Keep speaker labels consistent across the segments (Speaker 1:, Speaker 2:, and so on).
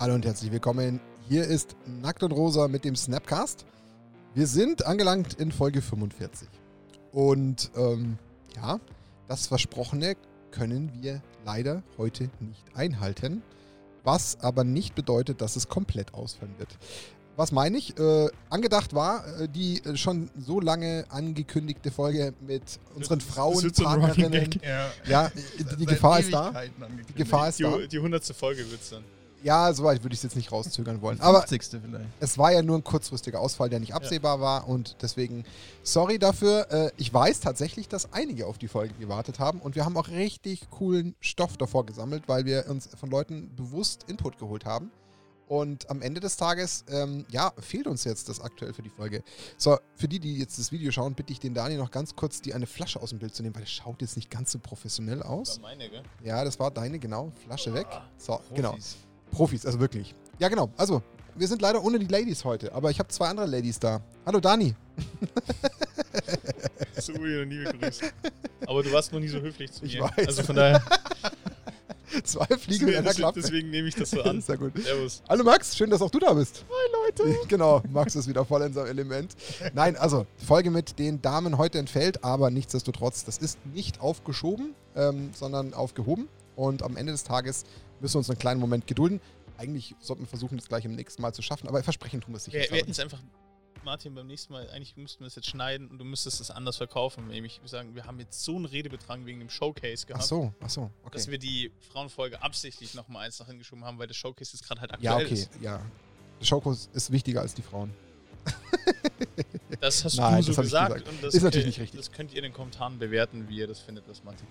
Speaker 1: Hallo und herzlich willkommen. Hier ist Nackt und Rosa mit dem Snapcast. Wir sind angelangt in Folge 45. Und ähm, ja, das Versprochene können wir leider heute nicht einhalten. Was aber nicht bedeutet, dass es komplett ausfallen wird. Was meine ich? Äh, angedacht war äh, die äh, schon so lange angekündigte Folge mit unseren Frauen, Partnerinnen.
Speaker 2: Ja,
Speaker 1: Ja, die Gefahr ist da. Die Gefahr ist da.
Speaker 2: Die, die 100. Folge wird es dann.
Speaker 1: Ja, soweit würde ich es jetzt nicht rauszögern wollen. Aber
Speaker 3: 50. vielleicht.
Speaker 1: es war ja nur ein kurzfristiger Ausfall, der nicht absehbar war und deswegen sorry dafür. Äh, ich weiß tatsächlich, dass einige auf die Folge gewartet haben und wir haben auch richtig coolen Stoff davor gesammelt, weil wir uns von Leuten bewusst Input geholt haben. Und am Ende des Tages, ähm, ja, fehlt uns jetzt das aktuell für die Folge. So, für die, die jetzt das Video schauen, bitte ich den Daniel noch ganz kurz, die eine Flasche aus dem Bild zu nehmen, weil das schaut jetzt nicht ganz so professionell aus.
Speaker 2: War meine, gell?
Speaker 1: Ja, das war deine, genau. Flasche weg. So, genau.
Speaker 3: Profis.
Speaker 1: Also wirklich. Ja, genau. Also, wir sind leider ohne die Ladies heute, aber ich habe zwei andere Ladies da. Hallo Dani.
Speaker 2: So ich noch nie begrüßt. Aber du warst noch nie so höflich zu
Speaker 1: Ich
Speaker 2: mir.
Speaker 1: weiß.
Speaker 2: Also von daher,
Speaker 1: Zwei Fliegen mit einer
Speaker 2: deswegen,
Speaker 1: Klappe.
Speaker 2: deswegen nehme ich das so an.
Speaker 1: Sehr gut.
Speaker 2: Servus.
Speaker 1: Hallo Max, schön, dass auch du da bist. Hi Leute. Genau, Max ist wieder voll in seinem Element. Nein, also Folge mit den Damen heute entfällt, aber nichtsdestotrotz, das ist nicht aufgeschoben, ähm, sondern aufgehoben. Und am Ende des Tages müssen wir uns einen kleinen Moment gedulden. Eigentlich sollten wir versuchen, das gleich im nächsten Mal zu schaffen, aber versprechen tun wir es
Speaker 2: Wir,
Speaker 1: sicher.
Speaker 2: wir hätten es einfach, Martin, beim nächsten Mal, eigentlich müssten wir es jetzt schneiden und du müsstest es anders verkaufen. Nämlich, wir sagen, wir haben jetzt so einen Redebetrag wegen dem Showcase
Speaker 1: ach
Speaker 2: gehabt,
Speaker 1: so, ach so,
Speaker 2: dass
Speaker 1: okay.
Speaker 2: wir die Frauenfolge absichtlich nochmal eins nach hingeschoben haben, weil das Showcase jetzt gerade halt aktuell
Speaker 1: Ja, okay,
Speaker 2: ist.
Speaker 1: ja. Der Showkurs ist wichtiger als die Frauen.
Speaker 2: Das hast
Speaker 1: Nein,
Speaker 2: du so gesagt.
Speaker 1: gesagt.
Speaker 2: Und das,
Speaker 1: Ist natürlich nicht richtig.
Speaker 2: Das könnt ihr in den Kommentaren bewerten, wie ihr das findet, was Martin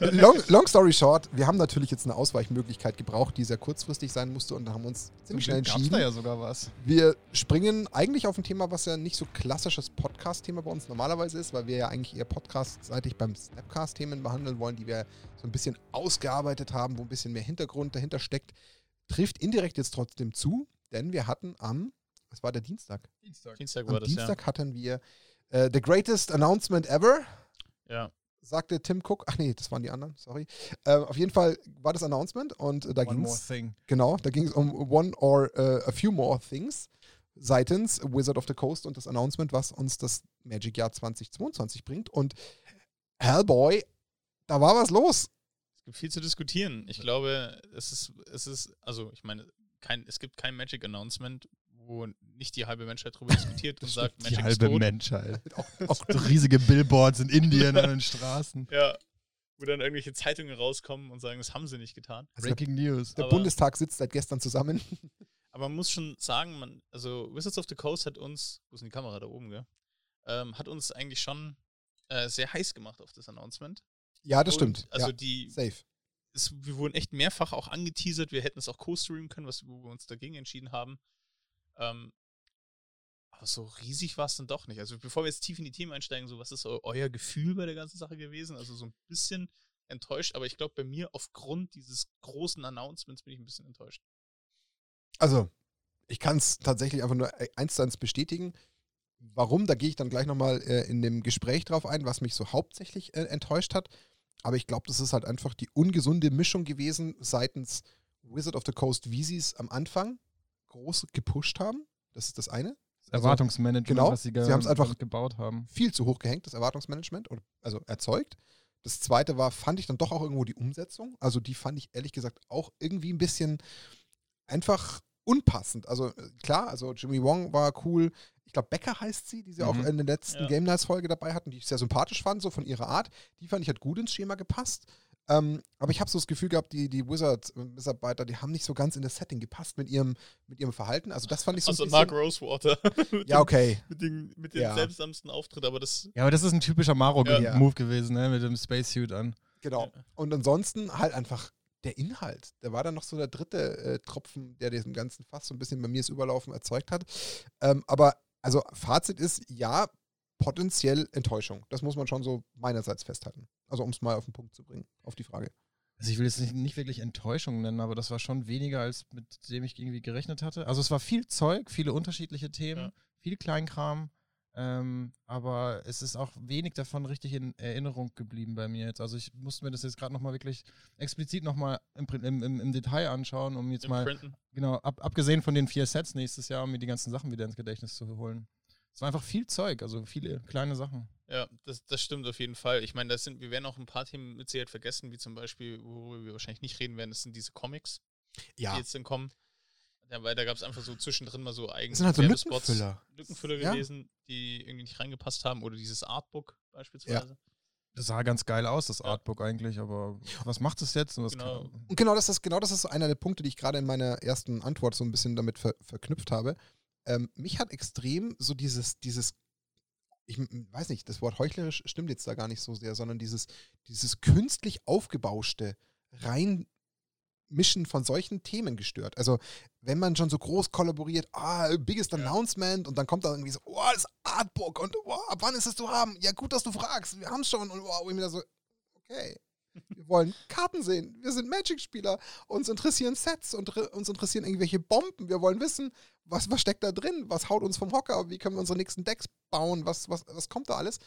Speaker 1: long, long story short, wir haben natürlich jetzt eine Ausweichmöglichkeit gebraucht, die sehr kurzfristig sein musste und da haben uns ziemlich schnell entschieden.
Speaker 3: da ja sogar was.
Speaker 1: Wir springen eigentlich auf ein Thema, was ja nicht so klassisches Podcast-Thema bei uns normalerweise ist, weil wir ja eigentlich eher podcast-seitig beim Snapcast-Themen behandeln wollen, die wir so ein bisschen ausgearbeitet haben, wo ein bisschen mehr Hintergrund dahinter steckt. Trifft indirekt jetzt trotzdem zu, denn wir hatten am, es war der Dienstag,
Speaker 3: Dienstag.
Speaker 2: Dienstag
Speaker 1: am
Speaker 2: war das,
Speaker 1: Dienstag hatten wir äh, The Greatest Announcement Ever,
Speaker 2: ja. ja.
Speaker 1: sagte Tim Cook. Ach nee, das waren die anderen, sorry. Äh, auf jeden Fall war das Announcement und äh, da
Speaker 3: One
Speaker 1: ging
Speaker 3: more
Speaker 1: es
Speaker 3: thing.
Speaker 1: Genau, da ging es um One or äh, a Few More Things seitens Wizard of the Coast und das Announcement, was uns das Magic Jahr 2022 bringt. Und Hellboy, da war was los.
Speaker 2: Es gibt viel zu diskutieren. Ich glaube, es ist, es ist, also ich meine, kein, es gibt kein Magic Announcement, wo nicht die halbe Menschheit drüber diskutiert und sagt,
Speaker 3: Die
Speaker 2: Magic ist
Speaker 3: halbe
Speaker 2: tot.
Speaker 3: Menschheit.
Speaker 1: Auch,
Speaker 3: So riesige Billboards in Indien an den Straßen.
Speaker 2: Ja. Wo dann irgendwelche Zeitungen rauskommen und sagen, das haben sie nicht getan.
Speaker 1: also der,
Speaker 3: Breaking News.
Speaker 1: der
Speaker 2: aber-
Speaker 1: Bundestag sitzt seit gestern zusammen.
Speaker 2: Aber man muss schon sagen, man, also Wizards of the Coast hat uns, wo ist denn die Kamera da oben, gell? Ähm, hat uns eigentlich schon äh, sehr heiß gemacht auf das Announcement.
Speaker 1: Ja, das
Speaker 2: Und
Speaker 1: stimmt.
Speaker 2: Also
Speaker 1: ja,
Speaker 2: die,
Speaker 1: safe.
Speaker 2: es, wir wurden echt mehrfach auch angeteasert, wir hätten es auch co-streamen können, was, wo wir uns dagegen entschieden haben. Ähm, aber so riesig war es dann doch nicht. Also bevor wir jetzt tief in die Themen einsteigen, so was ist eu euer Gefühl bei der ganzen Sache gewesen? Also so ein bisschen enttäuscht, aber ich glaube bei mir aufgrund dieses großen Announcements bin ich ein bisschen enttäuscht.
Speaker 1: Also, ich kann es tatsächlich einfach nur eins zu eins bestätigen. Warum, da gehe ich dann gleich nochmal äh, in dem Gespräch drauf ein, was mich so hauptsächlich äh, enttäuscht hat. Aber ich glaube, das ist halt einfach die ungesunde Mischung gewesen seitens Wizard of the Coast, es am Anfang groß gepusht haben. Das ist das eine. Also
Speaker 3: Erwartungsmanagement,
Speaker 1: genau,
Speaker 3: was sie,
Speaker 1: sie
Speaker 3: ge
Speaker 1: haben's einfach-
Speaker 3: gebaut haben.
Speaker 1: viel zu hoch gehängt, das Erwartungsmanagement, oder- also erzeugt. Das zweite war, fand ich dann doch auch irgendwo die Umsetzung. Also die fand ich ehrlich gesagt auch irgendwie ein bisschen einfach unpassend. Also äh, klar, also Jimmy Wong war cool. Ich glaube, Becker heißt sie, die sie auch
Speaker 3: Mhm.
Speaker 1: in der letzten
Speaker 2: Ja.
Speaker 1: Game Nights Folge dabei hatten, die ich sehr sympathisch fand, so von ihrer Art. Die fand ich hat gut ins Schema gepasst. Ähm, aber ich habe so das Gefühl gehabt, die, die Wizard-Mitarbeiter, die haben nicht so ganz in das Setting gepasst mit ihrem, mit ihrem Verhalten. Also das fand ich so
Speaker 2: Also
Speaker 1: ein
Speaker 2: Mark. Rosewater.
Speaker 1: Ja, okay.
Speaker 2: Mit dem, mit dem
Speaker 1: Ja.
Speaker 2: seltsamsten Auftritt, aber das.
Speaker 3: Ja, aber das ist ein typischer Maro-Move
Speaker 1: Ja.
Speaker 3: gewesen, ne? Mit dem Spacesuit an.
Speaker 1: Genau. Und ansonsten halt einfach der Inhalt. Der war dann noch so der dritte äh, Tropfen, der diesen ganzen Fass so ein bisschen bei mir das Überlaufen erzeugt hat. Ähm, aber also Fazit ist, ja, potenziell Enttäuschung. Das muss man schon so meinerseits festhalten. Also um es mal auf den Punkt zu bringen, auf die Frage.
Speaker 3: Also ich will jetzt nicht, nicht wirklich Enttäuschung nennen, aber das war schon weniger, als mit dem ich irgendwie gerechnet hatte. Also es war viel Zeug, viele unterschiedliche Themen,
Speaker 2: Ja.
Speaker 3: viel Kleinkram. Ähm, aber es ist auch wenig davon richtig in Erinnerung geblieben bei mir jetzt. Also ich musste mir das jetzt gerade nochmal wirklich explizit nochmal im, im, im, im Detail anschauen, um jetzt
Speaker 2: Im
Speaker 3: mal,
Speaker 2: Printen.
Speaker 3: genau, ab, abgesehen von den vier Sets nächstes Jahr, um mir die ganzen Sachen wieder ins Gedächtnis zu holen. Es war einfach viel Zeug, also viele kleine Sachen.
Speaker 2: Ja, das, das stimmt auf jeden Fall. Ich meine, das sind, wir werden auch ein paar Themen mit Sicherheit vergessen, wie zum Beispiel, worüber wir wahrscheinlich nicht reden werden, das sind diese Comics, die
Speaker 1: Ja,
Speaker 2: jetzt dann kommen. Ja, weil da gab es einfach so zwischendrin mal so eigene
Speaker 1: das sind halt so Lückenfüller.
Speaker 2: Lückenfüller
Speaker 1: Ja.
Speaker 2: gewesen, die irgendwie nicht reingepasst haben. Oder dieses Artbook beispielsweise.
Speaker 3: Das sah ganz geil aus, das
Speaker 2: Ja.
Speaker 3: Artbook eigentlich, aber was macht es jetzt? Und was
Speaker 2: Genau.
Speaker 3: kann-
Speaker 1: Und genau das ist genau das ist so einer der Punkte, die ich gerade in meiner ersten Antwort so ein bisschen damit ver verknüpft habe. Ähm, mich hat extrem so dieses, dieses, ich weiß nicht, das Wort heuchlerisch stimmt jetzt da gar nicht so sehr, sondern dieses, dieses künstlich aufgebauschte Reinmischen von solchen Themen gestört. Also, wenn man schon so groß kollaboriert, ah, biggest
Speaker 2: Ja.
Speaker 1: announcement und dann kommt da irgendwie so, oh, das Artbook und oh, ab wann ist es zu haben? Ja, gut, dass du fragst, wir haben es schon und wow, ich mir da so, okay. Wir wollen Karten sehen. Wir sind Magic-Spieler. Uns interessieren Sets und uns interessieren irgendwelche Bomben. Wir wollen wissen, was, was steckt da drin? Was haut uns vom Hocker? Wie können wir unsere nächsten Decks bauen? Was, was, was kommt da alles?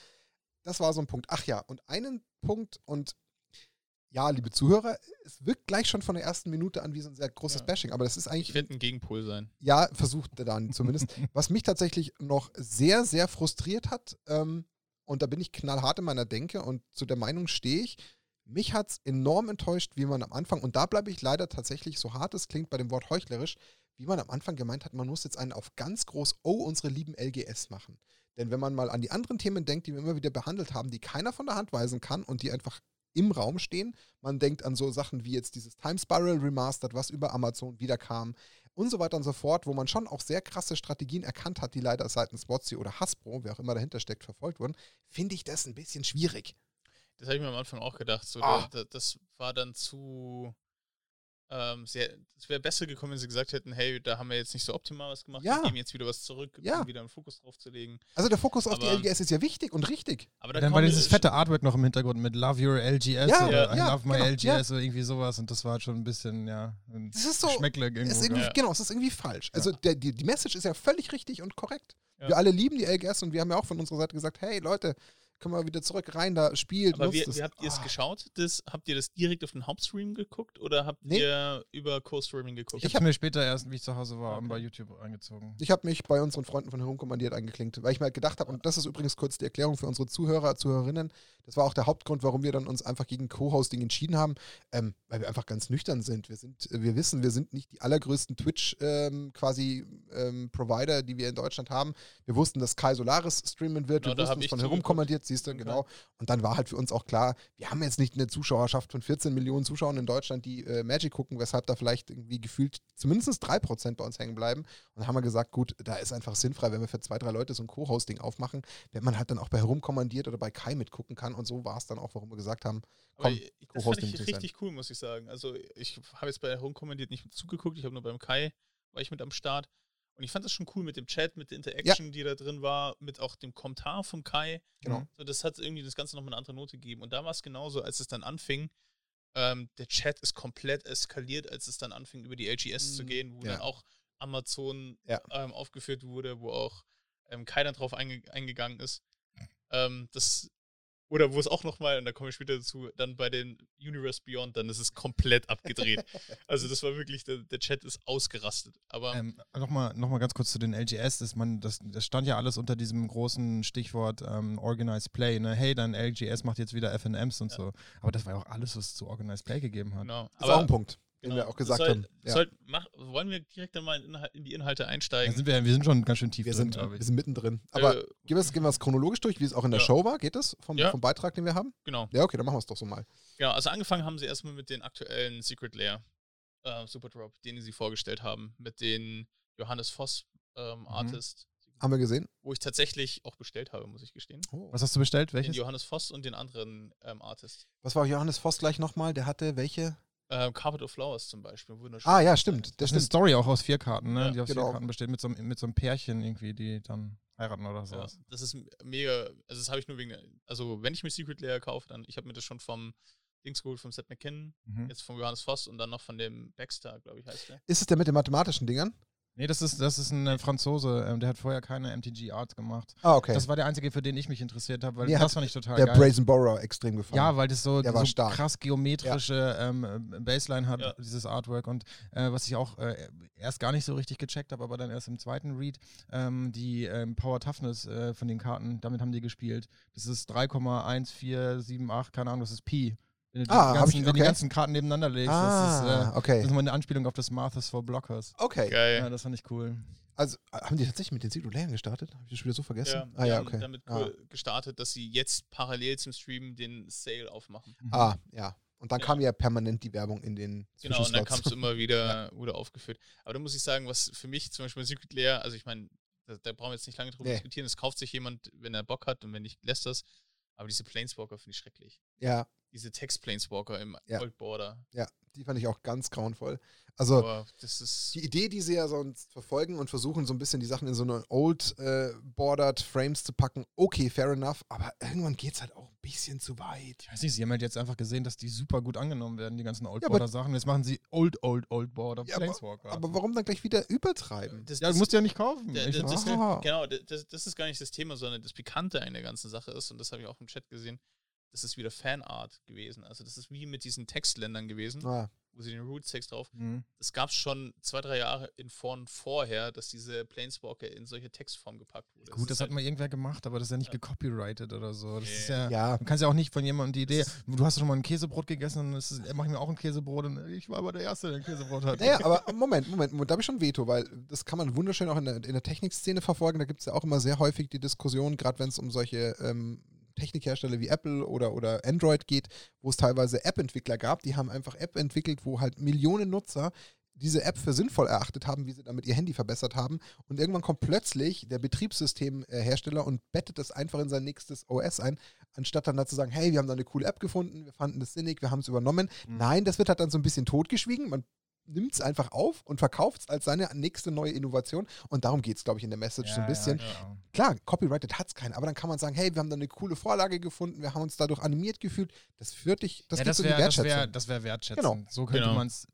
Speaker 1: Das war so ein Punkt. Ach ja, und einen Punkt und ja, liebe Zuhörer, es wirkt gleich schon von der ersten Minute an wie so ein sehr großes
Speaker 2: Ja.
Speaker 1: Bashing, aber das ist eigentlich
Speaker 2: Ich werde ein Gegenpol sein.
Speaker 1: ja, versucht er dann zumindest. Was mich tatsächlich noch sehr, sehr frustriert hat, ähm, und da bin ich knallhart in meiner Denke und zu der Meinung stehe ich, mich hat es enorm enttäuscht, wie man am Anfang, und da bleibe ich leider tatsächlich, so hart es klingt bei dem Wort heuchlerisch, wie man am Anfang gemeint hat, man muss jetzt einen auf ganz groß, oh, unsere lieben LGS machen. Denn wenn man mal an die anderen Themen denkt, die wir immer wieder behandelt haben, die keiner von der Hand weisen kann und die einfach im Raum stehen, man denkt an so Sachen wie jetzt dieses Time Spiral Remastered, was über Amazon wiederkam, und so weiter und so fort, wo man schon auch sehr krasse Strategien erkannt hat, die leider seitens WotC oder Hasbro, wer auch immer dahinter steckt, verfolgt wurden, finde ich das ein bisschen schwierig.
Speaker 2: Das habe ich mir am Anfang auch gedacht. So,
Speaker 1: Ah.
Speaker 2: da, da, das war dann zu. Ähm, es wäre besser gekommen, wenn sie gesagt hätten, hey, da haben wir jetzt nicht so optimal was gemacht,
Speaker 1: Ja.
Speaker 2: wir geben jetzt wieder was zurück,
Speaker 1: Ja.
Speaker 2: um wieder einen Fokus drauf zu legen.
Speaker 1: Also der Fokus auf die
Speaker 2: Aber-
Speaker 1: LGS ist ja wichtig und richtig.
Speaker 2: Aber da
Speaker 3: Dann war dieses fette Artwork noch im Hintergrund mit Love Your LGS
Speaker 1: Ja,
Speaker 3: oder I
Speaker 1: ja,
Speaker 3: Love My
Speaker 1: genau,
Speaker 3: LGS oder irgendwie sowas und das war halt schon ein bisschen, ja, ein
Speaker 1: Das ist so-
Speaker 3: Geschmäckle
Speaker 1: Es
Speaker 3: irgendwo.
Speaker 1: ist irgendwie,
Speaker 2: Ja.
Speaker 1: Genau, es ist irgendwie falsch. Also der, die, die Message ist ja völlig richtig und korrekt.
Speaker 2: Ja.
Speaker 1: Wir alle lieben die LGS und wir haben ja auch von unserer Seite gesagt, hey Leute, können wir wieder zurück rein, da spielt,
Speaker 2: Aber wie, wie habt ihr es
Speaker 1: Ah.
Speaker 2: geschaut? Das, habt ihr das direkt auf den Hauptstream geguckt oder habt
Speaker 1: Nee.
Speaker 2: ihr über Co-Streaming geguckt?
Speaker 3: Ich habe mir später erst, wie ich zu Hause war,
Speaker 2: Okay.
Speaker 3: bei YouTube eingezogen.
Speaker 1: Ich habe mich bei unseren Freunden von Herumkommandiert eingeklinkt, weil ich mir halt gedacht habe, und das ist übrigens kurz die Erklärung für unsere Zuhörer, Zuhörerinnen, das war auch der Hauptgrund, warum wir dann uns einfach gegen Co-Hosting entschieden haben, ähm, weil wir einfach ganz nüchtern sind. Wir sind, wir wissen, wir sind nicht die allergrößten Twitch ähm, quasi ähm, Provider, die wir in Deutschland haben. Wir wussten, dass Kai Solaris streamen wird,
Speaker 2: Genau,
Speaker 1: wir wussten es von
Speaker 2: zugeguckt.
Speaker 1: Herumkommandiert, siehst du,
Speaker 2: Okay.
Speaker 1: genau. Und dann war halt für uns auch klar, wir haben jetzt nicht eine Zuschauerschaft von 14 Millionen Zuschauern in Deutschland, die äh, Magic gucken, weshalb da vielleicht irgendwie gefühlt zumindest 3% bei uns hängen bleiben. Und dann haben wir gesagt, gut, da ist einfach sinnfrei, wenn wir für zwei, drei Leute so ein Co-Hosting aufmachen, wenn man halt dann auch bei Herumkommandiert oder bei Kai mitgucken kann. Und so war es dann auch, warum wir gesagt haben, komm,
Speaker 2: ich- das fand
Speaker 1: Co-Hosting
Speaker 2: ich richtig cool, muss ich sagen. Also ich habe jetzt bei Herumkommandiert nicht zugeguckt, ich habe nur beim Kai, war ich mit am Start. Und ich fand das schon cool mit dem Chat, mit der Interaction, die da drin war, mit auch dem Kommentar vom Kai.
Speaker 1: Genau.
Speaker 2: So, das hat irgendwie das Ganze nochmal eine andere Note gegeben. Und da war es genauso, als es dann anfing, ähm, der Chat ist komplett eskaliert, als es dann anfing, über die LGS zu
Speaker 1: Mm,
Speaker 2: gehen, wo
Speaker 1: ja.
Speaker 2: dann auch Amazon
Speaker 1: Ja.
Speaker 2: ähm, aufgeführt wurde, wo auch ähm, Kai dann drauf einge eingegangen ist. Ähm, das, oder wo es auch nochmal, und da komme ich später dazu, dann bei den Universe Beyond, dann ist es komplett abgedreht. also das war wirklich, der, der Chat ist ausgerastet. Aber
Speaker 3: Ähm, Nochmal noch mal ganz kurz zu den LGS. Das, man, das, das stand ja alles unter diesem großen Stichwort ähm, Organized Play. Ne? Hey, dein LGS macht jetzt wieder FNMs und
Speaker 2: Ja.
Speaker 3: so. Aber das war ja auch alles, was es zu Organized Play gegeben hat.
Speaker 2: genau.
Speaker 1: ist auch ein Punkt, den
Speaker 2: genau,
Speaker 1: wir auch gesagt
Speaker 2: soll,
Speaker 1: haben. Ja.
Speaker 2: Soll, mach, wollen wir direkt dann mal in, die Inhalte einsteigen?
Speaker 3: sind wir, wir sind schon ganz schön tief
Speaker 1: wir,
Speaker 3: drin,
Speaker 1: sind, wir sind mittendrin. Aber
Speaker 2: äh,
Speaker 1: gehen wir es gehen wir es chronologisch durch, wie es auch in der
Speaker 2: Ja.
Speaker 1: Show war. Geht das vom,
Speaker 2: Ja.
Speaker 1: vom Beitrag, den wir haben?
Speaker 2: genau.
Speaker 1: Ja, okay, dann machen wir es doch so mal.
Speaker 2: Genau, also angefangen haben sie erstmal mit den aktuellen Secret Lair äh, Super Drop, den sie vorgestellt haben, mit den Johannes Voss ähm,
Speaker 3: Mhm.
Speaker 2: Artist,
Speaker 1: Haben wir gesehen?
Speaker 2: wo ich tatsächlich auch bestellt habe, muss ich gestehen.
Speaker 1: Oh.
Speaker 3: Was hast du bestellt?
Speaker 2: Den
Speaker 3: Welches?
Speaker 2: Johannes Voss und den anderen ähm, Artist.
Speaker 1: Was war Johannes Voss gleich nochmal? Der hatte welche?
Speaker 2: Ähm, Carpet of Flowers zum Beispiel. Wunderschön.
Speaker 1: Ah, ja, stimmt. Das
Speaker 3: Das ist eine. Story auch aus vier Karten, ne?
Speaker 2: Ja,
Speaker 3: die aus
Speaker 1: genau.
Speaker 3: vier Karten besteht, mit so, einem- mit so einem Pärchen irgendwie, die dann heiraten oder
Speaker 2: Ja,
Speaker 3: sowas.
Speaker 2: das ist mega, also das habe ich nur wegen, also wenn ich mir Secret Lair kaufe, dann, ich habe mir das schon vom Dings geholt, vom Seth McKinnon,
Speaker 3: Mhm.
Speaker 2: jetzt von Johannes Voss und dann noch von dem Baxter, glaube ich, heißt der.
Speaker 1: Ist es der mit den mathematischen Dingern?
Speaker 3: Nee, das ist, das ist ein äh, Franzose, ähm, der hat vorher keine MTG Art gemacht.
Speaker 1: Ah, okay.
Speaker 3: Das war der einzige, für den ich mich interessiert habe, weil
Speaker 1: Mir
Speaker 3: das fand ich total
Speaker 1: der
Speaker 3: geil.
Speaker 1: Brazen Borrower extrem gefallen.
Speaker 3: Ja, weil das so,
Speaker 1: Der
Speaker 3: so
Speaker 1: stark.
Speaker 3: krass geometrische ähm, äh, Baseline hat,
Speaker 2: Ja.
Speaker 3: dieses Artwork. Und äh, was ich auch äh, erst gar nicht so richtig gecheckt habe, aber dann erst im zweiten Read, ähm, die ähm, Power Toughness äh, von den Karten, damit haben die gespielt. Das ist 3,1478, keine Ahnung, das ist Pi. Wenn du die,
Speaker 1: Ah, hab
Speaker 3: ganzen,
Speaker 1: ich-
Speaker 3: wenn die
Speaker 1: okay.
Speaker 3: ganzen Karten nebeneinander legst, das
Speaker 1: ah,
Speaker 3: ist, äh, das
Speaker 1: okay.
Speaker 3: ist mal eine Anspielung auf das Marthas for Blockers.
Speaker 1: Okay.
Speaker 2: Geil.
Speaker 3: Ja, das fand ich cool.
Speaker 1: Also, äh, haben die tatsächlich mit den Secret Layern gestartet? Habe ich das schon wieder so vergessen?
Speaker 2: Ja,
Speaker 1: ah,
Speaker 2: die
Speaker 1: ja,
Speaker 2: haben
Speaker 1: okay.
Speaker 2: damit
Speaker 1: ah.
Speaker 2: gestartet, dass sie jetzt parallel zum Stream den Sale aufmachen.
Speaker 3: Mhm.
Speaker 1: ah, ja. Und dann
Speaker 2: Ja.
Speaker 1: kam ja permanent die Werbung in den
Speaker 2: Genau, und dann kam es immer wieder, wieder aufgeführt. Aber da muss ich sagen, was für mich zum Beispiel bei Secret Lair, also ich meine, da, da brauchen wir jetzt nicht lange drüber
Speaker 1: Nee.
Speaker 2: diskutieren, es kauft sich jemand, wenn er Bock hat und wenn nicht, lässt das. Aber diese Planeswalker finde ich schrecklich.
Speaker 1: Ja,
Speaker 2: Diese Text-Planeswalker im
Speaker 1: Ja.
Speaker 2: Old Border.
Speaker 1: die fand ich auch ganz grauenvoll. Also,
Speaker 2: Aber das ist.
Speaker 1: die Idee, die sie ja sonst verfolgen und versuchen, so ein bisschen die Sachen in so eine old äh, bordered Frames zu packen, okay, fair enough, aber irgendwann geht es halt auch ein bisschen zu weit.
Speaker 3: Ich weiß nicht, sie haben halt jetzt einfach gesehen, dass die super gut angenommen werden, die ganzen Old
Speaker 1: Ja, aber-
Speaker 3: Border Sachen. Jetzt machen sie Old, Old, Old Border
Speaker 1: Ja, aber-
Speaker 3: Planeswalker.
Speaker 1: Aber warum dann gleich wieder übertreiben?
Speaker 2: das,
Speaker 3: ja, du musst ja nicht kaufen.
Speaker 2: Der-
Speaker 3: find's-
Speaker 2: das,
Speaker 1: Ah.
Speaker 2: genau, das, das ist gar nicht das Thema, sondern das Pikante an der ganzen Sache ist, und das habe ich auch im Chat gesehen, das ist wieder Fanart gewesen. Also das ist wie mit diesen Textländern gewesen,
Speaker 1: Ah,
Speaker 2: wo sie den Roots-Text drauf.
Speaker 3: Mhm.
Speaker 2: Das gab es schon zwei, drei Jahre in vorn vorher, dass diese Planeswalker in solche Textform gepackt wurde.
Speaker 3: Gut, das
Speaker 2: ist
Speaker 3: hat mal irgendwer gemacht, aber das ist ja nicht
Speaker 2: Ja.
Speaker 3: gecopyrighted oder so. Das
Speaker 2: Nee.
Speaker 3: ist ja,
Speaker 1: ja,
Speaker 3: Du kannst ja auch nicht von jemandem die Idee,
Speaker 2: Das
Speaker 3: du hast schon mal ein Käsebrot gegessen und es ist, mach ich mir auch ein Käsebrot und ich war aber der Erste, der ein Käsebrot hat.
Speaker 1: Naja, aber Moment, Moment, Moment, da habe ich schon Veto, weil das kann man wunderschön auch in der, in der Technikszene verfolgen. Da gibt es ja auch immer sehr häufig die Diskussion, gerade wenn es um solche ähm, Technikhersteller wie Apple oder, oder Android geht, wo es teilweise App-Entwickler gab, die haben einfach App entwickelt, wo halt Millionen Nutzer diese App für sinnvoll erachtet haben, wie sie damit ihr Handy verbessert haben. Und irgendwann kommt plötzlich der Betriebssystemhersteller und bettet das einfach in sein nächstes OS ein, anstatt dann da zu sagen, hey, wir haben da eine coole App gefunden, wir fanden das sinnig, wir haben es übernommen.
Speaker 3: Mhm.
Speaker 1: Nein, das wird halt dann so ein bisschen totgeschwiegen. Man nimmt es einfach auf und verkauft es als seine nächste neue Innovation. Und darum geht es, glaube ich, in der Message so ein bisschen.
Speaker 3: Ja,
Speaker 1: Klar, copyrighted hat es keinen, aber dann kann man sagen, hey, wir haben da eine coole Vorlage gefunden, wir haben uns dadurch animiert gefühlt. Das führt dich, das
Speaker 3: ja,
Speaker 1: gibt
Speaker 3: das
Speaker 1: so die
Speaker 3: wäre das
Speaker 1: Wertschätzung.
Speaker 3: wär, das wär wertschätzend.
Speaker 1: Genau.
Speaker 3: So könnte
Speaker 2: Genau.
Speaker 3: man es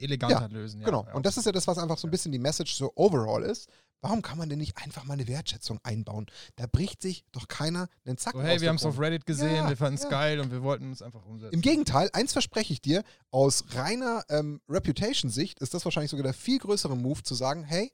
Speaker 3: eleganter lösen. Ja.
Speaker 1: genau.
Speaker 3: Ja,
Speaker 1: Und das ist ja das, was einfach so ein bisschen die Message so overall ist. Warum kann man denn nicht einfach mal eine Wertschätzung einbauen? Da bricht sich doch keiner einen Zack
Speaker 3: so, hey, wir haben es auf. Reddit gesehen,
Speaker 1: Ja,
Speaker 3: wir fanden es
Speaker 1: ja.
Speaker 3: geil und wir wollten es einfach umsetzen.
Speaker 1: Im Gegenteil, eins verspreche ich dir, aus reiner ähm, Reputation-Sicht ist das wahrscheinlich sogar der viel größere Move zu sagen, hey,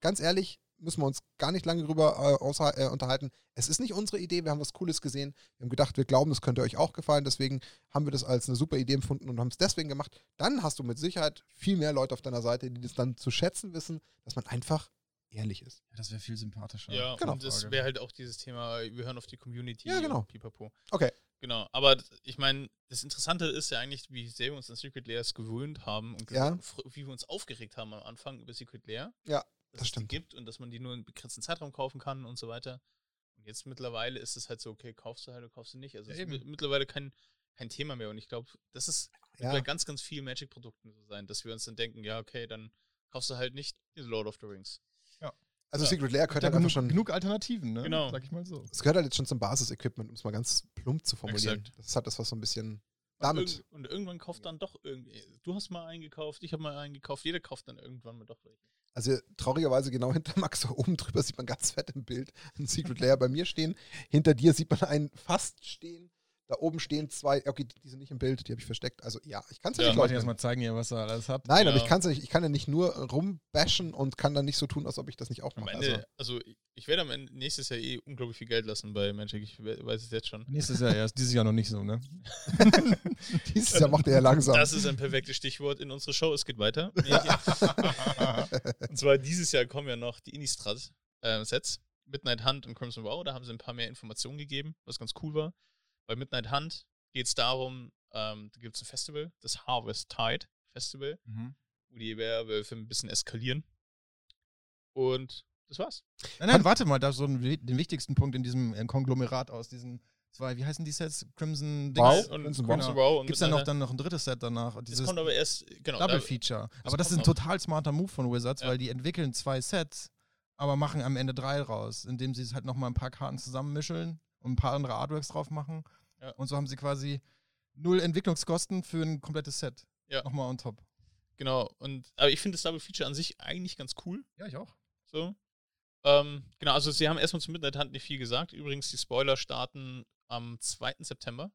Speaker 1: ganz ehrlich, müssen wir uns gar nicht lange drüber äh, außer, äh, unterhalten. Es ist nicht unsere Idee, wir haben was Cooles gesehen. Wir haben gedacht, wir glauben, es könnte euch auch gefallen. Deswegen haben wir das als eine super Idee empfunden und haben es deswegen gemacht. Dann hast du mit Sicherheit viel mehr Leute auf deiner Seite, die das dann zu schätzen wissen, dass man einfach ehrlich ist.
Speaker 3: Ja, das wäre viel sympathischer.
Speaker 2: Ja,
Speaker 1: Genau.
Speaker 2: und das wäre halt auch dieses Thema, wir hören auf die Community.
Speaker 1: Ja, genau.
Speaker 2: Pipapo.
Speaker 1: Okay.
Speaker 2: Genau, aber ich meine, das Interessante ist ja eigentlich, wie sehr wir uns an Secret Layers gewöhnt haben und
Speaker 1: Ja.
Speaker 2: wie wir uns aufgeregt haben am Anfang über Secret Layer.
Speaker 1: Ja,
Speaker 2: dass
Speaker 1: das
Speaker 2: es
Speaker 1: stimmt.
Speaker 2: die gibt und dass man die nur in begrenzten Zeitraum kaufen kann und so weiter. Und jetzt mittlerweile ist es halt so, okay, kaufst du halt oder kaufst du nicht. Also
Speaker 3: Ja,
Speaker 2: es ist
Speaker 3: eben.
Speaker 2: mi- mittlerweile kein, kein Thema mehr und ich glaube, das ist
Speaker 1: Ja.
Speaker 2: bei ganz, ganz vielen Magic-Produkten so sein, dass wir uns dann denken, ja, okay, dann kaufst du halt nicht Lord of the Rings.
Speaker 1: Also
Speaker 2: Ja.
Speaker 1: Secret Lair gehört
Speaker 3: ja
Speaker 1: halt einfach schon.
Speaker 3: genug Alternativen, ne?
Speaker 2: Genau.
Speaker 3: Sag ich mal so.
Speaker 1: Es gehört halt jetzt schon zum Basisequipment, um es mal ganz plump zu formulieren.
Speaker 2: Exakt.
Speaker 1: Das halt das, was so ein bisschen
Speaker 2: Und,
Speaker 1: damit.
Speaker 2: irgend, und irgendwann kauft dann doch irgendwie. Du hast mal eingekauft, ich habe mal eingekauft, jeder kauft dann irgendwann mal doch welche.
Speaker 1: Also traurigerweise genau hinter Max da oben drüber sieht man ganz fett im Bild ein Secret Layer bei mir stehen. Hinter dir sieht man einen fast stehen. Da oben stehen zwei, okay, die, die sind nicht im Bild, die habe ich versteckt. Also ja, ich kann es ja,
Speaker 2: Ja,
Speaker 1: nicht
Speaker 3: Ich wollte erstmal zeigen hier, was er alles hat.
Speaker 1: Nein, aber
Speaker 2: Ja.
Speaker 1: ich kann ja nicht, ich kann ja nicht nur rumbashen und kann dann nicht so tun, als ob ich das nicht auch
Speaker 2: Am
Speaker 1: mache.
Speaker 2: Ende, also, ich- ich werde am Ende nächstes Jahr eh unglaublich viel Geld lassen bei Magic, ich we- weiß es jetzt schon.
Speaker 3: Nächstes Jahr erst, dieses Jahr noch nicht so, ne?
Speaker 1: Also, dieses Jahr macht er ja langsam.
Speaker 2: Das ist ein perfektes Stichwort in unsere Show, es geht weiter. und zwar dieses Jahr kommen ja noch die Innistrad-Sets, Midnight Hunt und Crimson Wow, da haben sie ein paar mehr Informationen gegeben, was ganz cool war. Bei Midnight Hunt geht es darum, ähm, da gibt es ein Festival, das Harvest Tide Festival,
Speaker 3: Mhm.
Speaker 2: wo die Werwölfe ein bisschen eskalieren. Und das war's.
Speaker 3: Nein, nein, warte mal, da so einen, den wichtigsten Punkt in diesem äh, Konglomerat aus diesen zwei, wie heißen die Sets? Crimson
Speaker 1: Wow.
Speaker 3: Dings?
Speaker 2: und
Speaker 1: Crimson
Speaker 2: Crimson
Speaker 3: Wow.
Speaker 2: Wow. und
Speaker 3: Gibt es da noch dann noch ein drittes Set danach?
Speaker 2: Hunt. Das
Speaker 3: Dieses
Speaker 2: kommt aber erst, genau.
Speaker 3: Double
Speaker 2: da-
Speaker 3: Feature.
Speaker 2: das
Speaker 3: Aber das ist ein total smarter Move von Wizards,
Speaker 2: Ja.
Speaker 3: weil die entwickeln zwei Sets, aber machen am Ende drei raus, indem sie es halt nochmal ein paar Karten zusammenmischeln und ein paar andere Artworks drauf machen.
Speaker 2: Ja.
Speaker 3: Und so haben sie quasi null Entwicklungskosten für ein komplettes Set.
Speaker 2: Ja.
Speaker 3: Nochmal on top.
Speaker 2: genau. Und, aber ich finde das Double Feature an sich eigentlich ganz cool.
Speaker 3: Ja, ich auch.
Speaker 2: So. Ähm, genau, also sie haben erstmal zum Midnight Hunt nicht viel gesagt. Übrigens, die Spoiler starten am 2. September.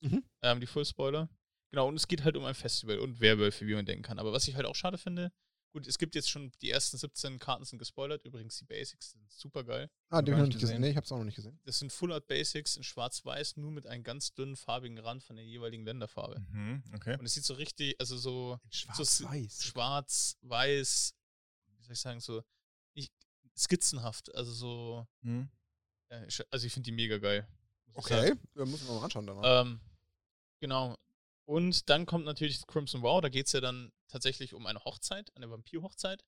Speaker 1: Mhm.
Speaker 2: Ähm, die Full-Spoiler. Genau, und es geht halt um ein Festival und Werwölfe, wie man denken kann. Aber was ich halt auch schade finde, gut, es gibt jetzt schon die ersten 17 Karten sind gespoilert. Übrigens, die Basics sind super geil.
Speaker 1: Ah, den
Speaker 3: gar
Speaker 1: hab ich noch
Speaker 3: nicht
Speaker 1: gesehen.
Speaker 3: gesehen.
Speaker 1: Nee, ich hab's auch noch nicht gesehen.
Speaker 2: Das sind Full Art Basics in schwarz-weiß, nur mit einem ganz dünnen farbigen Rand von der jeweiligen Länderfarbe.
Speaker 3: Mhm, okay.
Speaker 2: Und es sieht so richtig, also so
Speaker 1: Schwarz-Weiß.
Speaker 2: schwarz-weiß, wie soll ich sagen, so nicht skizzenhaft. Also so,
Speaker 3: Mhm.
Speaker 2: ja, ich- also ich finde die mega geil.
Speaker 1: Okay, wir müssen wir mal anschauen danach.
Speaker 2: Ähm, genau. Und dann kommt natürlich Crimson Wow, da geht es ja dann tatsächlich um eine Hochzeit, eine Vampir-Hochzeit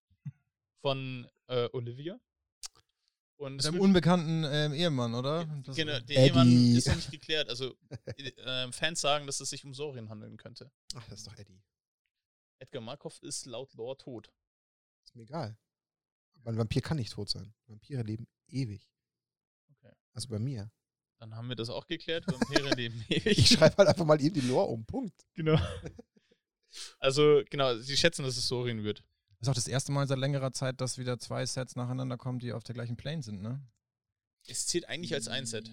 Speaker 2: von äh, Olivia. Und
Speaker 3: Mit einem unbekannten ähm, Ehemann, oder? Das-
Speaker 2: Genau, der
Speaker 1: Eddie.
Speaker 2: Ehemann ist noch nicht geklärt. Also äh, Fans sagen, dass es sich um Sorin handeln könnte.
Speaker 1: Ach, das ist doch Eddie.
Speaker 2: Edgar Markov ist laut Lore tot.
Speaker 1: Ist mir egal. Aber ein Vampir kann nicht tot sein. Vampire leben ewig.
Speaker 2: Okay.
Speaker 1: Also bei mir.
Speaker 2: Dann haben wir das auch geklärt. Vampire leben ewig.
Speaker 1: Ich schreibe halt einfach mal eben die Lore um. Punkt.
Speaker 2: Genau. Also, genau, sie schätzen, dass es Sorin wird.
Speaker 3: ist auch das erste Mal seit längerer Zeit, dass wieder zwei Sets nacheinander kommen, die auf der gleichen Plane sind, ne?
Speaker 2: Es zählt eigentlich als ein Set.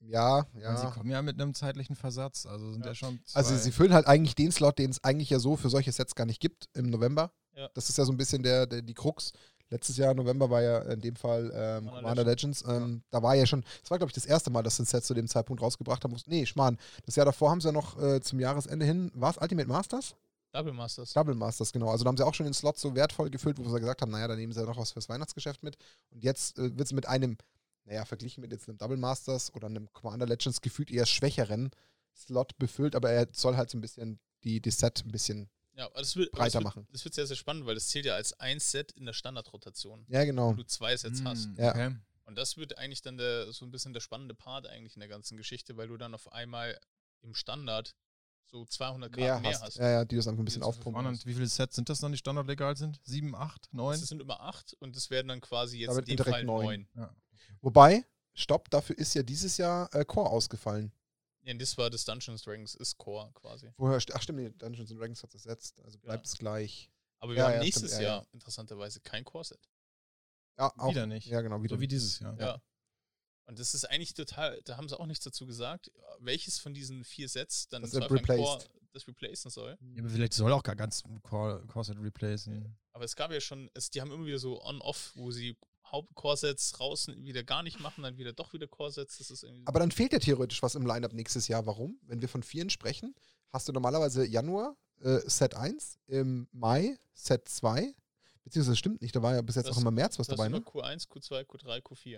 Speaker 1: Ja, ja.
Speaker 3: sie kommen ja mit einem zeitlichen Versatz, also sind ja,
Speaker 2: Ja.
Speaker 3: schon zwei.
Speaker 1: Also sie füllen halt eigentlich den Slot, den es eigentlich ja so für solche Sets gar nicht gibt im November.
Speaker 2: Ja.
Speaker 1: Das ist ja so ein bisschen der, der die Krux. Letztes Jahr November war ja in dem Fall ähm,
Speaker 2: Commander
Speaker 1: Legends. Ähm, Da war ja schon, das war glaube ich das erste Mal, dass sie ein Set zu dem Zeitpunkt rausgebracht haben. Nee, Schmarrn. Das Jahr davor haben sie ja noch äh, zum Jahresende hin, war es Ultimate Masters?
Speaker 2: Double Masters.
Speaker 1: Double Masters, genau. Also da haben sie auch schon den Slot so wertvoll gefüllt, wo sie gesagt haben, naja, da nehmen sie ja noch was fürs Weihnachtsgeschäft mit. Und jetzt äh, wird es mit einem, naja, verglichen mit jetzt einem Double Masters oder einem Commander Legends gefühlt eher schwächeren Slot befüllt, aber er soll halt so ein bisschen die, die Set ein bisschen,
Speaker 2: Ja, aber das wird,
Speaker 1: breiter
Speaker 2: das wird,
Speaker 1: machen.
Speaker 2: Das wird sehr, sehr spannend, weil das zählt ja als ein Set in der Standardrotation.
Speaker 1: ja
Speaker 2: Wo
Speaker 1: genau.
Speaker 2: du zwei Sets hast.
Speaker 3: Hm,
Speaker 1: Ja.
Speaker 3: Okay.
Speaker 2: Und das wird eigentlich dann der, so ein bisschen der spannende Part eigentlich in der ganzen Geschichte, weil du dann auf einmal im Standard so 200 Karten
Speaker 1: Mehr
Speaker 2: mehr,
Speaker 1: hast.
Speaker 2: hast.
Speaker 1: Ja, ja, die das einfach ein bisschen aufpumpen.
Speaker 3: Spannend. Wie viele Sets sind das dann, die standardlegal sind? Sieben, acht, neun?
Speaker 2: Das sind immer acht und das werden dann quasi jetzt
Speaker 1: Da
Speaker 2: in dem
Speaker 1: direkt
Speaker 2: Fall
Speaker 1: neun.
Speaker 2: neun.
Speaker 1: Wobei, stopp, dafür ist ja dieses Jahr äh, Core ausgefallen.
Speaker 2: Ja, das war das Dungeons Dragons ist Core quasi.
Speaker 1: Woher, ach stimmt, Dungeons and Dragons hat es ersetzt, also bleibt
Speaker 2: Ja.
Speaker 1: es gleich.
Speaker 2: Aber wir
Speaker 1: Ja,
Speaker 2: haben
Speaker 1: ja,
Speaker 2: nächstes
Speaker 1: stimmt, ja,
Speaker 2: Jahr interessanterweise kein Core-Set.
Speaker 1: Ja, auch,
Speaker 3: Wieder nicht.
Speaker 1: Ja, genau, wieder
Speaker 3: So wie dieses Jahr.
Speaker 2: Ja. Und das ist eigentlich total, da haben sie auch nichts dazu gesagt, welches von diesen vier Sets dann
Speaker 1: Das replaced.
Speaker 2: Core das replacen soll.
Speaker 3: Ja, aber vielleicht soll auch gar ganz Core, Core Set replacen.
Speaker 2: Aber es gab ja schon, es, die haben immer wieder so On-Off, wo sie Haupt-Core-Sets raus wieder gar nicht machen, dann wieder doch wieder Core-Sets. Das ist irgendwie.
Speaker 1: Aber dann fehlt ja theoretisch was im Lineup nächstes Jahr. Warum? Wenn wir von vieren sprechen, hast du normalerweise Januar äh, Set 1, im Mai Set 2, beziehungsweise das stimmt nicht, da war ja bis jetzt
Speaker 2: Das-
Speaker 1: auch immer März was dabei, ne?
Speaker 2: Q1, Q2, Q3, Q4.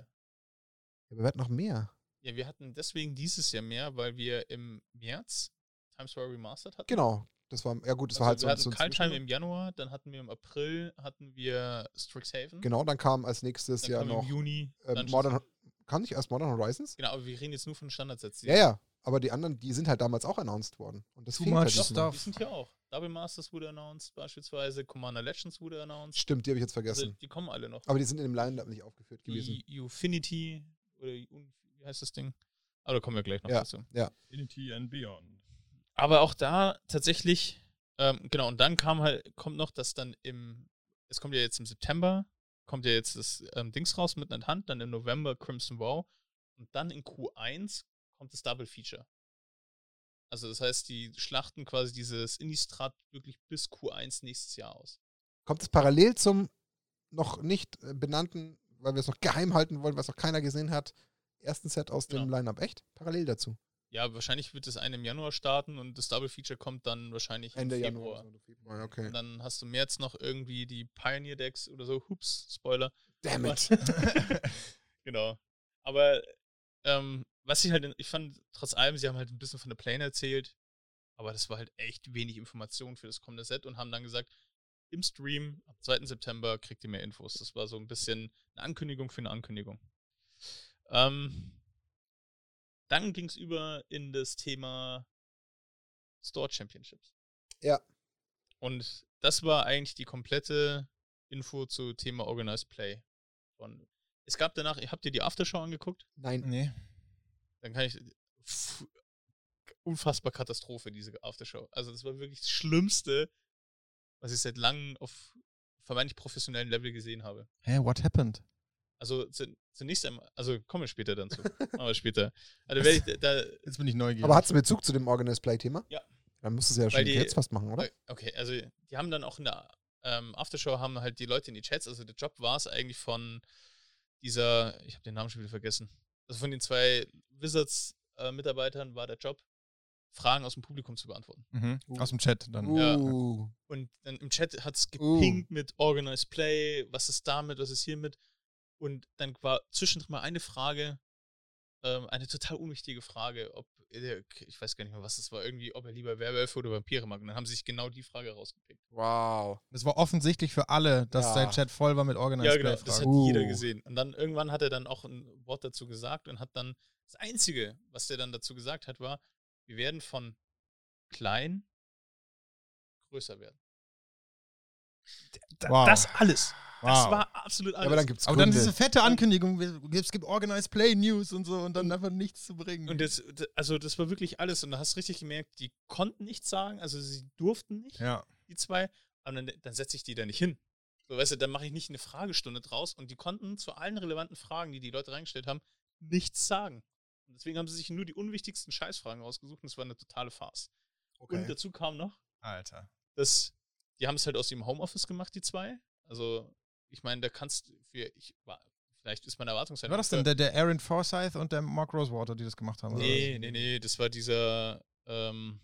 Speaker 1: Ja, wir hatten noch mehr.
Speaker 2: Ja, wir hatten deswegen dieses Jahr mehr, weil wir im März Times Square Remastered hatten.
Speaker 1: Genau. Das war, ja gut, das
Speaker 2: Also
Speaker 1: war halt
Speaker 2: wir
Speaker 1: so,
Speaker 2: hatten
Speaker 1: so
Speaker 2: Kaltheim im Januar, dann hatten wir im April hatten wir Strixhaven.
Speaker 1: Genau, dann kam als nächstes
Speaker 2: Dann
Speaker 1: ja
Speaker 2: kam
Speaker 1: noch
Speaker 2: im Juni
Speaker 1: äh, Modern, kam nicht erst Modern Horizons?
Speaker 2: Genau, aber wir reden jetzt nur von Standardsets.
Speaker 1: Ja, ja, aber die anderen, die sind halt damals auch announced worden. Und das
Speaker 3: Too
Speaker 1: fehlt
Speaker 3: much
Speaker 1: halt
Speaker 3: stuff.
Speaker 2: die sind hier auch. Double Masters wurde announced beispielsweise, Commander Legends wurde announced.
Speaker 1: Stimmt, die habe ich jetzt
Speaker 2: Also,
Speaker 1: vergessen.
Speaker 2: die kommen alle noch.
Speaker 1: aber die sind in dem Lineup nicht aufgeführt gewesen.
Speaker 2: Die Ufinity oder wie heißt das Ding? Aber da kommen wir gleich noch
Speaker 1: Ja.
Speaker 2: dazu.
Speaker 4: Infinity and Beyond.
Speaker 2: Aber auch da tatsächlich, ähm, genau, und dann kam halt, kommt noch, dass dann im, es kommt ja jetzt im September, kommt ja jetzt das ähm, Dings raus mit einer Hand, dann im November Crimson Wow und dann in Q1 kommt das Double Feature. Also das heißt, die schlachten quasi dieses Innistrad wirklich bis Q1 nächstes Jahr aus.
Speaker 1: Kommt es parallel zum noch nicht äh, benannten, weil wir es noch geheim halten wollen, was noch keiner gesehen hat, ersten Set aus dem
Speaker 2: Genau.
Speaker 1: Lineup? Echt? Parallel dazu.
Speaker 2: Ja, wahrscheinlich wird das eine im Januar starten und das Double Feature kommt dann wahrscheinlich
Speaker 1: Ende
Speaker 2: im
Speaker 1: Januar.
Speaker 2: Februar.
Speaker 1: Februar, okay.
Speaker 2: Und dann hast du im März noch irgendwie die Pioneer Decks oder so. Hups, Spoiler.
Speaker 1: Damn it.
Speaker 2: genau. Aber ähm, was ich halt, ich fand, trotz allem, sie haben halt ein bisschen von der Plane erzählt, aber das war halt echt wenig Information für das kommende Set und haben dann gesagt, im Stream am 2. September kriegt ihr mehr Infos. Das war so ein bisschen eine Ankündigung für eine Ankündigung. Ähm, dann ging es über in das Thema Store Championships.
Speaker 1: Ja.
Speaker 2: Und das war eigentlich die komplette Info zu Thema Organized Play. Von, es gab danach, habt ihr die Aftershow angeguckt?
Speaker 1: Nein.
Speaker 3: Nee.
Speaker 2: Dann kann ich. Pff, unfassbar Katastrophe, diese Aftershow. Also, das war wirklich das Schlimmste, was ich seit langem auf vermeintlich professionellem Level gesehen habe.
Speaker 3: Hä, what happened?
Speaker 2: Also zu, zunächst einmal, also kommen wir später dann zu. Aber später. Also werde ich da,
Speaker 3: Jetzt bin ich neugierig.
Speaker 1: Aber hat es Bezug zu dem Organized Play-Thema?
Speaker 2: Ja.
Speaker 1: Dann müsste es ja schon
Speaker 2: die-
Speaker 1: jetzt fast machen, oder?
Speaker 2: Okay, also die haben dann auch in der ähm, Aftershow haben halt die Leute in die Chats, also der Job war es eigentlich von dieser, ich habe den Namen schon wieder vergessen, also von den zwei Wizards-Mitarbeitern war der Job, Fragen aus dem Publikum zu beantworten.
Speaker 3: Mhm. Aus dem Chat dann.
Speaker 2: Ja.
Speaker 1: Uh.
Speaker 2: Und dann im Chat hat es
Speaker 1: Uh.
Speaker 2: gepinkt mit Organized Play, was ist damit, was ist hiermit. Und dann war zwischendrin mal eine Frage, ähm, eine total unwichtige Frage, ob, er, ich weiß gar nicht mehr, was das war, irgendwie, ob er lieber Werwölfe oder Vampire mag. Und dann haben sie sich genau die Frage rausgepickt.
Speaker 1: Wow.
Speaker 3: Das war offensichtlich für alle, dass
Speaker 1: Ja.
Speaker 3: sein Chat voll war mit Organized
Speaker 2: Ja, genau, das hat.
Speaker 1: Uh.
Speaker 2: jeder gesehen. Und dann irgendwann hat er dann auch ein Wort dazu gesagt und hat dann, das Einzige, was der dann dazu gesagt hat, war, wir werden von klein größer werden.
Speaker 3: Wow.
Speaker 2: Das alles. Das
Speaker 3: Wow.
Speaker 2: war absolut
Speaker 1: Ja,
Speaker 2: alles.
Speaker 1: aber dann gibt es
Speaker 3: Aber dann diese fette Ankündigung, wir- es gibt Organized Play News und so und dann einfach nichts zu bringen.
Speaker 2: und das, also das war wirklich alles. Und da hast du richtig gemerkt, die konnten nichts sagen, also sie durften nicht,
Speaker 3: ja.
Speaker 2: die zwei, aber dann, dann setze ich die da nicht hin. So, weißt du, dann mache ich nicht eine Fragestunde draus und die konnten zu allen relevanten Fragen, die die Leute reingestellt haben, nichts sagen. Und deswegen haben sie sich nur die unwichtigsten Scheißfragen rausgesucht und es war eine totale Farce. Und
Speaker 1: Okay.
Speaker 2: dazu kam noch,
Speaker 3: Alter.
Speaker 2: dass die haben es halt aus dem Homeoffice gemacht, die zwei. Also, ich meine, da kannst du für, ich vielleicht ist meine Erwartungshaltung.
Speaker 3: Wer war das denn? Der, der Aaron Forsyth und der Mark Rosewater, die das gemacht haben? oder
Speaker 2: Nee, nee, nee, das war dieser, ähm,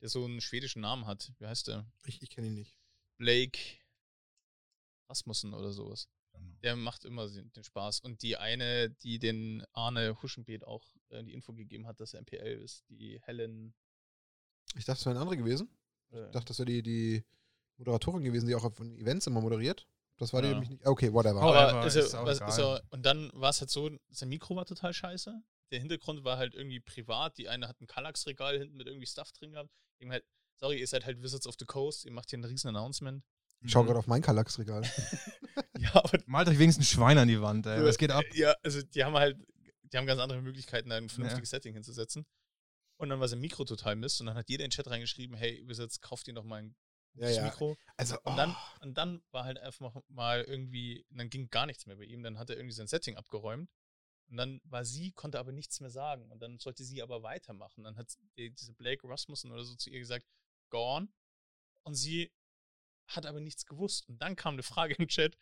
Speaker 2: der so einen schwedischen Namen hat. Wie heißt der?
Speaker 1: Ich, ich kenne ihn nicht.
Speaker 2: Blake Rasmussen oder sowas.
Speaker 3: was?
Speaker 2: Der macht immer den Spaß. Und die eine, die den Arne Huschenbeet auch äh, die Info gegeben hat, dass er MPL ist, die Helen.
Speaker 1: Ich dachte, es wäre eine andere gewesen.
Speaker 2: Äh,
Speaker 1: Ich dachte, das wäre die, die Moderatorin gewesen, die auch auf den Events immer moderiert. Das war die
Speaker 2: Ja.
Speaker 1: nämlich nicht. Okay, whatever.
Speaker 2: Aber ist
Speaker 3: ist
Speaker 2: er,
Speaker 3: auch
Speaker 2: was, ist er, und dann war es halt so, sein Mikro war total scheiße. Der Hintergrund war halt irgendwie privat. Die eine hat ein Kallax-Regal hinten mit irgendwie Stuff drin gehabt. Ihm halt, sorry, ihr seid halt Wizards of the Coast, ihr macht hier ein riesen Announcement.
Speaker 1: ich schaue
Speaker 3: Mhm.
Speaker 1: gerade auf mein Kallax-Regal.
Speaker 2: Ja, aber
Speaker 3: Malt euch wenigstens ein Schwein an die Wand, ey. Was geht ab?
Speaker 2: Ja, also die haben halt, die haben ganz andere Möglichkeiten, da ein vernünftiges Setting hinzusetzen. Und dann war sein Mikro total Mist und dann hat jeder in den Chat reingeschrieben, hey, Wizards, kauft ihr noch mal ein
Speaker 1: Ja,
Speaker 2: gutes
Speaker 1: ja.
Speaker 2: Mikro.
Speaker 1: Also,
Speaker 2: Und dann,
Speaker 1: oh.
Speaker 2: und dann war halt einfach mal irgendwie, dann ging gar nichts mehr bei ihm, dann hat er irgendwie sein Setting abgeräumt. Und dann war sie, konnte aber nichts mehr sagen. Und dann sollte sie aber weitermachen. Dann hat die, diese Blake Rasmussen oder so zu ihr gesagt, go on. Und sie hat aber nichts gewusst. Und dann kam eine Frage im Chat,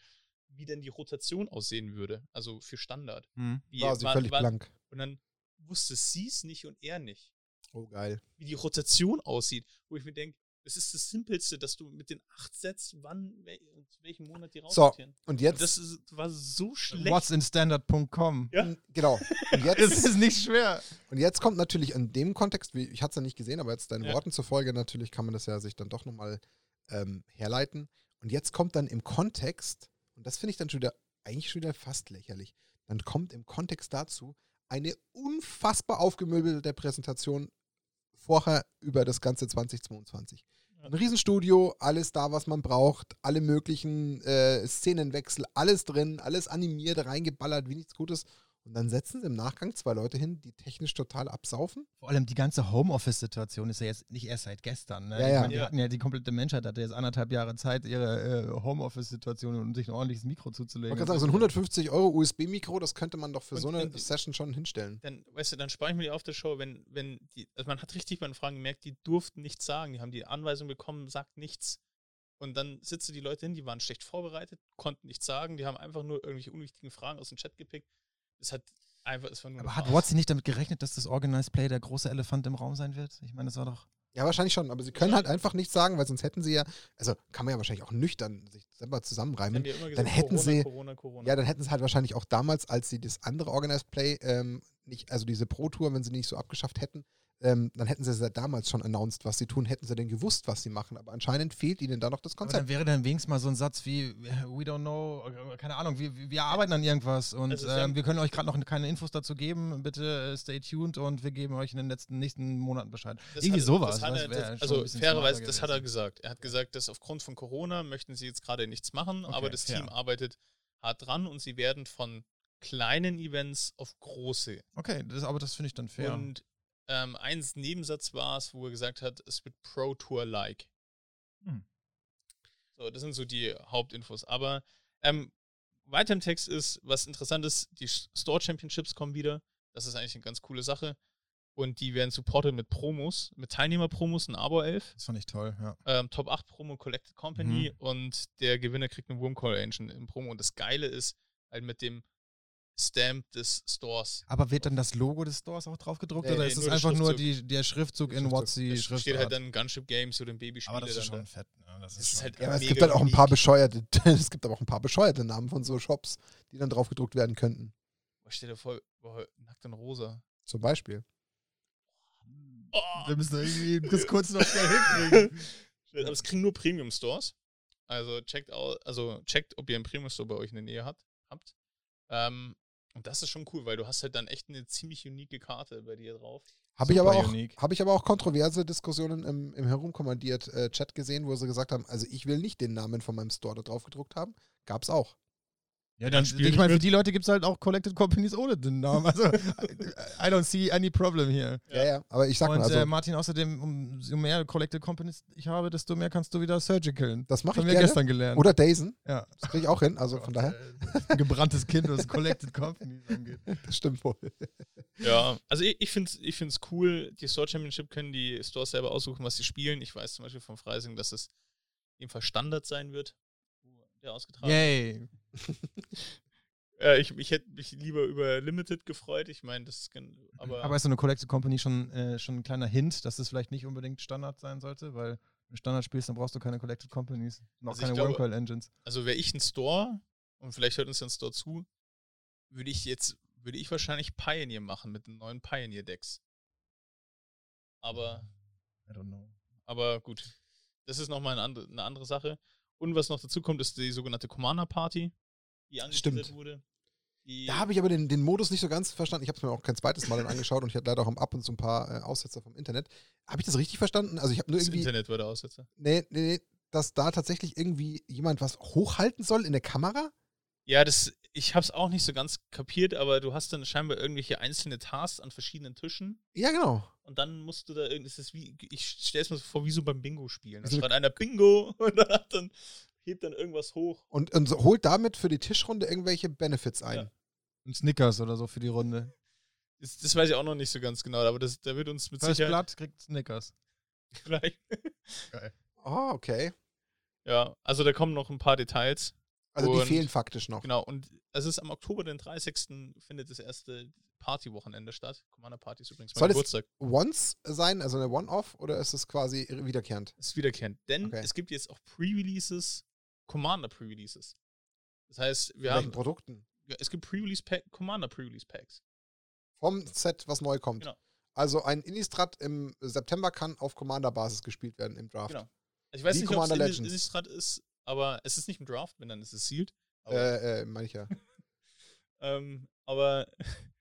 Speaker 2: wie denn die Rotation aussehen würde. Also für Standard.
Speaker 3: Hm.
Speaker 2: Wie,
Speaker 1: war sie
Speaker 2: wa-
Speaker 1: völlig
Speaker 2: wa-
Speaker 1: blank.
Speaker 2: Und dann wusste sie es nicht und er nicht,
Speaker 1: Oh, geil.
Speaker 2: wie die Rotation aussieht. Wo ich mir denke, das ist das Simpelste, dass du mit den acht Sets, wann, wel, welchem Monat die
Speaker 1: So,
Speaker 2: rausrotieren.
Speaker 1: Und
Speaker 2: Und
Speaker 1: jetzt.
Speaker 2: das ist, war so schlecht.
Speaker 3: Whatsinstandard.com.
Speaker 2: Ja.
Speaker 1: Genau. Und
Speaker 3: Es
Speaker 1: jetzt,
Speaker 3: ist nicht schwer.
Speaker 1: und jetzt kommt natürlich in dem Kontext, wie, ich hatte es ja nicht gesehen, aber jetzt deinen
Speaker 2: Ja.
Speaker 1: Worten zufolge natürlich kann man das ja sich dann doch nochmal ähm, herleiten. Und jetzt kommt dann im Kontext, und das finde ich dann schon wieder, eigentlich schon wieder fast lächerlich, dann kommt im Kontext dazu eine unfassbar aufgemöbelte Präsentation vorher über das ganze 2022.
Speaker 2: Ja.
Speaker 1: Ein Riesenstudio, alles da, was man braucht, alle möglichen äh, Szenenwechsel, alles drin, alles animiert, reingeballert, wie nichts Gutes. Und dann setzen sie im Nachgang zwei Leute hin, die technisch total absaufen.
Speaker 3: Vor allem die ganze Homeoffice-Situation ist ja jetzt nicht erst seit gestern. Ne?
Speaker 1: Ja,
Speaker 3: Ich
Speaker 1: ja.
Speaker 3: meine, die
Speaker 2: Ja.
Speaker 3: hatten ja die komplette Menschheit hatte jetzt anderthalb Jahre Zeit, ihre äh, Homeoffice-Situation und sich ein ordentliches Mikro
Speaker 1: Ich
Speaker 3: zuzulegen.
Speaker 1: wollte gerade sagen, so ein 150 Euro USB-Mikro, das könnte man doch für
Speaker 2: Und-
Speaker 1: so eine
Speaker 2: und-
Speaker 1: Session schon hinstellen.
Speaker 2: Dann, weißt du, dann spare ich mir die auf der Show, wenn, wenn die, also man hat richtig bei den Fragen gemerkt, die durften nichts sagen. Die haben die Anweisung bekommen, sagt nichts. Und dann sitzen die Leute hin, die waren schlecht vorbereitet, konnten nichts sagen, die haben einfach nur irgendwelche unwichtigen Fragen aus dem Chat gepickt. Es hat einfach, es war nur
Speaker 3: Aber hat. Watson nicht damit gerechnet, dass das Organized Play der große Elefant im Raum sein wird? Ich meine, das war doch.
Speaker 1: Ja, wahrscheinlich schon, aber sie können halt einfach nichts sagen, weil sonst hätten sie ja, also kann man ja wahrscheinlich auch nüchtern sich selber zusammenreimen.
Speaker 2: die immer
Speaker 1: dann
Speaker 2: gesagt,
Speaker 1: hätten
Speaker 2: Corona,
Speaker 1: sie-
Speaker 2: Corona, Corona.
Speaker 1: Ja, dann hätten sie halt wahrscheinlich auch damals, als sie das andere Organized Play ähm, nicht, also diese Pro-Tour, wenn sie nicht so abgeschafft hätten, ähm, dann hätten sie es ja damals schon announced, was sie tun, hätten sie denn gewusst, was sie machen. Aber anscheinend fehlt ihnen da noch das
Speaker 3: Aber dann
Speaker 1: Konzept.
Speaker 3: wäre dann wenigstens mal so ein Satz wie, we don't know, äh, keine Ahnung, wir, wir arbeiten an irgendwas und
Speaker 2: Also sie
Speaker 3: ähm, wir können euch gerade noch keine Infos dazu geben. Bitte äh, stay tuned und wir geben euch in den letzten nächsten Monaten Bescheid.
Speaker 2: Das
Speaker 3: Irgendwie
Speaker 2: hat-
Speaker 3: sowas.
Speaker 2: das er, das, also fairerweise, das hat er gesagt. Er hat gesagt, dass aufgrund von Corona möchten sie jetzt gerade nichts machen,
Speaker 3: Okay,
Speaker 2: aber das. Team arbeitet hart dran und sie werden von kleinen Events auf große.
Speaker 3: Okay, das, aber das finde ich dann fair.
Speaker 2: Und ähm, ein Nebensatz war es, wo er gesagt hat, es wird Pro Tour-like. So, das sind so die Hauptinfos. Aber ähm, weiter im Text ist, was interessant ist, die Store Championships kommen wieder. Das ist eigentlich eine ganz coole Sache. Und die werden supported mit Promos, mit Teilnehmerpromos, ein Abo 11.
Speaker 3: Das fand ich toll, ja.
Speaker 2: Ähm, Top 8 Promo Collected Company und der Gewinner kriegt eine Wormcall Engine im Promo. Und das Geile ist halt mit dem Stamp des Stores.
Speaker 3: Aber wird dann das Logo des Stores auch drauf gedruckt
Speaker 1: Nee,
Speaker 3: oder
Speaker 2: nee,
Speaker 3: ist es einfach nur die, der Schriftzug
Speaker 1: Der
Speaker 3: in
Speaker 1: Schriftzug.
Speaker 3: Watsi
Speaker 2: Da steht halt dann Gunship Games oder ein Babyspiele
Speaker 3: Aber das ist
Speaker 2: dann
Speaker 3: schon
Speaker 2: da.
Speaker 3: fett. Ne? Das
Speaker 2: Das
Speaker 3: ist
Speaker 2: halt.
Speaker 1: Ja, es gibt halt auch ein paar bescheuerte, es gibt aber auch ein paar bescheuerte Namen von so Shops, die dann drauf gedruckt werden könnten.
Speaker 2: Was steht da vor? Boah, nackt und rosa.
Speaker 1: Zum Beispiel.
Speaker 2: Oh.
Speaker 3: Wir müssen irgendwie das kurz noch schnell hinkriegen.
Speaker 2: Aber es kriegen nur Premium Stores. Also checkt also checkt, ob ihr einen Premium Store bei euch in der Nähe habt. habt. Ähm, und das ist schon cool, weil du hast halt dann echt eine ziemlich unique Karte bei dir drauf.
Speaker 1: Habe ich, aber auch- habe ich aber auch kontroverse Diskussionen im, im herumkommandiert äh, Chat gesehen, wo sie gesagt haben, also ich will nicht den Namen von meinem Store da drauf gedruckt haben. Gab's auch.
Speaker 3: Ja,
Speaker 2: dann spiel
Speaker 3: ich meine, für die Leute gibt es halt auch Collected Companies ohne den Namen. Also, I don't see any problem here.
Speaker 1: Ja, ja. Aber ich sag
Speaker 3: Und
Speaker 1: mal, also
Speaker 3: äh, Martin, außerdem, umso mehr Collected Companies ich habe, desto mehr kannst du wieder surgicalen.
Speaker 1: das mache
Speaker 3: Haben
Speaker 1: ich
Speaker 3: wir
Speaker 1: gerne.
Speaker 3: gestern gelernt.
Speaker 1: Oder Dazen.
Speaker 3: ja.
Speaker 1: Das kriege ich auch hin. Also von daher,
Speaker 3: Äh, ein gebranntes Kind, was Collected Companies angeht.
Speaker 1: das stimmt wohl.
Speaker 2: Ja, also ich, ich finde es ich find's cool. Die Store Championship können die Stores selber aussuchen, was sie spielen. Ich weiß zum Beispiel von Freising, dass es jedenfalls Standard sein wird, der ausgetragen
Speaker 3: Yay.
Speaker 2: Äh, ich ich hätte mich lieber über Limited gefreut. Ich meine, das ist. gen- Aber,
Speaker 3: Aber ist so eine Collected Company schon, äh, schon ein kleiner Hint, dass es vielleicht nicht unbedingt Standard sein sollte, weil wenn du Standard spielst, dann brauchst du keine Collected Companies. Noch
Speaker 2: Also
Speaker 3: keine Wormcoil Engines.
Speaker 2: also wäre ich ein Store, und vielleicht hört uns ja ein Store zu, würde ich jetzt, würde ich wahrscheinlich Pioneer machen mit den neuen Pioneer-Decks. Aber,
Speaker 3: I don't know.
Speaker 2: aber gut. Das ist nochmal eine andere, eine andere Sache. Und was noch dazu kommt, ist die sogenannte Commander Party, die angeteasert
Speaker 1: Stimmt.
Speaker 2: wurde.
Speaker 1: Da habe ich aber den, den Modus nicht so ganz verstanden. Ich habe es mir auch kein zweites Mal dann angeschaut und ich hatte leider auch ab und zu ein paar äh, Aussetzer vom Internet. Habe ich das richtig verstanden? Also ich habe nur
Speaker 2: das
Speaker 1: irgendwie.
Speaker 2: Internet war der Aussetzer.
Speaker 1: Nee, nee, nee, dass da tatsächlich irgendwie jemand was hochhalten soll in der Kamera?
Speaker 2: Ja, das, ich habe es auch nicht so ganz kapiert, aber du hast dann scheinbar irgendwelche einzelne Tasks an verschiedenen Tischen.
Speaker 1: Ja, genau.
Speaker 2: Und dann musst du da irgendwie, das ist wie, ich stelle es mir so vor, wie so beim Bingo spielen. Da
Speaker 1: So eine-
Speaker 2: schreit einer Bingo und dann, hat dann hebt dann irgendwas hoch.
Speaker 1: Und, und so, holt damit für die Tischrunde irgendwelche Benefits ein.
Speaker 2: Ja.
Speaker 3: Und Snickers oder so für die Runde.
Speaker 2: Das, das weiß ich auch noch nicht so ganz genau, aber das, da wird uns mit
Speaker 3: First
Speaker 2: Sicherheit
Speaker 3: Blood kriegt Snickers.
Speaker 2: vielleicht.
Speaker 1: Oh, okay.
Speaker 2: Ja, also da kommen noch ein paar Details.
Speaker 1: Also die
Speaker 2: Und-
Speaker 1: fehlen faktisch noch.
Speaker 2: Genau, und es ist am Oktober, den 30. findet das erste Partywochenende statt. Commander Party ist übrigens mein
Speaker 1: Soll das-
Speaker 2: Geburtstag.
Speaker 1: Once sein, also eine One-Off, oder ist es quasi wiederkehrend?
Speaker 2: ist wiederkehrend. Denn
Speaker 1: Okay.
Speaker 2: es gibt jetzt auch Pre-Releases, Commander Pre-Releases. Das heißt, wir
Speaker 1: welchen
Speaker 2: haben,
Speaker 1: Produkten?
Speaker 2: ja, es gibt Pre-Release Pack, Commander Pre-Release Packs.
Speaker 1: Vom Set, was neu kommt.
Speaker 2: Genau.
Speaker 1: Also ein Innistrad im September kann auf Commander-Basis gespielt werden im Draft.
Speaker 2: Genau. Also ich weiß
Speaker 1: Wie
Speaker 2: nicht, ob es. Innistrad ist, aber es ist nicht im Draft, wenn dann ist es sealed. Aber,
Speaker 1: Äh, äh, meine ich ja.
Speaker 2: ähm, aber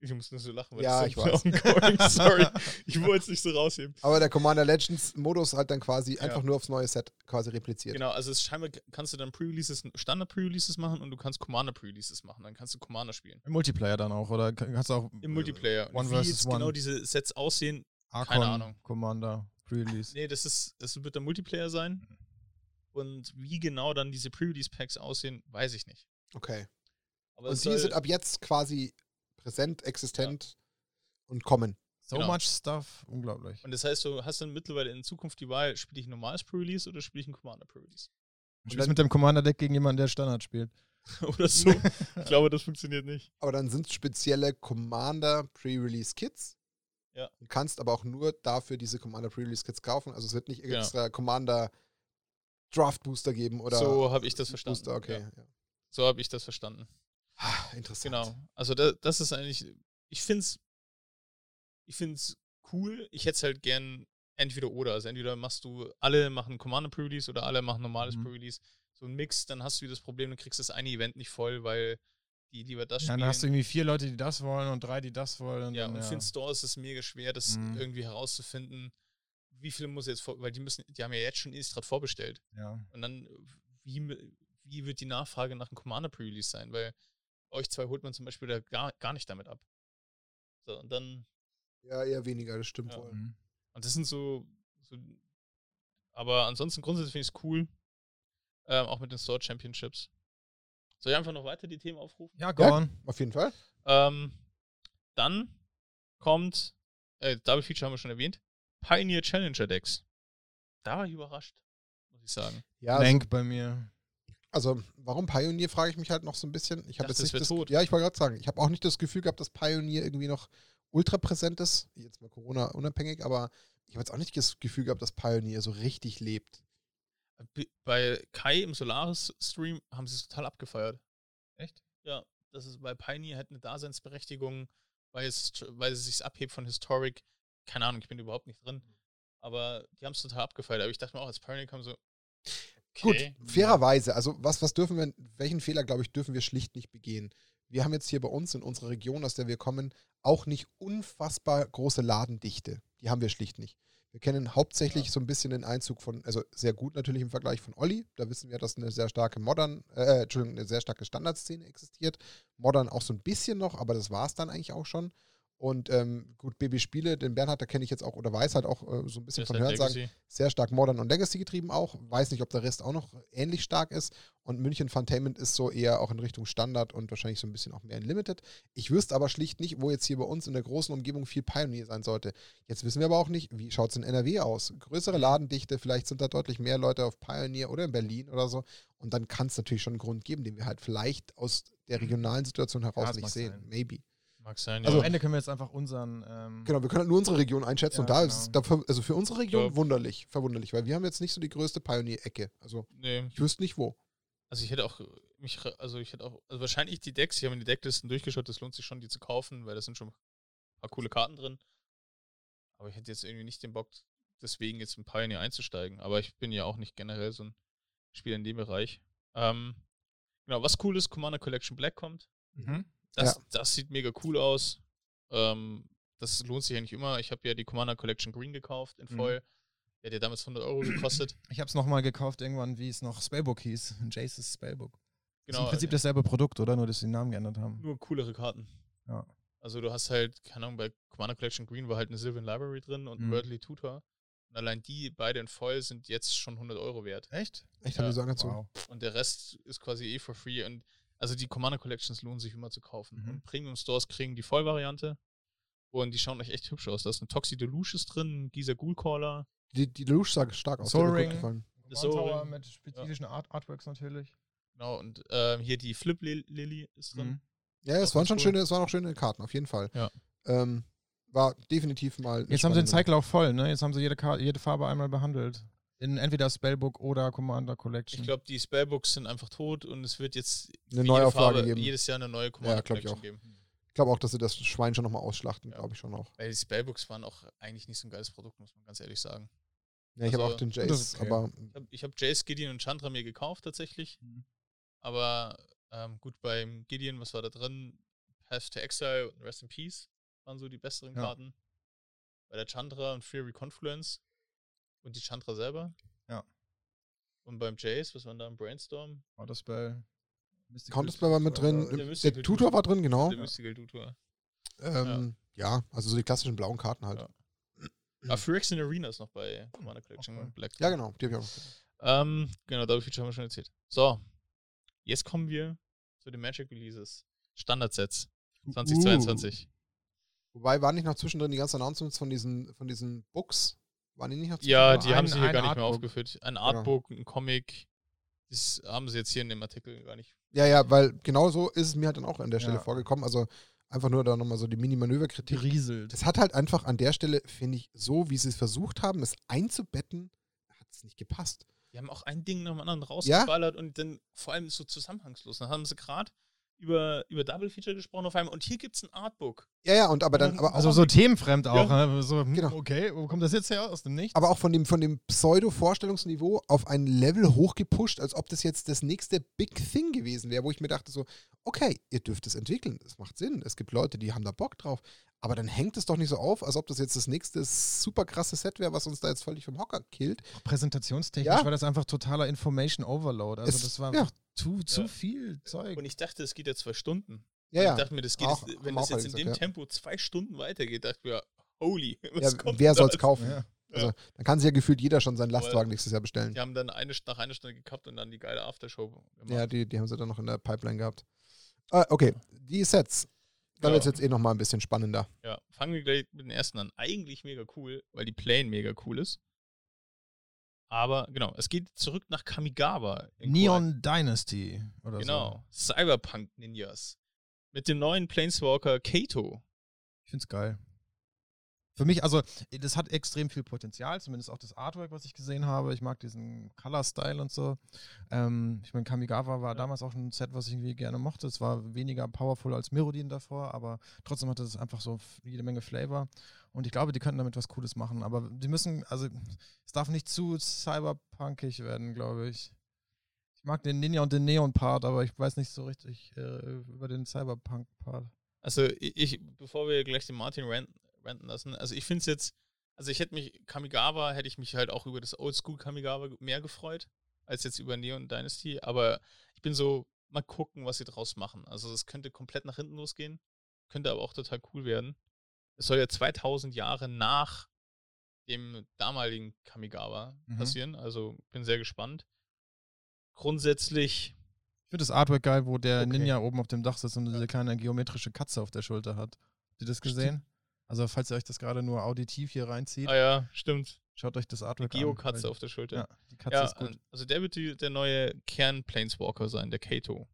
Speaker 2: ich muss nur so lachen, weil
Speaker 1: Ja,
Speaker 2: das
Speaker 1: ich
Speaker 2: so
Speaker 1: weiß.
Speaker 2: ongoing, sorry. Ich wollte es nicht so rausheben.
Speaker 1: Aber der Commander Legends Modus halt dann quasi
Speaker 2: Ja.
Speaker 1: einfach nur aufs neue Set quasi repliziert.
Speaker 2: Genau, also es scheinbar kannst du dann Pre-Releases, Standard-Pre-Releases machen und du kannst Commander-Pre-Releases machen. Dann kannst du Commander spielen.
Speaker 3: Im Multiplayer dann auch, oder kann- kannst du auch
Speaker 2: Im Multiplayer.
Speaker 3: One
Speaker 2: wie
Speaker 3: versus
Speaker 2: jetzt
Speaker 3: One.
Speaker 2: genau diese Sets aussehen,
Speaker 3: Archon
Speaker 2: Ahnung.
Speaker 3: Commander Pre-Release.
Speaker 2: Nee, das ist, das wird der Multiplayer sein. Und wie genau dann diese Pre-Release-Packs aussehen, weiß ich nicht.
Speaker 1: Okay.
Speaker 2: Aber
Speaker 1: Und die sind ab jetzt quasi präsent, existent und kommen.
Speaker 3: So
Speaker 2: Genau.
Speaker 3: much stuff, unglaublich.
Speaker 2: und das heißt, du hast dann mittlerweile in Zukunft die Wahl, spiele ich ein normales Pre-Release oder spiele ich ein Commander Pre-Release?
Speaker 3: Du spielst mit dem Commander-Deck gegen jemanden, der Standard spielt.
Speaker 2: oder so. ich glaube, das funktioniert nicht.
Speaker 1: Aber dann sind es spezielle Commander Pre-Release Kits.
Speaker 2: Ja.
Speaker 1: Du kannst aber auch nur dafür diese Commander Pre-Release Kits kaufen. Also es wird nicht
Speaker 2: Genau.
Speaker 1: extra Commander Draft Booster geben oder
Speaker 2: so habe ich das verstanden.
Speaker 1: Booster, okay.
Speaker 2: Ja,
Speaker 1: Ja.
Speaker 2: so habe ich das verstanden.
Speaker 1: Ah, Interessant.
Speaker 2: Genau. Also da, das ist eigentlich, ich finde es ich find's cool. Ich hätte es halt gern entweder oder. Also entweder machst du, alle machen Commander Pre-Release oder alle machen normales
Speaker 3: Mhm.
Speaker 2: Pre-Release. So ein Mix, dann hast du wieder das Problem, du kriegst das eine Event nicht voll, weil die lieber das
Speaker 3: Ja,
Speaker 2: spielen.
Speaker 3: dann hast du irgendwie vier Leute, die das wollen und drei, die das wollen. Und
Speaker 2: ja,
Speaker 3: dann,
Speaker 2: und
Speaker 3: ja.
Speaker 2: für den Store ist es mega schwer, das
Speaker 3: Mhm.
Speaker 2: irgendwie herauszufinden, wie viele muss jetzt vor, weil die müssen, die haben ja jetzt schon Innistrad vorbestellt.
Speaker 3: ja.
Speaker 2: Und dann, wie, wie wird die Nachfrage nach einem Commander Pre-Release sein? Weil euch zwei holt man zum Beispiel da gar, gar nicht damit ab. So, und dann,
Speaker 1: Ja, eher weniger, das stimmt
Speaker 2: Ja.
Speaker 1: wohl.
Speaker 3: Mhm.
Speaker 2: und das sind so, so aber ansonsten grundsätzlich finde ich es cool. Ähm, auch mit den Store Championships. Soll ich einfach noch weiter die Themen aufrufen?
Speaker 3: Ja, go
Speaker 1: Ja.
Speaker 3: on.
Speaker 1: Auf jeden Fall.
Speaker 2: Ähm, dann kommt, äh, Double Feature haben wir schon erwähnt, Pioneer Challenger Decks. Da war ich überrascht, muss ich sagen.
Speaker 1: Ja, also,
Speaker 3: Blank bei mir.
Speaker 1: also warum Pioneer, frage ich mich halt noch so ein bisschen. Ich habe jetzt
Speaker 2: es
Speaker 1: nicht das,
Speaker 2: tot.
Speaker 1: Ja, ich wollte gerade sagen, ich habe auch nicht das Gefühl gehabt, dass Pioneer irgendwie noch ultra präsent ist. Jetzt mal Corona unabhängig, aber ich habe jetzt auch nicht das Gefühl gehabt, dass Pioneer so richtig lebt.
Speaker 2: Bei Kai im Solaris-Stream haben sie es total abgefeiert.
Speaker 3: Echt?
Speaker 2: Ja, das ist bei Pioneer halt eine Daseinsberechtigung, weil es, weil es sich abhebt von Historic. Keine Ahnung, ich bin überhaupt nicht drin. Aber die haben es total abgefeiert. Aber ich dachte mir auch, als Pioneer kam so. Okay.
Speaker 1: Gut, fairerweise, also was, was dürfen wir, welchen Fehler, glaube ich, dürfen wir schlicht nicht begehen? Wir haben jetzt hier bei uns in unserer Region, aus der wir kommen, auch nicht unfassbar große Ladendichte. Die haben wir schlicht nicht. Wir kennen hauptsächlich so ein bisschen den Einzug von, also sehr gut natürlich im Vergleich von Olli. Da wissen wir, dass eine sehr starke Modern, äh, Entschuldigung, eine sehr starke Standardszene existiert. Modern auch so ein bisschen noch, aber das war es dann eigentlich auch schon. Und ähm, gut, Baby Spiele, den Bernhard, da kenne ich jetzt auch oder weiß halt auch äh, so ein bisschen
Speaker 2: Das
Speaker 1: von
Speaker 2: halt
Speaker 1: Hörensagen,
Speaker 2: Legacy.
Speaker 1: sehr stark Modern und Legacy getrieben auch. Weiß nicht, ob der Rest auch noch ähnlich stark ist. Und München Funtainment ist so eher auch in Richtung Standard und wahrscheinlich so ein bisschen auch mehr in Limited. Ich wüsste aber schlicht nicht, wo jetzt hier bei uns in der großen Umgebung viel Pioneer sein sollte. Jetzt wissen wir aber auch nicht, wie schaut es in NRW aus? Größere Ladendichte, vielleicht sind da deutlich mehr Leute auf Pioneer oder in Berlin oder so. Und dann kann es natürlich schon einen Grund geben, den wir halt vielleicht aus der regionalen Situation heraus
Speaker 3: das
Speaker 1: nicht sehen.
Speaker 3: sein.
Speaker 1: Maybe.
Speaker 2: Mag sein,
Speaker 1: Also-
Speaker 2: ja.
Speaker 3: Am Ende können wir jetzt einfach unseren. Ähm,
Speaker 1: Genau, wir können halt nur unsere Region einschätzen
Speaker 3: Ja,
Speaker 1: und da
Speaker 3: genau.
Speaker 1: ist dafür, also für unsere Region
Speaker 2: Ja.
Speaker 1: wunderlich, verwunderlich, weil wir haben jetzt nicht so die größte Pioneer-Ecke. Also
Speaker 2: nee.
Speaker 1: ich wüsste nicht wo.
Speaker 2: Also ich hätte auch mich, re- also ich hätte auch, also wahrscheinlich die Decks, ich habe mir die Decklisten durchgeschaut, das lohnt sich schon, die zu kaufen, weil da sind schon ein paar coole Karten drin. Aber ich hätte jetzt irgendwie nicht den Bock, deswegen jetzt in Pioneer einzusteigen. Aber ich bin ja auch nicht generell so ein Spieler in dem Bereich. Ähm, genau, was cool ist, Commander Collection Black kommt.
Speaker 3: mhm.
Speaker 2: Das,
Speaker 1: Ja.
Speaker 2: das sieht mega cool aus. Ähm, das lohnt sich ja nicht immer. Ich habe ja die Commander Collection Green gekauft in
Speaker 3: Mhm.
Speaker 2: Foil. Der hat ja damals 100 Euro gekostet.
Speaker 3: Ich habe es nochmal gekauft, irgendwann, wie es noch Spellbook hieß. Jace's Spellbook. Ist
Speaker 2: Genau.
Speaker 3: im Prinzip dasselbe Produkt, oder? Nur, dass sie den Namen geändert haben.
Speaker 2: nur coolere Karten.
Speaker 3: Ja.
Speaker 2: Also du hast halt, keine Ahnung, bei Commander Collection Green war halt eine Sylvan Library drin und ein
Speaker 3: Mhm.
Speaker 2: Tutor. Und allein die beide in Foil sind jetzt schon 100 Euro wert.
Speaker 3: Echt?
Speaker 1: Echt,
Speaker 2: Ja,
Speaker 1: haben die so angezogen.
Speaker 3: Wow.
Speaker 2: Und der Rest ist quasi eh for free. Und also die Commander Collections lohnen sich immer zu kaufen.
Speaker 3: Mhm.
Speaker 2: Und Premium Stores kriegen die Vollvariante. Und die schauen euch echt hübsch aus. Da ist eine Toxi Deluxe drin, ein Giza Ghoul Caller.
Speaker 1: Die, die Lelouch sah stark aus.
Speaker 3: Soul
Speaker 1: der hat mir
Speaker 3: Ring.
Speaker 1: gut gefallen.
Speaker 2: Das
Speaker 3: Command
Speaker 2: so-
Speaker 3: Tower mit spezifischen Art Artworks natürlich.
Speaker 2: Genau, und ähm, hier die Flip Lil- Lily ist drin.
Speaker 3: Mhm.
Speaker 1: Ja, es waren schon
Speaker 2: cool.
Speaker 1: schöne, es waren auch schöne Karten, auf jeden Fall.
Speaker 2: Ja.
Speaker 1: Ähm, war definitiv mal.
Speaker 3: Jetzt haben sie den Zeitlauf voll, ne? Jetzt haben sie jede, Karte, jede Farbe einmal behandelt. In entweder Spellbook oder Commander Collection.
Speaker 2: Ich glaube, die Spellbooks sind einfach tot und es wird jetzt
Speaker 1: Eine
Speaker 2: jede Farbe
Speaker 1: geben.
Speaker 2: jedes Jahr eine neue Commander
Speaker 1: ich
Speaker 2: Collection
Speaker 1: auch.
Speaker 2: geben.
Speaker 1: Ich glaube auch, dass sie das Schwein schon nochmal ausschlachten,
Speaker 2: Ja.
Speaker 1: glaube ich schon auch.
Speaker 2: Weil die Spellbooks waren auch eigentlich nicht so ein geiles Produkt, muss man ganz ehrlich sagen.
Speaker 1: Ja, ich habe
Speaker 2: Also,
Speaker 1: auch den Jace,
Speaker 3: okay.
Speaker 1: aber
Speaker 2: Ich habe ich hab Jace, Gideon und Chandra mir gekauft tatsächlich.
Speaker 3: Mhm.
Speaker 2: Aber ähm, gut, beim Gideon, was war da drin? Path to Exile und Rest in Peace waren so die besseren
Speaker 3: Ja.
Speaker 2: Karten. Bei der Chandra und Fury Confluence und die Chandra selber.
Speaker 3: Ja.
Speaker 2: Und beim Jace, was war da im Brainstorm?
Speaker 3: Counterspell. Mystical
Speaker 1: Counterspell war mit drin.
Speaker 2: Der
Speaker 1: Der,
Speaker 2: Mystical
Speaker 1: Tutor war drin, genau.
Speaker 2: Der Mystical Tutor.
Speaker 1: Ähm, ja. also so die klassischen blauen Karten halt.
Speaker 2: Ja.
Speaker 1: Ja,
Speaker 2: Ah, Phyrexian Arena ist noch bei Commander Collection
Speaker 3: Okay.
Speaker 2: Black. drin.
Speaker 1: genau, die habe ich auch. noch.
Speaker 2: Ähm, genau, Double Feature haben wir schon erzählt. So, jetzt kommen wir zu den Magic Releases. Standardsets 2022.
Speaker 1: Uh. Wobei waren nicht noch zwischendrin die ganzen Announcements von diesen, von diesen Books? Waren die nicht noch
Speaker 2: Ja, die haben
Speaker 3: ein-
Speaker 2: sie hier gar nicht mehr
Speaker 3: Artbook.
Speaker 2: aufgeführt. Ein Artbook, ein Comic. Das haben sie jetzt hier in dem Artikel gar nicht.
Speaker 1: Ja, ja, weil genau so ist es mir halt dann auch an der Stelle
Speaker 3: Ja.
Speaker 1: vorgekommen. Also einfach nur da nochmal so die Mini-Manöverkritik.
Speaker 3: Gerieselt.
Speaker 1: Das hat halt einfach an der Stelle, finde ich, so wie sie es versucht haben, es einzubetten, hat es nicht gepasst.
Speaker 2: Die haben auch ein Ding nach dem anderen rausgeballert und dann vor allem so zusammenhangslos. Dann haben sie gerade über, über Double Feature gesprochen auf einmal und hier gibt es ein Artbook.
Speaker 1: Ja, ja, und aber dann, aber auch,
Speaker 3: Also so themenfremd auch,
Speaker 2: Ja.
Speaker 3: ne? So, hm,
Speaker 1: Genau.
Speaker 3: okay, wo kommt das jetzt her? Aus dem Nichts?
Speaker 1: aber auch von dem, von dem Pseudo-Vorstellungsniveau auf ein Level hochgepusht, als ob das jetzt das nächste Big Thing gewesen wäre, wo ich mir dachte so, okay, ihr dürft es entwickeln, es macht Sinn, es gibt Leute, die haben da Bock drauf, aber dann hängt es doch nicht so auf, als ob das jetzt das nächste super krasse Set wäre, was uns da jetzt völlig vom Hocker killt.
Speaker 3: Präsentationstechnisch
Speaker 1: Ja.
Speaker 3: war das einfach totaler Information Overload. Also
Speaker 1: Es-
Speaker 3: das war
Speaker 1: ja.
Speaker 3: Zu, zu
Speaker 2: Ja.
Speaker 3: viel Zeug.
Speaker 2: Und ich dachte, es geht ja zwei Stunden.
Speaker 1: Ja, ja.
Speaker 2: Ich dachte mir, das geht
Speaker 1: Auch-
Speaker 2: jetzt, wenn das jetzt in
Speaker 1: gesagt,
Speaker 2: dem
Speaker 1: ja.
Speaker 2: Tempo zwei Stunden weitergeht, dachte ich mir, holy, was
Speaker 1: ja
Speaker 2: kommt
Speaker 1: wer
Speaker 2: da
Speaker 1: soll's
Speaker 2: als-
Speaker 1: kaufen?
Speaker 3: Ja.
Speaker 1: Also dann kann sich ja gefühlt jeder schon seinen Lastwagen nächstes Jahr bestellen.
Speaker 2: Die haben dann eine, nach einer Stunde gekappt und dann die geile Aftershow gemacht.
Speaker 1: Ja, die, die haben sie dann noch in der Pipeline gehabt. Äh, okay, die Sets. Da
Speaker 2: Ja.
Speaker 1: wird es jetzt eh nochmal ein bisschen spannender.
Speaker 2: Ja, fangen wir gleich mit den ersten an. Eigentlich mega cool, weil die Plane mega cool ist. Aber genau, es geht zurück nach Kamigawa.
Speaker 3: Neon Dynasty oder
Speaker 2: Genau, Cyberpunk Ninjas. Mit dem neuen Planeswalker Kato.
Speaker 3: so. Ich find's geil. Für mich, also, das hat extrem viel Potenzial, zumindest auch das Artwork, was ich gesehen habe. Ich mag diesen Color-Style und so. Ähm, ich meine, Kamigawa war
Speaker 2: Ja.
Speaker 3: damals auch ein Set, was ich irgendwie gerne mochte. Es war weniger powerful als Mirrodin davor, aber trotzdem hatte es einfach so jede Menge Flavor. Und ich glaube, die könnten damit was Cooles machen. Aber die müssen, also, es darf nicht zu cyberpunkig werden, glaube ich. Ich mag den Ninja und den Neon-Part, aber ich weiß nicht so richtig äh, über den Cyberpunk-Part.
Speaker 2: Also ich, ich, bevor wir gleich den Martin ranten, ranten lassen, also ich finde es jetzt, also ich hätte mich, Kamigawa hätte ich mich halt auch über das Oldschool Kamigawa mehr gefreut, als jetzt über Neon Dynasty, aber ich bin so, mal gucken, was sie draus machen. Also es könnte komplett nach hinten losgehen, könnte aber auch total cool werden. Es soll ja 2000 Jahre nach dem damaligen Kamigawa
Speaker 3: Mhm.
Speaker 2: passieren, also bin sehr gespannt. Grundsätzlich,
Speaker 3: Ich finde das Artwork geil, wo der
Speaker 2: Okay.
Speaker 3: Ninja oben auf dem Dach sitzt und diese kleine geometrische Katze auf der Schulter hat. Habt ihr das gesehen? Also, falls ihr euch das gerade nur auditiv hier reinzieht,
Speaker 2: ah ja, stimmt,
Speaker 3: schaut euch das Artwork an.
Speaker 2: Geokatze auf der Schulter.
Speaker 3: Ja, die Katze
Speaker 2: Ja,
Speaker 3: ist gut.
Speaker 2: also der wird die, der neue Kern-Planeswalker sein, der Kato.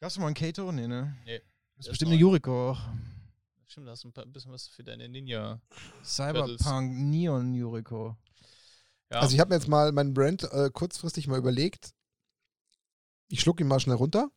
Speaker 3: Gab's schon mal einen Kato? Nee, ne?
Speaker 2: Nee,
Speaker 3: Das ist bestimmt eine. Yuriko auch.
Speaker 2: Stimmt, da hast du ein paar- ein bisschen was für deine Ninja.
Speaker 3: Cyberpunk Neon Yuriko.
Speaker 2: Ja,
Speaker 1: Also ich habe mir jetzt mal meinen Brand äh, kurzfristig mal überlegt. Ich schluck ihn mal schnell runter.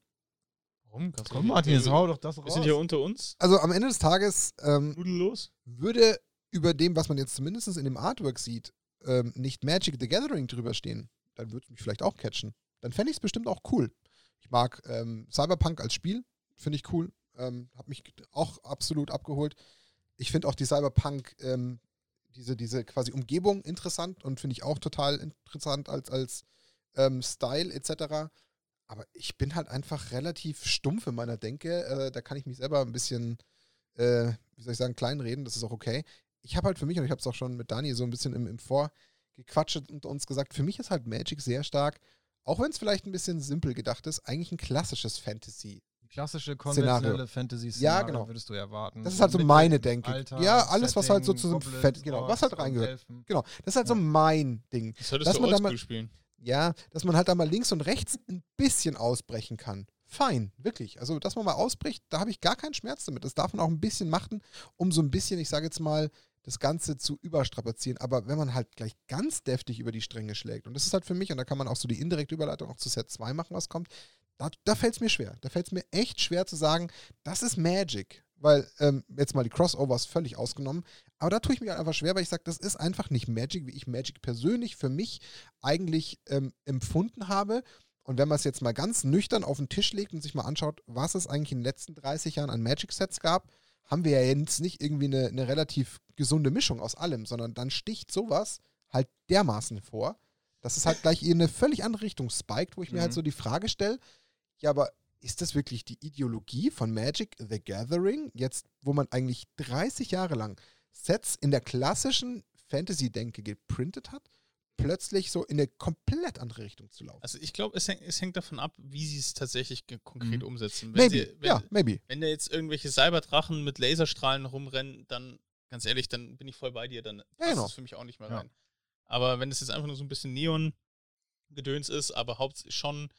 Speaker 2: Warum? Kannst
Speaker 3: Komm, Martin, jetzt hau doch das raus.
Speaker 2: wir sind hier unter uns.
Speaker 1: Also am Ende des Tages ähm,
Speaker 2: Nudellos.
Speaker 1: würde über dem, was man jetzt zumindest in dem Artwork sieht, ähm, nicht Magic the Gathering drüber stehen, dann würde es mich vielleicht auch catchen. Dann fände ich es bestimmt auch cool. Ich mag ähm, Cyberpunk als Spiel, finde ich cool. Ähm, hat mich auch absolut abgeholt. Ich finde auch die Cyberpunk, ähm, diese, diese quasi Umgebung interessant und finde ich auch total interessant als, als ähm, Style etc. Aber ich bin halt einfach relativ stumpf in meiner Denke. Äh, da kann ich mich selber ein bisschen, äh, wie soll ich sagen, kleinreden. Das ist auch okay. Ich habe halt für mich, und ich habe es auch schon mit Dani so ein bisschen im, im Vorgequatscht und uns gesagt, für mich ist halt Magic sehr stark, auch wenn es vielleicht ein bisschen simpel gedacht ist, eigentlich ein klassisches Fantasy.
Speaker 3: Klassische konventionelle
Speaker 1: Szenario.
Speaker 3: fantasy
Speaker 1: Ja, genau.
Speaker 3: würdest du erwarten.
Speaker 1: Das ist halt so
Speaker 3: Mit
Speaker 1: meine Denke.
Speaker 3: Alter,
Speaker 1: Ja, alles, was halt so
Speaker 3: Setting,
Speaker 1: zu so einem Fan- genau, was halt reingehört. Genau, das ist halt so
Speaker 3: Ja.
Speaker 1: mein Ding.
Speaker 2: Das solltest
Speaker 1: Lass
Speaker 2: du Oldschool spielen.
Speaker 1: Ja, dass man halt da mal links und rechts ein bisschen ausbrechen kann. Fein, wirklich. Also, dass man mal ausbricht, da habe ich gar keinen Schmerz damit. Das darf man auch ein bisschen machen, um so ein bisschen, ich sage jetzt mal, das Ganze zu überstrapazieren. Aber wenn man halt gleich ganz deftig über die Stränge schlägt, und das ist halt für mich, und da kann man auch so die indirekte Überleitung auch zu Set 2 machen, was kommt, da, da fällt es mir schwer. Da fällt es mir echt schwer zu sagen, das ist Magic. Weil, ähm, jetzt mal die Crossovers völlig ausgenommen, aber da tue ich mich halt einfach schwer, weil ich sage, das ist einfach nicht Magic, wie ich Magic persönlich für mich eigentlich ähm, empfunden habe. Und wenn man es jetzt mal ganz nüchtern auf den Tisch legt und sich mal anschaut, was es eigentlich in den letzten 30 Jahren an Magic-Sets gab, haben wir ja jetzt nicht irgendwie eine, eine relativ gesunde Mischung aus allem, sondern dann sticht sowas halt dermaßen vor, dass es halt gleich in eine völlig andere Richtung spiked, wo ich mir halt
Speaker 2: Mhm.
Speaker 1: so die Frage stelle, ja, aber ist das wirklich die Ideologie von Magic the Gathering, jetzt, wo man eigentlich 30 Jahre lang Sets in der klassischen Fantasy-Denke geprintet hat, plötzlich so in eine komplett andere Richtung zu laufen?
Speaker 2: Also ich glaube, es, es hängt davon ab, wie sie es tatsächlich konkret
Speaker 3: Mhm.
Speaker 2: umsetzen. Wenn,
Speaker 1: maybe,
Speaker 2: sie, wenn,
Speaker 1: ja, maybe.
Speaker 2: wenn da jetzt irgendwelche Cyberdrachen mit Laserstrahlen rumrennen, dann, ganz ehrlich, dann bin ich voll bei dir, dann passt
Speaker 1: genau.
Speaker 2: das für mich auch nicht mehr
Speaker 3: Ja.
Speaker 2: rein. Aber wenn es jetzt einfach nur so ein bisschen Neon-Gedöns ist, aber hauptsächlich schon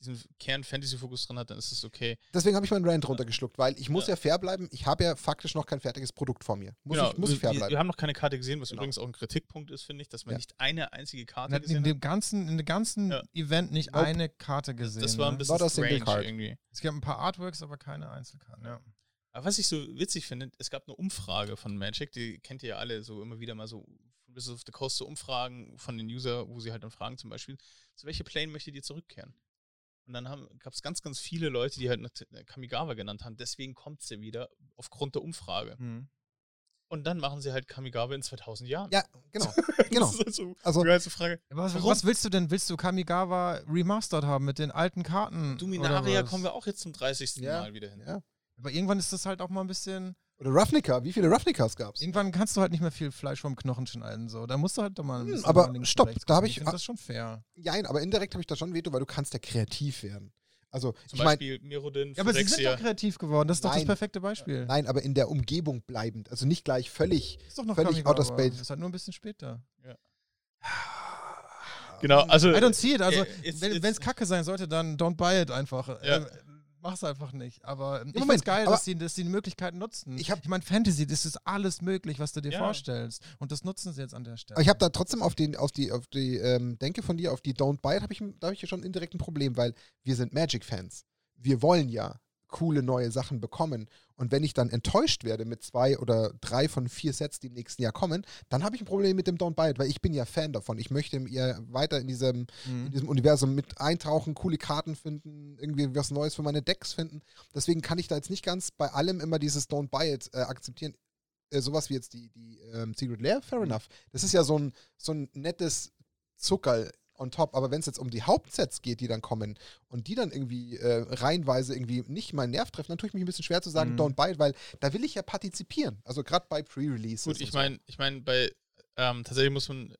Speaker 2: diesen Kern-Fantasy-Fokus drin hat, dann ist es okay.
Speaker 1: Deswegen habe ich meinen Rant runtergeschluckt, weil ich muss
Speaker 2: Ja.
Speaker 1: ja. fair bleiben. Ich habe ja faktisch noch kein fertiges Produkt vor mir. Muss,
Speaker 2: Genau,
Speaker 1: ich, muss ich fair
Speaker 2: wir,
Speaker 1: bleiben.
Speaker 2: wir haben noch keine Karte gesehen, was
Speaker 1: Genau.
Speaker 2: übrigens auch ein Kritikpunkt ist, finde ich, dass man
Speaker 1: Ja.
Speaker 2: nicht eine einzige Karte
Speaker 3: In,
Speaker 2: gesehen
Speaker 3: in
Speaker 2: hat.
Speaker 3: dem ganzen, in dem ganzen
Speaker 2: Ja.
Speaker 3: Event nicht
Speaker 1: Nope.
Speaker 3: eine Karte gesehen.
Speaker 2: Das war ein
Speaker 3: ne?
Speaker 2: bisschen
Speaker 1: single
Speaker 2: strange
Speaker 1: card.
Speaker 2: irgendwie.
Speaker 3: Es gab ein paar Artworks, aber keine Einzelkarten. Ja.
Speaker 2: Aber was ich so witzig finde, es gab eine Umfrage von Magic, die kennt ihr ja alle so immer wieder mal so von Wizards of the Coast so Umfragen von den User, wo sie halt dann fragen zum Beispiel, zu welche Plane möchtet ihr zurückkehren? Und dann gab es ganz, ganz viele Leute, die halt nach- Kamigawa genannt haben. Deswegen kommt sie wieder aufgrund der Umfrage.
Speaker 3: Mhm.
Speaker 2: Und dann machen sie halt Kamigawa in 2000 Jahren.
Speaker 1: Ja, genau.
Speaker 2: Das
Speaker 1: genau.
Speaker 2: ist halt so
Speaker 1: Also,
Speaker 2: die geilste Frage.
Speaker 3: Was, was willst du denn? Willst du Kamigawa remastered haben mit den alten Karten?
Speaker 2: Dominaria kommen wir auch jetzt zum 30.
Speaker 1: Ja.
Speaker 2: Mal wieder hin.
Speaker 1: ja.
Speaker 3: Aber irgendwann ist das halt auch mal ein bisschen.
Speaker 1: Oder Ravnica, wie viele Ravnicas gab's?
Speaker 3: Irgendwann kannst du halt nicht mehr viel Fleisch vom Knochen schneiden. So. Da musst du halt doch mal ein
Speaker 1: Hm,
Speaker 3: bisschen
Speaker 1: aber stopp, da hab
Speaker 3: gucken.
Speaker 1: ich-
Speaker 3: finde das schon fair.
Speaker 1: Nein, aber indirekt habe ich da schon Veto, weil du kannst ja kreativ werden. Also,
Speaker 2: Zum
Speaker 1: ich meine,
Speaker 2: Beispiel Mirrodin,
Speaker 3: Ja, aber sie sind doch kreativ geworden. Das ist doch
Speaker 1: Nein.
Speaker 3: das perfekte Beispiel.
Speaker 1: nein, aber in der Umgebung bleibend. Also nicht gleich völlig.
Speaker 3: ist doch noch
Speaker 1: völlig out of space.
Speaker 3: Das ist halt nur ein bisschen später.
Speaker 2: Genau, also.
Speaker 3: I don't see it. Also,
Speaker 2: äh, it's-
Speaker 3: wenn es kacke sein sollte, dann don't buy it einfach.
Speaker 2: Ja.
Speaker 3: Ähm, mach's einfach nicht. Aber ähm, ich
Speaker 1: Moment,
Speaker 3: find's geil,
Speaker 1: aber-
Speaker 3: dass sie, dass sie die Möglichkeiten nutzen.
Speaker 1: Ich hab-
Speaker 3: ich meine, Fantasy, das ist alles möglich, was du dir
Speaker 2: Ja.
Speaker 3: vorstellst. Und das nutzen sie jetzt an der Stelle.
Speaker 1: Aber ich habe da trotzdem auf, den, auf die, auf die ähm, Denke von dir, auf die Don't Buy It, habe ich, da hab ich ja schon indirekt ein Problem, weil wir sind Magic-Fans. Wir wollen ja coole neue Sachen bekommen. Und wenn ich dann enttäuscht werde mit zwei oder drei von vier Sets, die im nächsten Jahr kommen, dann habe ich ein Problem mit dem Don't Buy It, weil ich bin ja Fan davon. Ich möchte eher weiter in diesem, in
Speaker 3: Mhm.
Speaker 1: diesem Universum mit eintauchen, coole Karten finden, irgendwie was Neues für meine Decks finden. Deswegen kann ich da jetzt nicht ganz bei allem immer dieses Don't Buy It äh, akzeptieren. Äh, sowas wie jetzt die, die ähm, Secret Lair, fair enough. Das ist ja so ein, so ein nettes Zuckerl on top. Aber wenn es jetzt um die Hauptsets geht, die dann kommen und die dann irgendwie äh, reihenweise irgendwie nicht meinen Nerv treffen, dann tue ich mich ein bisschen schwer zu sagen,
Speaker 3: Mhm.
Speaker 1: Don't Buy It, weil da will ich ja partizipieren. Also gerade bei Pre-Releases.
Speaker 2: Gut,
Speaker 1: und
Speaker 2: ich
Speaker 1: so.
Speaker 2: meine, ich meine, bei ähm, tatsächlich muss man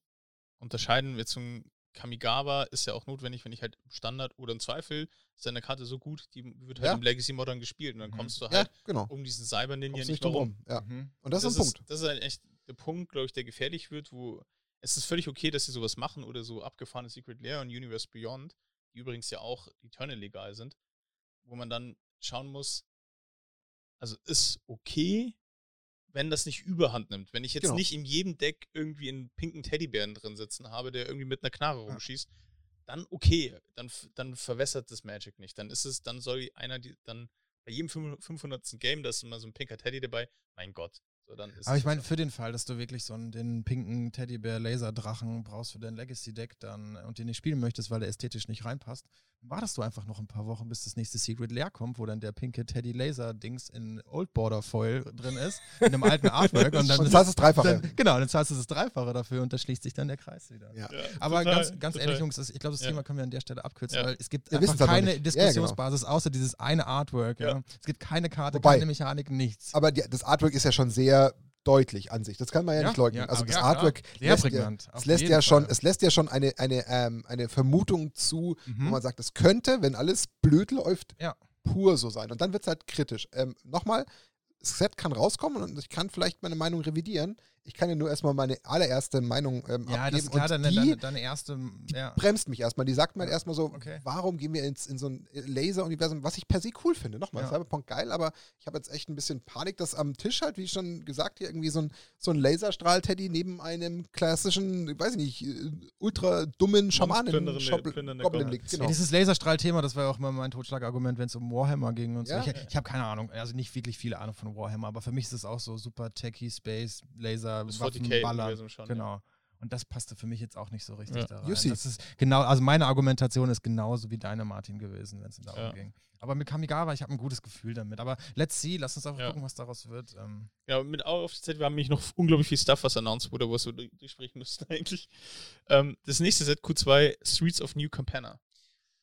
Speaker 2: unterscheiden, jetzt so ein Kamigawa ist ja auch notwendig, wenn ich halt im Standard oder im Zweifel ist deine Karte so gut, die wird halt
Speaker 1: Ja.
Speaker 2: im Legacy Modern gespielt und dann
Speaker 3: Mhm.
Speaker 2: kommst du
Speaker 1: Ja,
Speaker 2: halt
Speaker 1: genau.
Speaker 2: um diesen Cyber Ninja
Speaker 1: Kommst
Speaker 2: nicht
Speaker 1: nicht
Speaker 2: mehr rum.
Speaker 1: rum. Ja.
Speaker 3: Mhm.
Speaker 1: Und das, ist ein Punkt.
Speaker 2: Das ist halt echt der Punkt, glaube ich, der gefährlich wird, wo es ist völlig okay, dass sie sowas machen oder so abgefahrene Secret Lair und Universe Beyond, die übrigens ja auch Eternal legal sind, wo man dann schauen muss, also ist okay, wenn das nicht überhand nimmt. Wenn ich jetzt
Speaker 1: Genau.
Speaker 2: nicht in jedem Deck irgendwie einen pinken Teddybären drin sitzen habe, der irgendwie mit einer Knarre rumschießt, dann okay, dann, dann verwässert das Magic nicht. Dann ist es, dann soll einer die, dann bei jedem 500. Game, da ist immer so ein pinker Teddy dabei, mein Gott. So, dann ist
Speaker 3: Aber ich meine,
Speaker 2: so.
Speaker 3: für den Fall, dass du wirklich so einen den pinken Teddybär-Laserdrachen brauchst für dein Legacy-Deck dann und den nicht spielen möchtest, weil der ästhetisch nicht reinpasst, wartest du einfach noch ein paar Wochen, bis das nächste Secret Lair kommt, wo dann der pinke Teddy-Laser-Dings in Old Border Foil drin ist, in einem alten Artwork. und dann,
Speaker 1: Und heißt das Dreifache.
Speaker 3: dann, genau, dann zahlst du das Dreifache dafür und da schließt sich dann der Kreis wieder.
Speaker 1: Ja.
Speaker 2: Ja,
Speaker 3: Aber
Speaker 2: total,
Speaker 3: ganz, ganz
Speaker 2: total.
Speaker 3: ehrlich, Jungs, das, ich glaube, das
Speaker 2: Ja.
Speaker 3: Thema können wir an der Stelle abkürzen,
Speaker 2: Ja.
Speaker 3: weil es gibt einfach keine
Speaker 1: nicht. Genau.
Speaker 3: Diskussionsbasis, außer dieses eine Artwork. Ja.
Speaker 2: Ja.
Speaker 3: Es gibt keine Karte,
Speaker 1: Wobei-
Speaker 3: keine Mechanik, nichts.
Speaker 1: Aber die, das Artwork ist ja schon sehr deutlich an sich. Das kann man ja,
Speaker 3: Ja,
Speaker 1: nicht leugnen.
Speaker 3: ja,
Speaker 1: also das
Speaker 3: ja.
Speaker 1: Artwork lässt ja, es lässt ja schon,
Speaker 3: Fall.
Speaker 1: es lässt ja schon eine, eine, ähm, eine Vermutung zu, wo
Speaker 3: Mhm.
Speaker 1: man sagt, es könnte, wenn alles blöd läuft, pur so sein. Und dann wird es halt kritisch. Ähm, Nochmal, das Set kann rauskommen und ich kann vielleicht meine Meinung revidieren. Ich kann ja nur erstmal meine allererste Meinung ähm,
Speaker 3: Ja,
Speaker 1: abgeben.
Speaker 3: das ist klar,
Speaker 1: und
Speaker 3: deine,
Speaker 1: die
Speaker 3: deine, deine erste. Ja.
Speaker 1: bremst mich erstmal. Die sagt mir halt
Speaker 3: Ja,
Speaker 1: erstmal so,
Speaker 3: okay.
Speaker 1: warum gehen wir ins, in so ein Laser-Universum, was ich per se cool finde. Nochmal,
Speaker 3: Ja.
Speaker 1: Cyberpunk geil, aber ich habe jetzt echt ein bisschen Panik, dass am Tisch halt, wie schon gesagt, hier irgendwie so ein, so ein Laserstrahl-Teddy neben einem klassischen, weiß ich nicht, äh, ultra dummen Schamanen Goblin liegt.
Speaker 3: Ja,
Speaker 1: Genau.
Speaker 3: dieses Laserstrahl-Thema, das war ja auch immer mein Totschlagargument, wenn es um Warhammer ging und so.
Speaker 1: Ja.
Speaker 3: Ich, ich habe keine Ahnung, also nicht wirklich viele Ahnung von Warhammer, aber für mich ist es auch so super techy, Space, Laser,
Speaker 2: Das
Speaker 3: Waffen,
Speaker 2: 40k
Speaker 3: Ballern.
Speaker 2: Universum schon, ja.
Speaker 3: Genau. Und das passte für mich jetzt auch nicht so richtig
Speaker 2: Ja.
Speaker 3: da rein.
Speaker 1: Jussi.
Speaker 3: Das ist genau, also meine Argumentation ist genauso wie deine, Martin, gewesen, wenn es darum
Speaker 2: Ja.
Speaker 3: ging. Aber mit Kamigawa, ich habe ein gutes Gefühl damit. Aber let's see, lass uns einfach
Speaker 2: Ja.
Speaker 3: gucken, was daraus wird. Ähm,
Speaker 2: Ja, mit Auge auf die Zeit, wir haben nämlich noch unglaublich viel Stuff, was announced wurde, wo wir durchsprechen müssten eigentlich. Ähm, das nächste Set Q2, Streets of New Campana.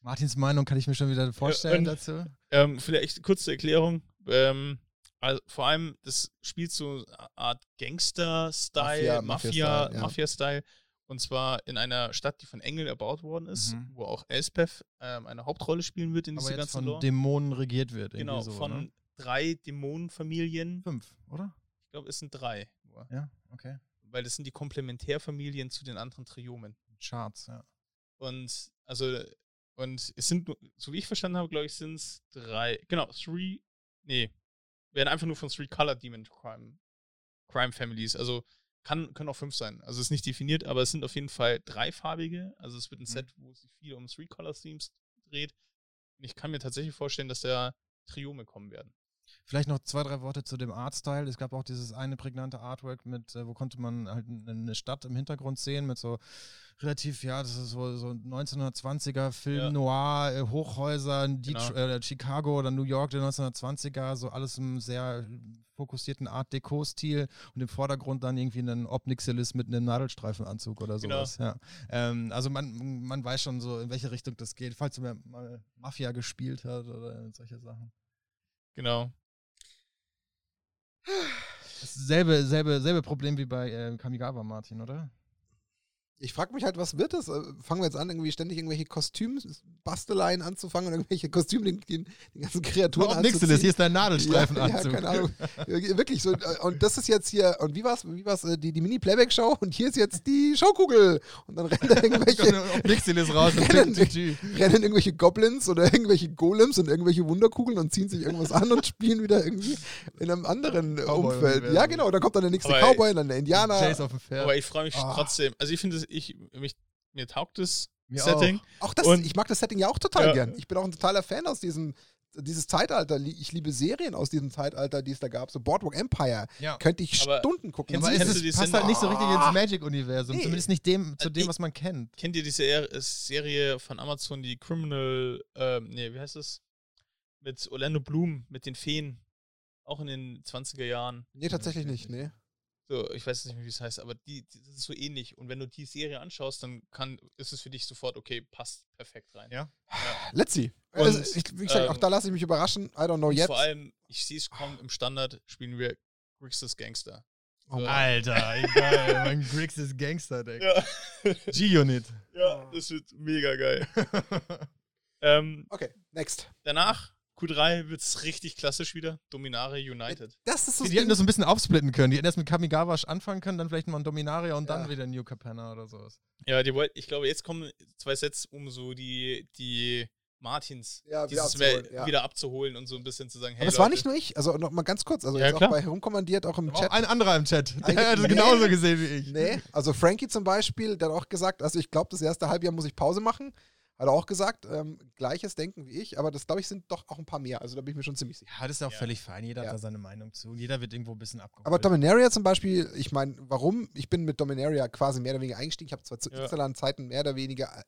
Speaker 3: Martins Meinung kann ich mir schon wieder vorstellen
Speaker 2: und-
Speaker 3: dazu.
Speaker 2: Ähm, vielleicht kurze Erklärung. Ähm, also vor allem, das spielt so eine Art
Speaker 1: Mafia-
Speaker 2: Gangster-Style,
Speaker 1: Mafia-Style, ja.
Speaker 2: Mafia-Style. Und zwar in einer Stadt, die von Engeln erbaut worden ist,
Speaker 3: Mhm.
Speaker 2: wo auch Elspeth ähm, eine Hauptrolle spielen wird in dieser ganzen
Speaker 3: von
Speaker 2: Lore.
Speaker 3: Dämonen regiert wird.
Speaker 2: Genau,
Speaker 3: so,
Speaker 2: von
Speaker 3: ne?
Speaker 2: drei Dämonenfamilien.
Speaker 3: Fünf, oder?
Speaker 2: Ich glaube, es sind drei. Nur.
Speaker 3: Ja, okay.
Speaker 2: Weil das sind die Komplementärfamilien zu den anderen Triomen.
Speaker 3: Charts, ja.
Speaker 2: Und also, und es sind, so wie ich verstanden habe, glaube ich, sind es drei, genau, three, nee, werden einfach nur von Three Color Demon Crime, Crime Families. Also kann, können auch fünf sein. Also ist nicht definiert, aber es sind auf jeden Fall dreifarbige. Also es wird ein
Speaker 3: Mhm.
Speaker 2: Set, wo sich viel um Three Color Themes dreht. Und ich kann mir tatsächlich vorstellen, dass da Triome kommen werden.
Speaker 3: Vielleicht noch zwei, drei Worte zu dem Artstyle. Es gab auch dieses eine prägnante Artwork mit, äh, wo konnte man halt eine Stadt im Hintergrund sehen mit so relativ, ja, das ist so, so 1920er Film
Speaker 2: Ja.
Speaker 3: Noir, äh, Hochhäuser,
Speaker 2: Genau.
Speaker 3: Äh, Chicago oder New York der 1920er, so alles im sehr fokussierten Art Deco-Stil und im Vordergrund dann irgendwie einen Obnixilis mit einem Nadelstreifenanzug oder
Speaker 2: Genau.
Speaker 3: sowas. Ja. Ähm, also man, man weiß schon so, in welche Richtung das geht, falls man mal Mafia gespielt hat oder solche Sachen.
Speaker 2: Genau.
Speaker 3: Dasselbe, selbe, selbe Problem wie bei äh, Kamigawa, Martin, oder?
Speaker 1: Ich frage mich halt, was wird das? Äh, Fangen wir jetzt an, irgendwie ständig irgendwelche Kostümbasteleien anzufangen und irgendwelche Kostüme den, den, den ganzen Kreaturen
Speaker 3: Überhaupt nichts, das hier ist dein Nadelstreifenanzug.
Speaker 1: Ja, ja, keine Ahnung. Ja, Wirklich so. äh, Und das ist jetzt hier, und wie war's? Wie war's? äh, Die, die Mini-Playback-Show und hier ist jetzt die Showkugel. Und dann rennen da irgendwelche,
Speaker 3: Nixilis raus und
Speaker 1: Rennen- rennen irgendwelche Goblins oder irgendwelche Golems und irgendwelche Wunderkugeln und ziehen sich irgendwas an und spielen wieder irgendwie in einem anderen äh. Umfeld. Ja, genau. Da kommt dann der nächste
Speaker 2: Aber,
Speaker 1: Cowboy, dann der Indianer.
Speaker 3: Chase auf dem Pferd.
Speaker 2: Aber ich freue mich
Speaker 1: Ah.
Speaker 2: trotzdem. Also ich finde, es- ich, mich, mir taugt das
Speaker 3: Mir
Speaker 2: Setting.
Speaker 1: Auch das,
Speaker 2: Und-
Speaker 1: ich mag das Setting ja auch total
Speaker 2: Ja.
Speaker 1: gern. Ich bin auch ein totaler Fan aus diesem dieses Zeitalter. Ich liebe Serien aus diesem Zeitalter, die es da gab. So Boardwalk Empire.
Speaker 3: Ja.
Speaker 1: Könnte ich
Speaker 2: Aber
Speaker 1: Stunden gucken.
Speaker 2: kennst
Speaker 3: Aber
Speaker 2: du-
Speaker 3: es passt
Speaker 2: Szene-
Speaker 3: halt nicht so richtig
Speaker 1: Ah.
Speaker 3: ins Magic-Universum.
Speaker 1: Nee.
Speaker 3: Zumindest nicht dem, zu
Speaker 2: Äh,
Speaker 3: dem, was man kennt.
Speaker 2: Kennt ihr die Ser Serie von Amazon, die Criminal, ähm, nee, wie heißt es? Mit Orlando Bloom, mit den Feen. Auch in den 20er Jahren.
Speaker 1: Nee, tatsächlich nicht. Nee.
Speaker 2: So, ich weiß nicht mehr, wie es heißt, aber die, die, das ist so ähnlich. Und wenn du die Serie anschaust, dann kann, ist es für dich sofort, okay, passt perfekt rein.
Speaker 3: Ja.
Speaker 1: Let's see.
Speaker 2: Und,
Speaker 1: also, ich, wie gesagt,
Speaker 2: ähm,
Speaker 1: auch da lasse ich mich überraschen. I don't know yet.
Speaker 2: vor allem, ich sehe es kaum im Standard, spielen wir Grixis Gangster.
Speaker 1: Oh,
Speaker 2: Ja.
Speaker 3: Alter, egal. mein Griggs ist Gangster-Deck.
Speaker 2: Ja.
Speaker 3: G-Unit.
Speaker 2: ja, das wird mega geil. ähm,
Speaker 1: Okay, next.
Speaker 2: danach, Q3 wird es richtig klassisch wieder. Dominare United.
Speaker 1: Das ist so
Speaker 3: Die
Speaker 1: das
Speaker 3: hätten das so ein bisschen aufsplitten können. Die hätten erst mit Kamigawa anfangen können, dann vielleicht mal ein Dominaria und
Speaker 1: Ja.
Speaker 3: dann wieder New Capenna oder sowas.
Speaker 2: Ja, die wollten, ich glaube, jetzt kommen zwei Sets, um so die, die Martins
Speaker 1: Ja, wieder abzuholen,
Speaker 2: Mal
Speaker 1: ja.
Speaker 2: wieder abzuholen und so ein bisschen zu sagen, hey,
Speaker 1: Aber es war nicht nur ich. Also noch mal ganz kurz. Also
Speaker 2: Ja,
Speaker 1: jetzt auch bei Herumkommandiert, auch im
Speaker 3: Auch
Speaker 1: Chat.
Speaker 3: ein anderer im Chat. Der
Speaker 1: Eigentlich-
Speaker 3: hat es
Speaker 1: Nee.
Speaker 3: genauso gesehen wie ich.
Speaker 1: Nee, also Frankie zum Beispiel, der hat auch gesagt, also ich glaube, das erste Halbjahr muss ich Pause machen. Hat er auch gesagt, ähm, gleiches Denken wie ich, aber das glaube ich sind doch auch ein paar mehr. Also da bin ich mir schon ziemlich sicher.
Speaker 3: Ja, das ist ja auch
Speaker 2: Ja.
Speaker 3: völlig fein. Jeder
Speaker 1: Ja.
Speaker 3: hat da seine Meinung zu. Jeder wird irgendwo ein bisschen abgeholt.
Speaker 1: Aber Dominaria zum Beispiel, ich meine, warum? Ich bin mit Dominaria quasi mehr oder weniger eingestiegen. Ich habe zwar zu
Speaker 2: Ja.
Speaker 1: Instagram-Zeiten mehr oder weniger äh,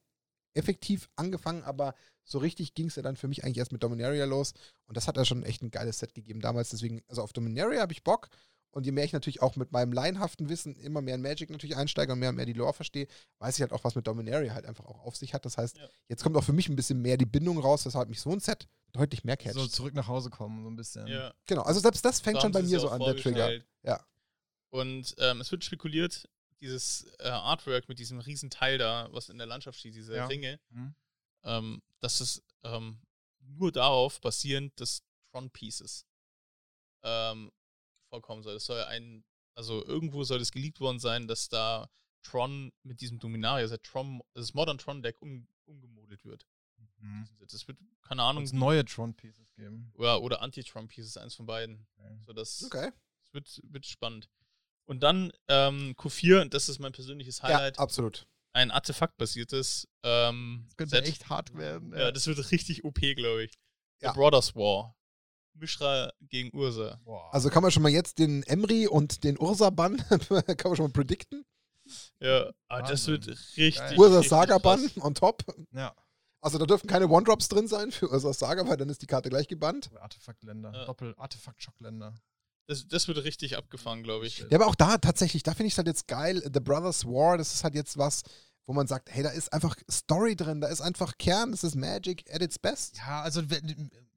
Speaker 1: effektiv angefangen, aber so richtig ging es ja dann für mich eigentlich erst mit Dominaria los. Und das hat ja schon echt ein geiles Set gegeben damals. Deswegen, also auf Dominaria habe ich Bock. Und je mehr ich natürlich auch mit meinem laienhaften Wissen immer mehr in Magic natürlich einsteige und mehr und mehr die Lore verstehe, weiß ich halt auch, was mit Dominaria halt einfach auch auf sich hat. Das heißt,
Speaker 2: Ja.
Speaker 1: jetzt kommt auch für mich ein bisschen mehr die Bindung raus, weshalb mich so ein Set deutlich mehr catcht.
Speaker 3: so zurück nach Hause kommen, so ein bisschen.
Speaker 2: ja,
Speaker 1: genau, also selbst das fängt
Speaker 2: so
Speaker 1: schon bei mir so an, der Trigger. Ja.
Speaker 2: Und ähm, es wird spekuliert, dieses äh, Artwork mit diesem riesen Teil da, was in der Landschaft steht, diese
Speaker 3: Ja.
Speaker 2: Ringe,
Speaker 3: Mhm.
Speaker 2: ähm, dass es ähm, nur darauf basierend des Tron Pieces ähm, vorkommen soll. Es soll ein, also irgendwo soll es geleakt worden sein, dass da Tron mit diesem Dominaria, also Tron, das Modern Tron Deck um, umgemodelt wird.
Speaker 3: Mhm.
Speaker 2: Das wird, keine Ahnung,
Speaker 3: Und neue Tron-Pieces geben.
Speaker 2: ja, oder Anti-Tron Pieces, eins von beiden.
Speaker 3: Okay.
Speaker 2: So, das,
Speaker 1: Okay.
Speaker 2: das wird, wird spannend. Und dann ähm, Q4, und das ist mein persönliches Highlight,
Speaker 1: Ja, absolut.
Speaker 2: ein Artefakt-basiertes ähm,
Speaker 3: Das könnte
Speaker 2: Set.
Speaker 3: echt hart werden.
Speaker 2: Ja, das wird richtig OP, glaube ich.
Speaker 1: Ja.
Speaker 2: The Brothers War. Mishra gegen Ursa.
Speaker 1: Also kann man schon mal jetzt den Emry und den Ursa-Bann, kann man schon mal predikten.
Speaker 2: Ja, aber das wird richtig.
Speaker 3: Geil.
Speaker 1: Ursa
Speaker 2: richtig
Speaker 1: Saga-Bann
Speaker 2: krass.
Speaker 1: on top.
Speaker 3: ja.
Speaker 1: Also da dürfen keine One-Drops drin sein für Ursa Saga, weil dann ist die Karte gleich gebannt.
Speaker 3: Artefaktländer.
Speaker 2: Ja.
Speaker 3: Doppel-Artefakt-Schockländer.
Speaker 2: Das, das wird richtig abgefahren, glaube ich.
Speaker 1: Ja, aber auch da tatsächlich, da finde ich es halt jetzt geil. The Brothers War, das ist halt jetzt was, wo man sagt, hey, da ist einfach Story drin, da ist einfach Kern, das ist Magic at its best.
Speaker 3: Ja, also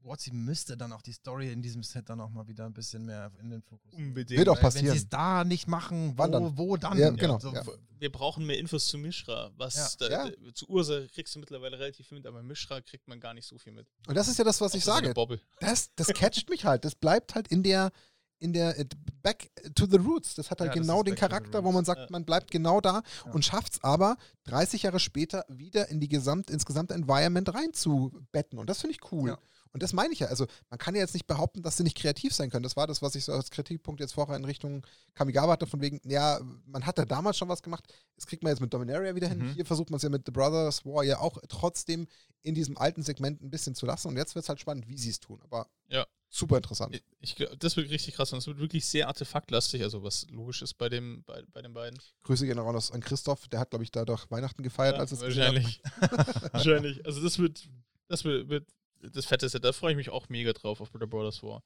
Speaker 3: Watsi müsste dann auch die Story in diesem Set dann auch mal wieder ein bisschen mehr in den Fokus. nehmen.
Speaker 2: Unbedingt.
Speaker 1: Wird auch
Speaker 3: Weil Wenn sie
Speaker 1: passieren.
Speaker 3: es da nicht machen, wo
Speaker 1: Wann
Speaker 3: dann? Wo dann?
Speaker 1: Ja, genau,
Speaker 3: So,
Speaker 1: ja.
Speaker 2: Wir brauchen mehr Infos zu Mishra. Was
Speaker 3: Ja.
Speaker 2: da,
Speaker 1: Ja.
Speaker 2: da- zu Ursa kriegst du mittlerweile relativ viel mit, aber Mishra kriegt man gar nicht so viel mit.
Speaker 1: Und das ist ja das, was ich
Speaker 2: Außer seine
Speaker 1: sage. Das, das catcht mich halt. Das bleibt halt in der, in der äh, Back to the Roots. Das hat halt
Speaker 3: Ja,
Speaker 1: genau den Charakter, wo man sagt, man bleibt genau da
Speaker 3: Ja.
Speaker 1: und schafft es aber 30 Jahre später wieder in die gesamt, ins gesamte Environment reinzubetten. Und das finde ich cool.
Speaker 3: Ja.
Speaker 1: Und das meine ich ja. Also, man kann ja jetzt nicht behaupten, dass sie nicht kreativ sein können. Das war das, was ich so als Kritikpunkt jetzt vorher in Richtung Kamigawa hatte, von wegen, ja, man hat da damals schon was gemacht. Das kriegt man jetzt mit Dominaria wieder hin.
Speaker 3: Mhm.
Speaker 1: Hier versucht man es ja mit The Brothers War ja auch trotzdem in diesem alten Segment ein bisschen zu lassen. Und jetzt wird es halt spannend, wie sie es tun. Aber
Speaker 2: Ja.
Speaker 1: Super interessant.
Speaker 2: Ich, das wird richtig krass und es wird wirklich sehr artefaktlastig, also was logisch ist bei, dem, bei, bei den beiden.
Speaker 1: Grüße gehen raus an Christoph, der hat, glaube ich, da doch Weihnachten gefeiert,
Speaker 2: Ja,
Speaker 1: als es
Speaker 2: wahrscheinlich. wahrscheinlich. Also das wird, das wird, wird das fette Set. Da freue ich mich auch mega drauf auf The Brothers War.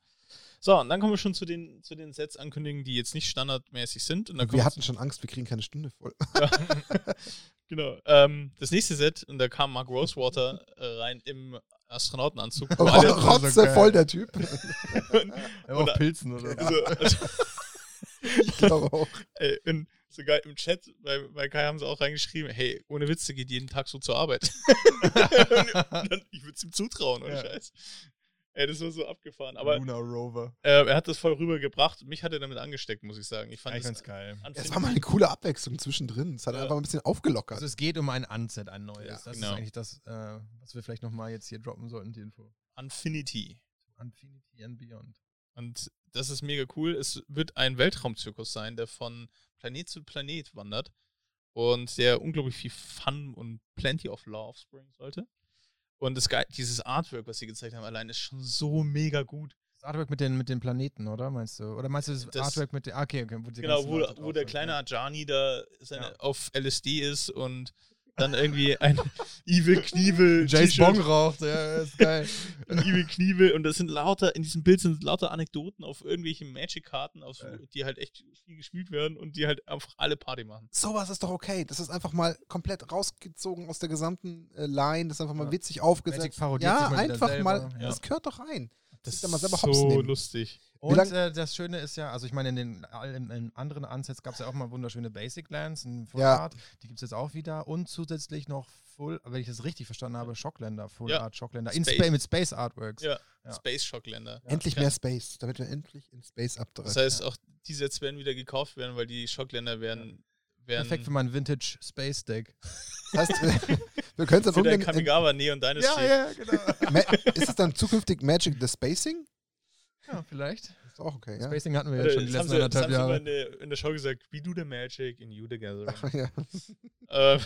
Speaker 2: So, und dann kommen wir schon zu den, zu den Sets ankündigen, die jetzt nicht standardmäßig sind. Und dann
Speaker 1: Wir hatten schon Angst, wir kriegen keine Stunde voll.
Speaker 2: Ja. Genau. Ähm, das nächste Set, und da kam Mark Rosewater äh, rein im Astronautenanzug.
Speaker 1: Oh, Rotze voll der Typ.
Speaker 2: und,
Speaker 3: auch
Speaker 2: Oder-
Speaker 3: Pilzen oder so.
Speaker 2: also, also,
Speaker 1: Ich glaube auch.
Speaker 2: ey, und sogar im Chat bei, bei Kai haben sie auch reingeschrieben, hey, ohne Witz, der geht jeden Tag so zur Arbeit. dann, ich würde es ihm zutrauen, ohne
Speaker 3: Ja.
Speaker 2: Scheiß. Ey, das war so abgefahren. Aber
Speaker 3: Lunar Rover.
Speaker 2: äh, er hat das voll rübergebracht. Mich hat er damit angesteckt, muss ich sagen. Ich fand
Speaker 3: find's geil.
Speaker 1: Es war mal eine coole Abwechslung zwischendrin. Es hat
Speaker 2: Ja.
Speaker 1: einfach ein bisschen aufgelockert.
Speaker 3: Also es geht um ein Unset, ein neues.
Speaker 1: Ja,
Speaker 3: das
Speaker 2: genau.
Speaker 3: ist eigentlich das, äh, was wir vielleicht nochmal jetzt hier droppen sollten, die Info.
Speaker 2: Infinity.
Speaker 3: Infinity and Beyond.
Speaker 2: Und das ist mega cool. Es wird ein Weltraumzirkus sein, der von Planet zu Planet wandert und der unglaublich viel Fun und plenty of love bringen sollte. Und das dieses Artwork, was sie gezeigt haben, allein ist schon so mega gut.
Speaker 3: Das Artwork mit den, mit den Planeten, oder? Meinst du? Oder meinst du das,
Speaker 2: Das-
Speaker 3: Artwork mit den. Ah, okay, okay. Wo
Speaker 2: Genau, wo, wo der kleine
Speaker 3: ja.
Speaker 2: Ajani da seine,
Speaker 3: Ja.
Speaker 2: auf LSD ist und dann irgendwie ein Evil Knievel
Speaker 3: Jace Bong raucht, ja, ist geil.
Speaker 2: ein Evil Knievel und das sind lauter, in diesem Bild sind lauter Anekdoten auf irgendwelche Magic-Karten,
Speaker 3: Geil.
Speaker 2: die halt echt viel gespielt werden und die halt einfach alle Party machen.
Speaker 1: Sowas ist doch okay. Das ist einfach mal komplett rausgezogen aus der gesamten äh, Line. Das ist einfach mal
Speaker 3: Ja.
Speaker 1: witzig aufgesetzt.
Speaker 3: Magic parodiert
Speaker 1: ja,
Speaker 3: sich mal
Speaker 1: einfach mal.
Speaker 3: Ja.
Speaker 1: Das gehört doch rein.
Speaker 2: Das
Speaker 1: da mal selber
Speaker 2: ist
Speaker 1: hops
Speaker 2: so
Speaker 1: nehmen.
Speaker 2: lustig.
Speaker 3: Und äh, das Schöne ist ja, also ich meine, in den in, in anderen Ansets gab es ja auch mal wunderschöne Basic Lands in Full
Speaker 1: Ja.
Speaker 3: Art. Die gibt es jetzt auch wieder. Und zusätzlich noch Full, wenn ich das richtig verstanden habe, Shockländer, Full
Speaker 2: Ja.
Speaker 3: Art Shockländer. In
Speaker 2: Space.
Speaker 3: Spa mit Space Artworks.
Speaker 2: Ja,
Speaker 3: Ja.
Speaker 2: Space Shockländer.
Speaker 1: Endlich mehr Space, damit wir endlich in Space abdrehen.
Speaker 2: Das heißt, auch die Sets werden wieder gekauft werden, weil die Shockländer werden.
Speaker 3: Perfekt für mein Vintage Space Deck.
Speaker 1: Das heißt, wir, wir können es dann
Speaker 2: für dein
Speaker 1: umgehen. in-
Speaker 2: Kamigawa Neon Dynasty.
Speaker 3: ja, genau.
Speaker 1: Ma ist es dann zukünftig Magic the Spacing?
Speaker 3: ja, vielleicht.
Speaker 1: Ist auch okay, ja.
Speaker 3: Spacing hatten wir
Speaker 2: Oder
Speaker 3: jetzt schon die
Speaker 2: das
Speaker 3: letzten
Speaker 2: sie, das
Speaker 3: anderthalb
Speaker 2: haben sie
Speaker 3: Jahre.
Speaker 2: in der, in der Show gesagt, we do the magic and you the gathering.
Speaker 1: Ach, ja.
Speaker 2: Ähm,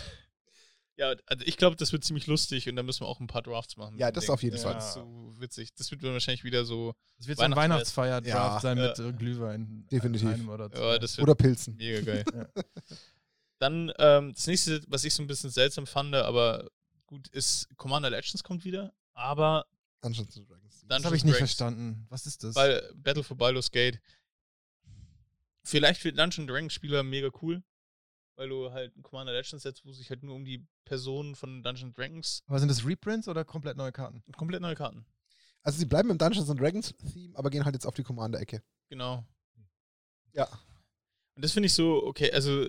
Speaker 2: ja, also ich glaube, das wird ziemlich lustig und da müssen wir auch ein paar Drafts machen.
Speaker 1: Ja, das
Speaker 2: Ding.
Speaker 1: auf jeden
Speaker 2: das
Speaker 3: Fall.
Speaker 2: wird so witzig. Das wird wahrscheinlich wieder so,
Speaker 3: Das wird so ein. Weihnachtsfeier-Draft
Speaker 1: Ja.
Speaker 3: sein
Speaker 2: Ja.
Speaker 3: mit äh, Glühwein.
Speaker 1: Definitiv.
Speaker 3: Einem oder
Speaker 2: ja, das
Speaker 1: Oder Pilzen.
Speaker 2: mega geil. Dann ähm, das nächste, was ich so ein bisschen seltsam fand, aber gut, ist Commander Legends kommt wieder, aber
Speaker 1: Dungeons and Dragons.
Speaker 3: das
Speaker 2: Dungeons
Speaker 3: habe ich nicht
Speaker 2: Dragons-
Speaker 3: verstanden. Was ist das?
Speaker 2: Weil Battle for Baldur's Gate. Vielleicht für Dungeon Dragons Spieler mega cool, weil du halt ein Commander Legends setzt, wo sich halt nur um die Personen von Dungeon Dragons
Speaker 3: Aber sind das Reprints oder komplett neue Karten?
Speaker 2: komplett neue Karten.
Speaker 1: Also sie bleiben im Dungeons and Dragons Theme, aber gehen halt jetzt auf die Commander-Ecke.
Speaker 2: Genau.
Speaker 1: Ja.
Speaker 2: Und das finde ich so, okay, also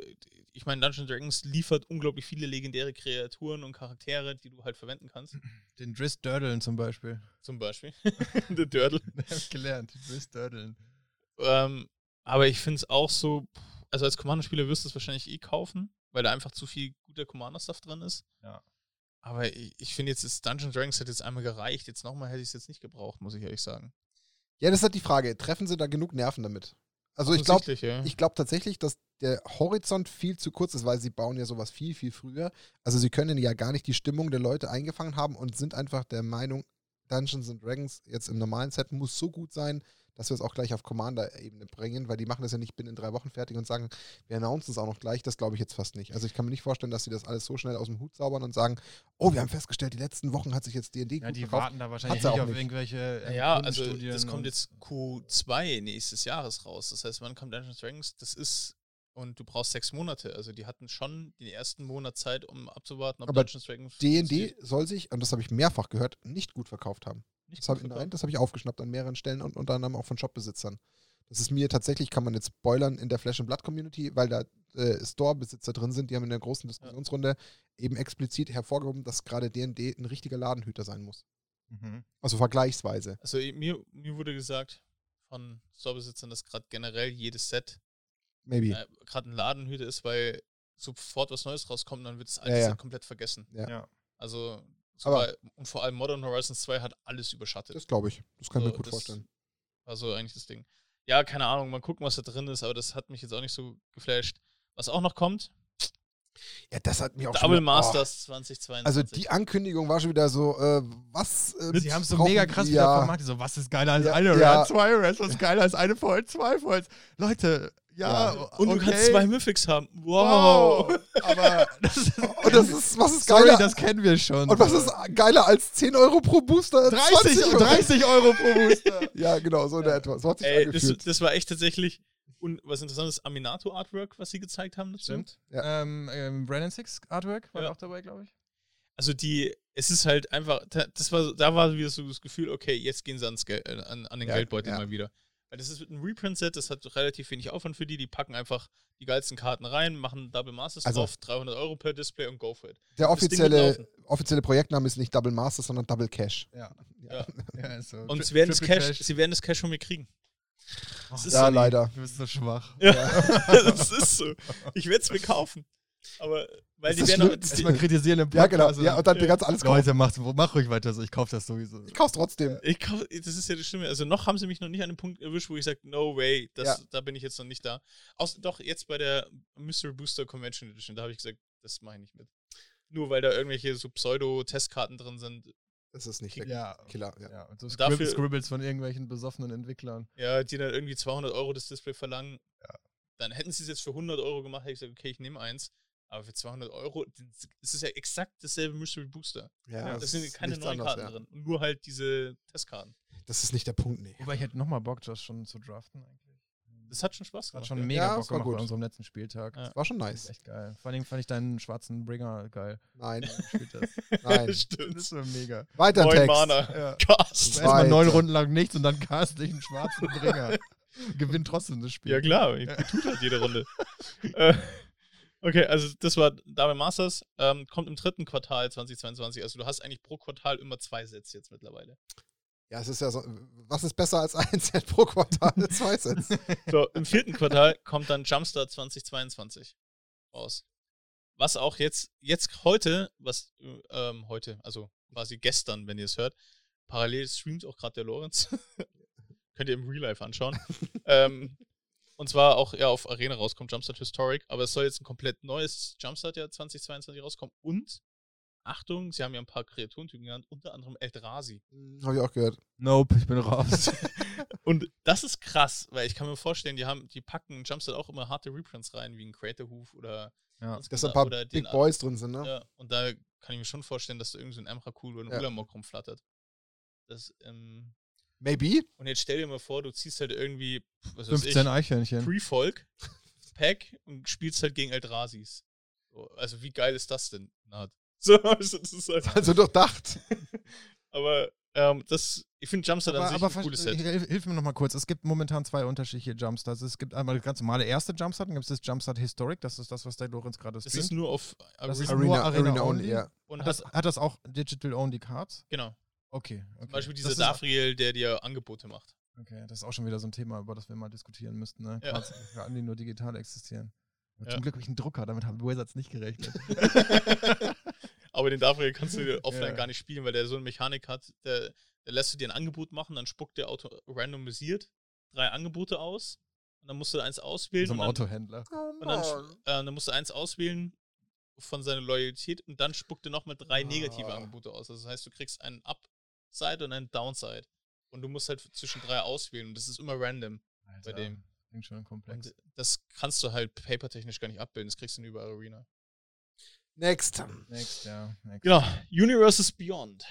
Speaker 2: ich meine, Dungeons Dragons liefert unglaublich viele legendäre Kreaturen und Charaktere, die du halt verwenden kannst.
Speaker 3: Den Driss Dördeln zum Beispiel.
Speaker 2: Zum Beispiel. Der Dördel.
Speaker 3: hab ich gelernt. Driss Dördeln.
Speaker 2: Ähm, aber ich finde es auch so, also als Commander-Spieler wirst du es wahrscheinlich eh kaufen, weil da einfach zu viel guter Commander-Stuff drin ist.
Speaker 3: Ja.
Speaker 2: Aber ich, ich finde jetzt, das Dungeons Dragons hat jetzt einmal gereicht. Jetzt nochmal hätte ich es jetzt nicht gebraucht, muss ich ehrlich sagen.
Speaker 1: Ja, das ist halt die Frage. Treffen sie da genug Nerven damit? Also ich glaube
Speaker 2: ja.
Speaker 1: ich glaub tatsächlich, dass der Horizont viel zu kurz ist, weil sie bauen ja sowas viel, viel früher. Also sie können ja gar nicht die Stimmung der Leute eingefangen haben und sind einfach der Meinung, Dungeons and Dragons jetzt im normalen Set muss so gut sein, dass wir es auch gleich auf Commander-Ebene bringen, weil die machen das ja nicht binnen drei Wochen fertig und sagen, wir announcen es auch noch gleich. Das glaube ich jetzt fast nicht. Also ich kann mir nicht vorstellen, dass sie das alles so schnell aus dem Hut zaubern und sagen, oh, wir haben festgestellt, die letzten Wochen hat sich jetzt D&D
Speaker 3: Ja,
Speaker 1: gut
Speaker 3: die
Speaker 1: verkauft.
Speaker 3: warten da wahrscheinlich nicht
Speaker 1: auch
Speaker 3: auf
Speaker 1: nicht.
Speaker 3: irgendwelche äh,
Speaker 2: Ja, also das kommt jetzt Q2 nächstes Jahres raus. Das heißt, wann kommt Dungeons Dragons? Das ist und du brauchst sechs Monate. Also die hatten schon den ersten Monat Zeit, um abzuwarten, ob
Speaker 1: Aber
Speaker 2: Dungeons Dragons
Speaker 1: D&D soll sich, und das habe ich mehrfach gehört, nicht gut verkauft haben.
Speaker 2: Nicht
Speaker 1: Das habe hab ich aufgeschnappt an mehreren Stellen und unter anderem auch von Shopbesitzern. Das ist mir tatsächlich, kann man jetzt spoilern, in der Flash and Blood Community, weil da äh, Store-Besitzer drin sind, die haben in der großen Diskussionsrunde eben explizit hervorgehoben, dass gerade D&D ein richtiger Ladenhüter sein muss.
Speaker 3: Mhm.
Speaker 1: Also vergleichsweise.
Speaker 2: Also mir, mir wurde gesagt von Storebesitzern, dass gerade generell jedes Set
Speaker 1: Maybe.
Speaker 2: äh, gerade ein Ladenhüter ist, weil sofort was Neues rauskommt, dann wird das alte
Speaker 1: Ja, ja.
Speaker 2: Komplett vergessen.
Speaker 1: Ja.
Speaker 3: Ja.
Speaker 2: Also
Speaker 1: Aber-
Speaker 2: und vor allem Modern Horizons 2 hat alles überschattet.
Speaker 1: Das glaube ich. Das kann ich mir gut
Speaker 2: das-
Speaker 1: vorstellen.
Speaker 2: Also eigentlich das Ding. Ja, keine Ahnung, mal gucken, was da drin ist, aber das hat mich jetzt auch nicht so geflasht. Was auch noch kommt,
Speaker 1: Ja, das hat mich auch
Speaker 2: Double
Speaker 1: schon wieder-
Speaker 2: Masters
Speaker 1: Oh.
Speaker 2: 2022.
Speaker 1: Also die Ankündigung war schon wieder so, äh, was äh,
Speaker 3: Sie haben es so mega krass
Speaker 1: die?
Speaker 3: wieder
Speaker 1: ja.
Speaker 3: vermarktet. So, was ist geiler als
Speaker 1: Ja,
Speaker 3: eine
Speaker 1: ja.
Speaker 3: Rare, zwei Rares, was ist geiler als eine Foil, zwei Foils? Leute, ja,
Speaker 1: Ja.
Speaker 2: und du
Speaker 3: okay.
Speaker 2: kannst zwei Mythics haben. Wow.
Speaker 3: Wow. Aber das ist,
Speaker 1: Und das ist, was ist
Speaker 3: sorry,
Speaker 1: geiler?
Speaker 3: das kennen wir schon.
Speaker 1: und was ist geiler als 10 Euro pro Booster?
Speaker 3: 30,
Speaker 1: 20 Euro.
Speaker 3: 30 Euro pro Booster.
Speaker 1: Ja, genau, so in der etwa. So hat sich
Speaker 2: Ey, das, das war echt tatsächlich. Und was interessant ist, Aminato-Artwork, was sie gezeigt haben dazu.
Speaker 3: Stimmt.
Speaker 1: Ja.
Speaker 3: Ähm, ähm, Brandon Six Artwork war
Speaker 2: Ja.
Speaker 3: auch dabei, glaube ich.
Speaker 2: Also die, es ist halt einfach, da- das war, da war wieder so das Gefühl, okay, jetzt gehen sie ans Gel äh, an, an den
Speaker 1: Ja,
Speaker 2: Geldbeutel
Speaker 1: ja.
Speaker 2: mal wieder. Weil das ist ein Reprint-Set, das hat relativ wenig Aufwand für die, die packen einfach die geilsten Karten rein, machen Double Masters
Speaker 1: Also-
Speaker 2: drauf, 300 Euro per Display und go for it.
Speaker 1: Der offizielle, offizielle Projektname ist nicht Double Master, sondern Double Cash.
Speaker 3: Ja.
Speaker 2: Ja.
Speaker 3: ja so.
Speaker 2: Und
Speaker 3: Tri-
Speaker 2: sie werden, das
Speaker 3: Triple
Speaker 2: Cash, sie werden das Cash von mir kriegen. Ist
Speaker 1: Ja,
Speaker 2: so.
Speaker 1: leider.
Speaker 3: Du bist so schwach.
Speaker 2: Ja, das ist so. Ich werde es mir kaufen. Aber, weil
Speaker 1: Das
Speaker 2: die werden die,
Speaker 3: Erstmal kritisieren im
Speaker 1: Ja, genau.
Speaker 3: Podcast.
Speaker 1: Ja, und dann
Speaker 2: Ja.
Speaker 1: ganz alles kaufen.
Speaker 3: Leute, macht, mach ruhig weiter so. Ich kauf das sowieso.
Speaker 1: Ich kauf's trotzdem.
Speaker 2: ich kauf, das ist ja das Schlimme. Also noch haben sie mich noch nicht an dem Punkt erwischt, wo ich sage, no way, das,
Speaker 1: Ja.
Speaker 2: da bin ich jetzt noch nicht da. Aus, doch, jetzt bei der Mystery Booster Convention Edition, da habe ich gesagt, das mache ich nicht mit. Nur weil da irgendwelche so Pseudo-Testkarten drin sind.
Speaker 1: Das ist nicht der
Speaker 3: Ja.
Speaker 1: Killer. Ja.
Speaker 3: Ja, und so
Speaker 2: Dafür-
Speaker 3: Scrib Scribbles von irgendwelchen besoffenen Entwicklern.
Speaker 2: Ja, die dann irgendwie 200 Euro das Display verlangen. Dann hätten sie es jetzt für 100 Euro gemacht, hätte ich gesagt, okay, ich nehme eins. Aber für 200 Euro, ist ja exakt dasselbe Mystery Booster.
Speaker 1: Ja,
Speaker 2: das sind keine neuen
Speaker 1: anderes,
Speaker 2: Karten
Speaker 1: ja.
Speaker 2: drin. Nur halt diese Testkarten.
Speaker 1: Das ist nicht der Punkt, nee.
Speaker 3: Wobei ich hätte nochmal Bock, das schon zu draften eigentlich.
Speaker 2: Das hat schon Spaß
Speaker 3: Hat
Speaker 2: gemacht.
Speaker 3: schon
Speaker 2: ja.
Speaker 3: mega
Speaker 1: Ja,
Speaker 3: Bock
Speaker 1: es
Speaker 3: gemacht
Speaker 1: gut.
Speaker 3: bei unserem letzten Spieltag.
Speaker 2: Ja.
Speaker 1: Das war schon nice.
Speaker 3: echt geil. Vor allem fand ich deinen schwarzen Bringer geil.
Speaker 1: Nein, nein.
Speaker 2: Stimmt.
Speaker 3: das war mega.
Speaker 1: Weiter
Speaker 2: Neun
Speaker 1: Text.
Speaker 2: Mana.
Speaker 3: Ja.
Speaker 2: Cast.
Speaker 3: Erstmal neun. Runden lang nichts und dann cast ich einen schwarzen Bringer. Gewinnt trotzdem das Spiel.
Speaker 2: Ja, klar, ich tut halt jede Runde. Okay, also das war Double Masters. Ähm, kommt im dritten Quartal 2022. Also du hast eigentlich pro Quartal immer zwei Sets jetzt mittlerweile.
Speaker 1: Ja, es ist ja so. Was ist besser als ein Set pro Quartal? Zwei Sets.
Speaker 2: So, im vierten Quartal kommt dann Jumpstart 2022 raus. Was auch jetzt, jetzt heute, was äh, ähm, heute, also quasi gestern, wenn ihr es hört, parallel streamt auch gerade der Lorenz. Könnt ihr im Real Life anschauen. ähm, und zwar auch ja, auf Arena rauskommt, Jumpstart Historic, aber es soll jetzt ein komplett neues Jumpstart ja 2022 rauskommen. Und, Achtung, sie haben ja ein paar Kreaturentypen genannt, unter anderem Eldrazi.
Speaker 1: Habe ich auch gehört.
Speaker 3: Nope, ich bin raus.
Speaker 2: Und das ist krass, weil ich kann mir vorstellen, die haben, die packen in Jumpstart auch immer harte Reprints rein, wie ein Creator Hoof oder
Speaker 3: ja.
Speaker 1: Dass da ein
Speaker 2: oder-
Speaker 1: paar
Speaker 2: oder
Speaker 1: Big
Speaker 2: den-
Speaker 1: Boys drin sind, ne?
Speaker 2: Ja, und da kann ich mir schon vorstellen, dass da irgend so ein Emrakul oder ein
Speaker 1: Ja.
Speaker 2: Ulamog rumflattert. Das, ähm,
Speaker 1: Maybe.
Speaker 2: und jetzt stell dir mal vor, du ziehst halt irgendwie, was weiß
Speaker 3: 15
Speaker 2: ich,
Speaker 3: Eichhörnchen.
Speaker 2: Pre-Folk, Pack und spielst halt gegen Eldrasis. So, also wie geil ist das denn? So, also das ist halt,
Speaker 1: Also durchdacht.
Speaker 2: aber ähm, das, ich finde Jumpstart an
Speaker 3: Aber,
Speaker 2: sich
Speaker 3: aber
Speaker 2: ein cooles Set.
Speaker 3: hilf, hilf mir noch mal kurz. Es gibt momentan zwei unterschiedliche Jumpstarts. Es gibt einmal das ganz normale erste Jumpstart, dann gibt es das Jumpstart Historic. Das ist das, was der Lorenz gerade
Speaker 2: Das ist
Speaker 3: streamt.
Speaker 2: nur auf
Speaker 3: Das ist
Speaker 2: Arena
Speaker 3: nur Arena only?
Speaker 1: ja.
Speaker 2: und
Speaker 3: Hat das,
Speaker 2: hat
Speaker 3: das auch Digital Only Cards?
Speaker 2: genau,
Speaker 3: Okay. okay.
Speaker 2: zum Beispiel dieser Dafriel, der dir Angebote macht.
Speaker 3: Okay, das ist auch schon wieder so ein Thema, über das wir mal diskutieren müssten. Ne?
Speaker 2: Ja.
Speaker 3: Karten, die nur digital existieren.
Speaker 2: Ja.
Speaker 3: Zum Glück habe ich einen Drucker, damit haben Wizards nicht gerechnet.
Speaker 2: Aber den Dafriel kannst du dir offline
Speaker 3: Ja.
Speaker 2: gar nicht spielen, weil der so eine Mechanik hat, der, der lässt du dir ein Angebot machen, dann spuckt der Auto randomisiert drei Angebote aus und dann musst du eins auswählen.
Speaker 3: so ein
Speaker 2: und dann,
Speaker 3: Autohändler.
Speaker 2: und dann, äh, dann musst du eins auswählen von seiner Loyalität und dann spuckt er nochmal drei negative
Speaker 1: Ah.
Speaker 2: Angebote aus. Also das heißt, du kriegst einen Upside und einen Downside. Und du musst halt zwischen drei auswählen und das ist immer random.
Speaker 3: Alter,
Speaker 2: dem.
Speaker 3: Klingt schon komplex.
Speaker 2: Und das kannst du halt papertechnisch gar nicht abbilden. Das kriegst du nur über Arena.
Speaker 1: Next.
Speaker 3: Next, ja. Next.
Speaker 2: Genau. Universes Beyond.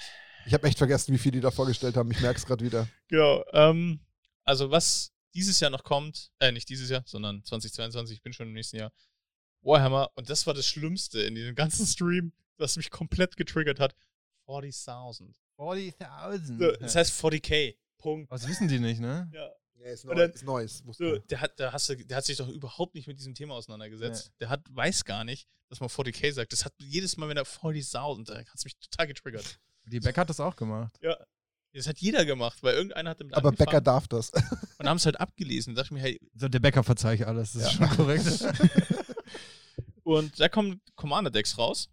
Speaker 1: Ich habe echt vergessen, wie viel die da vorgestellt haben. Ich merke es gerade wieder.
Speaker 2: Genau. Ähm, also was dieses Jahr noch kommt, äh, nicht dieses Jahr, sondern 2022, ich bin schon im nächsten Jahr, Warhammer. Und das war das Schlimmste in diesem ganzen Stream, was mich komplett getriggert hat. 40.000.
Speaker 3: 40.000.
Speaker 2: So, das heißt 40k. Punkt.
Speaker 3: Was wissen die nicht, ne?
Speaker 2: Ja.
Speaker 1: Nee, ist
Speaker 2: Und dann-
Speaker 1: ist Neues.
Speaker 2: So,
Speaker 1: ich.
Speaker 2: der, hat, der, hast du, der hat sich doch überhaupt nicht mit diesem Thema auseinandergesetzt. Der hat, weiß gar nicht, dass man 40k sagt. Das hat jedes Mal, wenn er 40.000, da hat es mich total getriggert.
Speaker 3: Die Beck hat das auch gemacht.
Speaker 2: Ja. Das hat jeder gemacht, weil irgendeiner hat damit
Speaker 1: Aber Becker
Speaker 2: angefangen
Speaker 1: darf das.
Speaker 2: und haben es halt abgelesen. Da dachte ich mir, hey,
Speaker 3: So, der Bäcker verzeiht alles, das ist
Speaker 1: Ja.
Speaker 3: schon korrekt.
Speaker 2: Und da kommen Commander-Decks raus.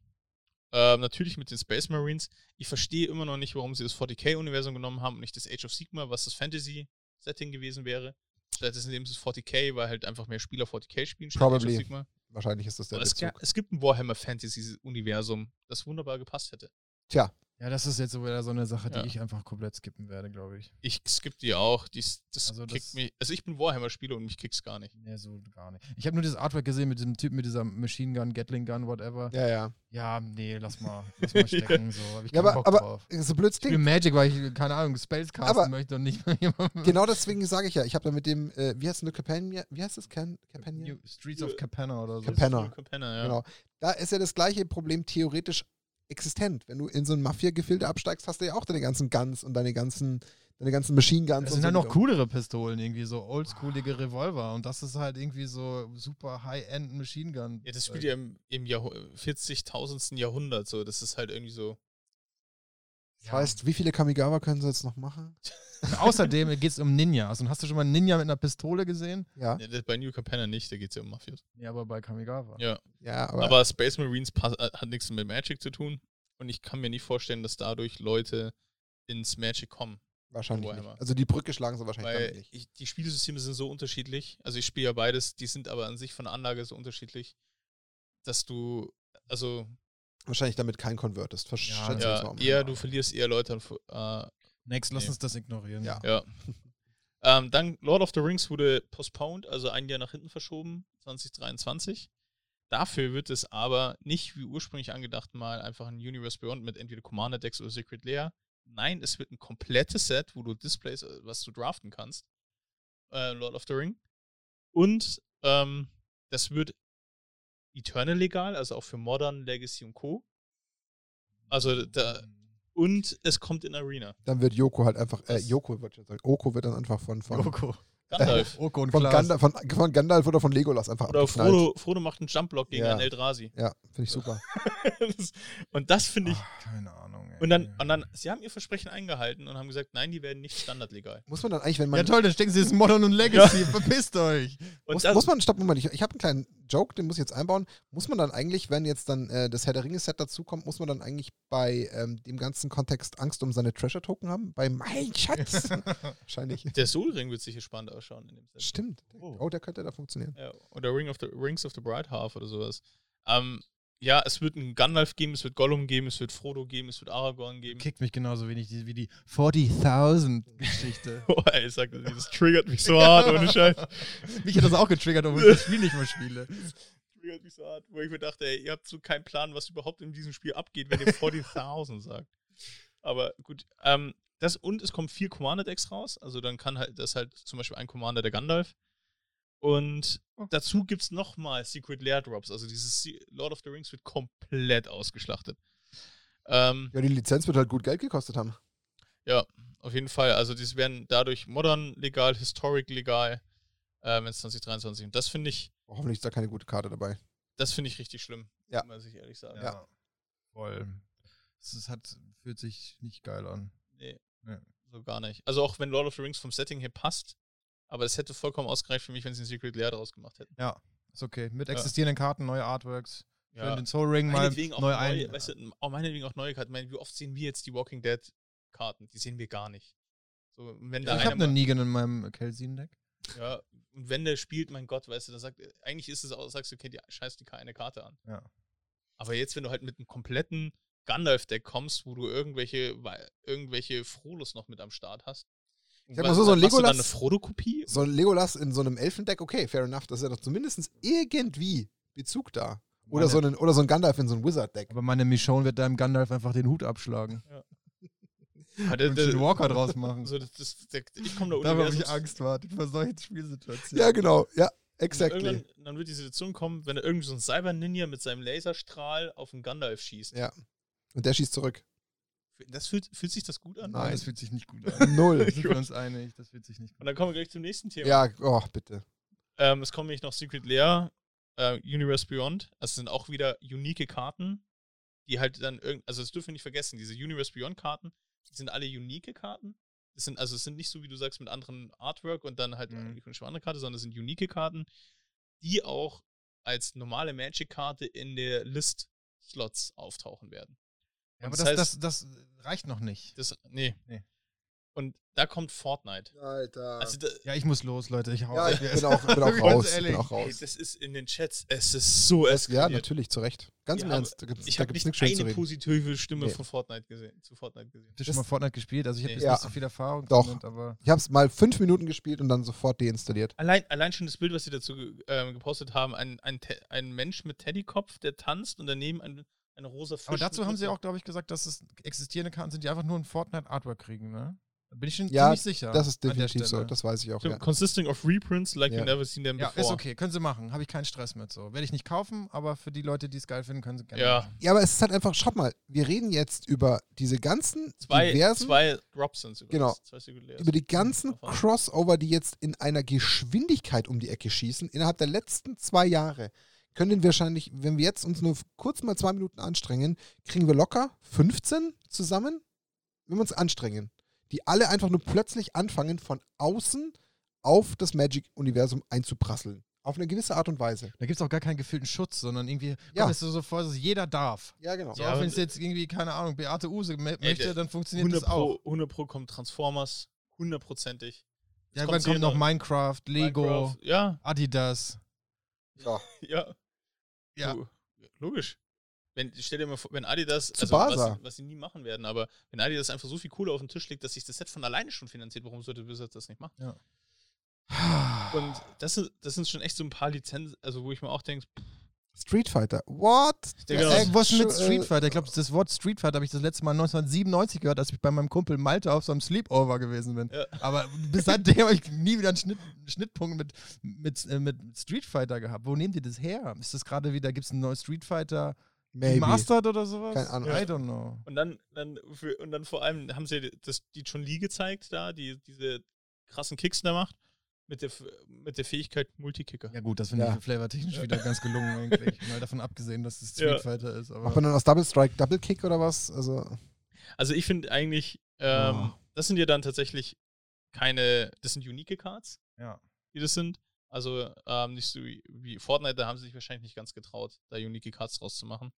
Speaker 2: Ähm, natürlich mit den Space Marines. Ich verstehe immer noch nicht, warum sie das 40k-Universum genommen haben und nicht das Age of Sigma, was das Fantasy-Setting gewesen wäre. Stattdessen nehmen sie das 40k, weil halt einfach mehr Spieler 40k spielen statt Age
Speaker 1: Probably.
Speaker 2: of Sigma.
Speaker 1: Wahrscheinlich ist das der
Speaker 2: es, es gibt ein Warhammer Fantasy-Universum, das wunderbar gepasst hätte.
Speaker 1: Tja.
Speaker 3: Ja, das ist jetzt so wieder so eine Sache, die
Speaker 2: Ja.
Speaker 3: ich einfach komplett skippen werde, glaube ich.
Speaker 2: Ich skipp die auch. Dies, das
Speaker 3: Also
Speaker 2: kickt
Speaker 3: das-
Speaker 2: mich. Also ich bin Warhammer-Spieler und mich kickt's gar nicht.
Speaker 3: Nee, so gar nicht. Ich habe nur das Artwork gesehen mit diesem Typ mit dieser Machine Gun, Gatling Gun, whatever.
Speaker 1: Ja, ja.
Speaker 3: Ja, nee, lass mal, lass mal stecken. so, hab ich
Speaker 1: Ja,
Speaker 3: keinen
Speaker 1: aber,
Speaker 3: Bock
Speaker 1: aber
Speaker 3: drauf.
Speaker 1: so blöd
Speaker 3: Ich spiele
Speaker 1: klingt.
Speaker 3: Magic, weil ich, keine Ahnung, Spells casten
Speaker 1: Aber-
Speaker 3: möchte und nicht mehr jemandem.
Speaker 1: Genau deswegen sage ich ja, ich habe da mit dem, äh, wie heißt es, Campania, wie heißt es, Can?
Speaker 3: New Streets of Capenna oder so.
Speaker 1: Cap- Penner.
Speaker 2: Penner, ja.
Speaker 1: Genau. Da ist ja das gleiche Problem theoretisch existent. Wenn du in so ein Mafia-Gefilde absteigst, hast du ja auch deine ganzen Guns und deine ganzen, deine ganzen Machine Guns.
Speaker 3: Das
Speaker 1: und
Speaker 3: sind
Speaker 1: so
Speaker 3: halt noch
Speaker 1: wieder.
Speaker 3: coolere Pistolen, irgendwie so oldschoolige Revolver. Und das ist halt irgendwie so super High-End Machine Gun.
Speaker 2: Ja, das spielt ja im, im Jahrh 40.000. Jahrhundert so. Das ist halt irgendwie so.
Speaker 1: Das heißt, wie viele Kamigawa können sie jetzt noch machen?
Speaker 3: Außerdem geht es um Ninjas. Und hast du schon mal einen Ninja mit einer Pistole gesehen?
Speaker 1: Ja.
Speaker 2: Ja, das- bei New Capenna nicht, da geht es ja um Mafios.
Speaker 3: Ja, aber bei Kamigawa.
Speaker 2: Ja.
Speaker 1: Ja, aber,
Speaker 2: Aber Space Marines äh, hat nichts mit Magic zu tun. Und ich kann mir nicht vorstellen, dass dadurch Leute ins Magic kommen.
Speaker 1: wahrscheinlich nicht. Also die Brücke schlagen sie wahrscheinlich
Speaker 2: Weil
Speaker 1: nicht.
Speaker 2: ich, die Spielsysteme sind so unterschiedlich. Also ich spiele ja beides, die sind aber an sich von der Anlage so unterschiedlich, dass du, also
Speaker 1: Wahrscheinlich damit kein convertest. Versch-
Speaker 3: Ja,
Speaker 2: ja, eher, du verlierst eher Leute an, äh,
Speaker 3: Next, lass
Speaker 2: Nee.
Speaker 3: uns das ignorieren.
Speaker 1: Ja.
Speaker 2: Ja. ähm, dann Lord of the Rings wurde postponed, also ein Jahr nach hinten verschoben, 2023. Dafür wird es aber nicht wie ursprünglich angedacht mal einfach ein Universe Beyond mit entweder Commander Decks oder Secret Lair. Nein, es wird ein komplettes Set, wo du Displays, äh, was du draften kannst. Äh, Lord of the Ring. Und ähm, das wird Eternal legal, also auch für Modern, Legacy und Co. Also da, und es kommt in Arena.
Speaker 1: Dann wird Joko halt einfach, äh, Joko wird jetzt sagen, Oko wird dann einfach von, von,
Speaker 3: Joko.
Speaker 2: Gandalf.
Speaker 3: Oko und
Speaker 1: von. Gandalf, von, von Gandalf oder von Legolas einfach
Speaker 2: Oder
Speaker 1: abgeknallt.
Speaker 2: Frodo, Frodo macht einen Jumpblock gegen
Speaker 1: Ja.
Speaker 2: einen Eldrazi.
Speaker 1: Ja, finde ich super.
Speaker 2: Und das finde ich.
Speaker 3: Ach, keine Ahnung. Ey.
Speaker 2: Und dann, und dann, sie haben ihr Versprechen eingehalten und haben gesagt, nein, die werden nicht standardlegal.
Speaker 1: Muss man dann eigentlich, wenn man
Speaker 3: ja toll, dann stecken sie jetzt Modern und Legacy. Verpisst euch.
Speaker 2: Und
Speaker 1: muss, muss man, stopp, Moment, ich, ich habe einen kleinen Joke, den muss ich jetzt einbauen. Muss man dann eigentlich, wenn jetzt dann äh, das Herr der Ringe-Set dazukommt, muss man dann eigentlich bei ähm, dem ganzen Kontext Angst um seine Treasure-Token haben? Bei mein Schatz? Wahrscheinlich.
Speaker 2: der Soul-Ring wird sicher spannend ausschauen in dem Set.
Speaker 1: Stimmt.
Speaker 2: Oh.
Speaker 1: Oh, der könnte da funktionieren.
Speaker 2: Ja, oder Ring of the, Rings of the Bright Half oder sowas. Ähm, ja, es wird einen Gandalf geben, es wird Gollum geben, es wird Frodo geben, es wird Aragorn geben.
Speaker 3: Kickt mich genauso wenig wie die 40.000 Geschichte.
Speaker 2: Oh, ey, ich sag das, das triggert mich so hart, ohne Scheiß.
Speaker 3: mich hat das auch getriggert, obwohl ich das Spiel nicht mehr spiele.
Speaker 2: triggert mich so hart, wo ich mir dachte, ey, ihr habt so keinen Plan, was überhaupt in diesem Spiel abgeht, wenn ihr 40.000 sagt. Aber gut, ähm, das und es kommen vier Commander-Decks raus, also dann kann halt das halt zum Beispiel ein Commander der Gandalf. Und dazu gibt es nochmal Secret Lair Drops, also dieses Se- Lord of the Rings wird komplett ausgeschlachtet. Ähm,
Speaker 1: Ja, die Lizenz wird halt gut Geld gekostet haben.
Speaker 2: ja, auf jeden Fall. Also, die werden dadurch modern legal, historic legal, äh, wenn es 2023. Und das finde ich,
Speaker 1: Oh, hoffentlich ist da keine gute Karte dabei.
Speaker 2: das finde ich richtig schlimm,
Speaker 1: Ja.
Speaker 2: muss ich ehrlich sagen.
Speaker 1: Ja.
Speaker 3: Voll. Es ist, hat, fühlt sich nicht geil an.
Speaker 2: Nee,
Speaker 3: Nee.
Speaker 2: so gar nicht. Also auch wenn Lord of the Rings vom Setting her passt, aber es hätte vollkommen ausgereicht für mich, wenn sie ein Secret Lair draus gemacht hätten.
Speaker 3: Ja, ist okay. Mit
Speaker 2: Ja.
Speaker 3: existierenden Karten, neue Artworks.
Speaker 2: Ja.
Speaker 3: Für den Soul Ring mal
Speaker 2: auch
Speaker 3: neu
Speaker 2: neue,
Speaker 3: ein.
Speaker 2: weißt du, auch meinetwegen auch neue Karten. Meine, wie oft sehen wir jetzt die Walking Dead Karten? Die sehen wir gar nicht. So, wenn da
Speaker 3: ich habe einen Negan in meinem Kelsin-Deck.
Speaker 2: ja, und wenn der spielt, mein Gott, weißt du, dann sagt, eigentlich ist es auch, sagst du, okay, die scheiß die keine Karte an.
Speaker 3: Ja.
Speaker 2: Aber jetzt, wenn du halt mit einem kompletten Gandalf-Deck kommst, wo du irgendwelche, irgendwelche Frolos noch mit am Start hast.
Speaker 1: Sag mal so, so ein
Speaker 2: dann
Speaker 1: Legolas-
Speaker 2: eine Frodo-Kopie?
Speaker 1: So ein Legolas in so einem Elfendeck, okay, fair enough. Das ist ja doch zumindest irgendwie Bezug da. Oder,
Speaker 3: Meine-
Speaker 1: so, einen, oder so ein Gandalf in so ein Wizard-Deck.
Speaker 3: Aber meine Michonne wird deinem Gandalf einfach den Hut abschlagen.
Speaker 2: Der-
Speaker 3: Und
Speaker 2: der-
Speaker 3: den Walker draus machen.
Speaker 2: So, das, das, der, ich komme da
Speaker 3: Da habe ich Angst, warte, vor solchen Spielsituationen.
Speaker 1: Ja, genau. Ja,
Speaker 2: Und
Speaker 1: exactly.
Speaker 2: Irgendwann, dann wird die Situation kommen, wenn er irgendwie so ein Cyber-Ninja mit seinem Laserstrahl auf einen Gandalf schießt.
Speaker 1: Ja. Und der schießt zurück.
Speaker 2: Das fühlt, fühlt sich das gut an?
Speaker 3: Nein, das fühlt sich nicht gut an.
Speaker 1: Null.
Speaker 3: Wir sind uns einig, das fühlt sich nicht gut
Speaker 2: Und dann kommen wir gleich zum nächsten Thema.
Speaker 1: ja, oh, bitte.
Speaker 2: Ähm, es kommen nämlich noch Secret Lair, äh, Universe Beyond. Das sind auch wieder unique Karten, die halt dann irgend, also das dürfen wir nicht vergessen, diese Universe Beyond Karten, die sind alle unique Karten. Das sind, also es sind nicht so, wie du sagst, mit anderen Artwork und dann halt
Speaker 3: Mhm.
Speaker 2: eine andere Karte, sondern es sind unique Karten, die auch als normale Magic-Karte in der List-Slots auftauchen werden.
Speaker 3: Ja, aber
Speaker 2: das
Speaker 3: das,
Speaker 2: heißt-
Speaker 3: das, das reicht noch nicht.
Speaker 2: Das, nee.
Speaker 3: Nee.
Speaker 2: Und da kommt Fortnite.
Speaker 1: Alter.
Speaker 2: Also da,
Speaker 3: Ja, ich muss los, Leute. Ich hau
Speaker 1: ja, ich bin auch, bin auch raus. Ich
Speaker 3: ehrlich.
Speaker 1: bin auch
Speaker 2: ey,
Speaker 1: raus.
Speaker 2: das ist in den Chats, es ist so
Speaker 1: Ja,
Speaker 2: eskaliert.
Speaker 1: natürlich, zu Recht. Ganz im Ernst. Da gibt's,
Speaker 2: Ich habe nicht eine
Speaker 1: reden.
Speaker 2: positive Stimme
Speaker 1: Nee.
Speaker 2: von Fortnite gesehen, zu Fortnite gesehen.
Speaker 3: Habt ihr schon mal Fortnite gespielt? Also ich habe
Speaker 2: Nee.
Speaker 3: jetzt
Speaker 1: Ja.
Speaker 3: nicht so viel Erfahrung
Speaker 1: Doch.
Speaker 3: damit, aber
Speaker 1: Ich habe es mal fünf Minuten gespielt und dann sofort deinstalliert.
Speaker 2: Allein, allein schon das Bild, was sie dazu ähm, gepostet haben, ein, ein, ein Mensch mit Teddykopf, der tanzt und daneben ein, eine rosa Fisch.
Speaker 3: Aber dazu haben sie auch, glaube ich, gesagt, dass es existierende Karten sind, die einfach nur ein Fortnite-Artwork kriegen, ne? Bin ich schon
Speaker 1: Ja,
Speaker 3: ziemlich sicher.
Speaker 1: Das ist definitiv so. Das weiß ich auch.
Speaker 2: So,
Speaker 1: Ja.
Speaker 2: Consisting of reprints like
Speaker 1: Ja.
Speaker 2: you never seen them
Speaker 3: Ja,
Speaker 2: before.
Speaker 3: ist okay. Können sie machen. Habe ich keinen Stress mit so. Werde ich nicht kaufen, aber für die Leute, die es geil finden, können sie gerne
Speaker 2: Ja.
Speaker 3: machen.
Speaker 1: ja, aber es ist halt einfach, schaut mal, wir reden jetzt über diese ganzen
Speaker 2: Zwei,
Speaker 1: diversen,
Speaker 2: zwei Drops sind übrigens.
Speaker 1: Genau.
Speaker 2: Zwei Singulärs.
Speaker 1: über die ganzen
Speaker 2: Davon.
Speaker 1: Crossover, die jetzt in einer Geschwindigkeit um die Ecke schießen, innerhalb der letzten zwei Jahre, können wir wahrscheinlich, wenn wir jetzt uns nur kurz mal zwei Minuten anstrengen, kriegen wir locker 15 zusammen, wenn wir uns anstrengen. Die alle einfach nur plötzlich anfangen, von außen auf das Magic-Universum einzuprasseln. Auf eine gewisse Art und Weise.
Speaker 3: Da gibt es auch gar keinen gefühlten Schutz, sondern irgendwie
Speaker 1: Ja.
Speaker 3: kommt es so vor, dass jeder darf.
Speaker 1: Ja, genau.
Speaker 3: So,
Speaker 2: Ja,
Speaker 3: auch wenn es jetzt irgendwie, keine Ahnung, Beate Use möchte, dann funktioniert
Speaker 2: 100
Speaker 3: das auch.
Speaker 2: Pro, 100 Pro kommt Transformers, hundertprozentig.
Speaker 3: Ja, dann kommt noch Minecraft, Lego,
Speaker 2: Minecraft, Ja,
Speaker 3: Adidas.
Speaker 1: Ja.
Speaker 2: ja.
Speaker 3: Ja.
Speaker 2: Logisch. Wenn, stell dir mal vor, wenn Adidas, also was, was sie nie machen werden, aber wenn Adidas einfach so viel Kohle auf den Tisch legt, dass sich das Set von alleine schon finanziert, warum sollte Blizzard das nicht machen? Und das sind, das sind schon echt so ein paar Lizenzen, also wo ich mir auch denke,
Speaker 1: Street Fighter. What?
Speaker 2: Ja, genau.
Speaker 1: Äh,
Speaker 3: Ey, was ist mit
Speaker 1: äh,
Speaker 3: Street Fighter? Ich glaube, das Wort Street Fighter habe ich das letzte Mal 1997 gehört, als ich bei meinem Kumpel Malte auf so einem Sleepover gewesen bin.
Speaker 2: Ja.
Speaker 3: Aber bis seitdem habe ich nie wieder einen Schnitt, Schnittpunkt mit, mit, äh, mit Street Fighter gehabt. Wo nehmt ihr das her? Ist das gerade wieder, gibt es einen neuen Street Fighter
Speaker 1: Maybe.
Speaker 3: Mastered oder sowas?
Speaker 1: Keine Ahnung.
Speaker 3: I don't know.
Speaker 2: und dann, dann für, und dann vor allem haben sie das, die Chun Li gezeigt da, die diese krassen Kicks da macht, mit der, mit der Fähigkeit Multikicker.
Speaker 3: Ja gut, das finde
Speaker 1: Ja.
Speaker 3: ich flavortechnisch wieder ganz gelungen eigentlich. Mal davon abgesehen, dass es Street
Speaker 2: Ja.
Speaker 3: Fighter ist. Aber
Speaker 1: Macht man dann aus Double Strike Double Kick oder was? Also,
Speaker 2: Also ich finde eigentlich, ähm,
Speaker 1: Oh.
Speaker 2: das sind ja dann tatsächlich keine, das sind unique Cards,
Speaker 3: ja.
Speaker 2: die das sind. Also ähm, nicht so wie, Fortnite, da haben sie sich wahrscheinlich nicht ganz getraut, da unique Cards draus zu machen.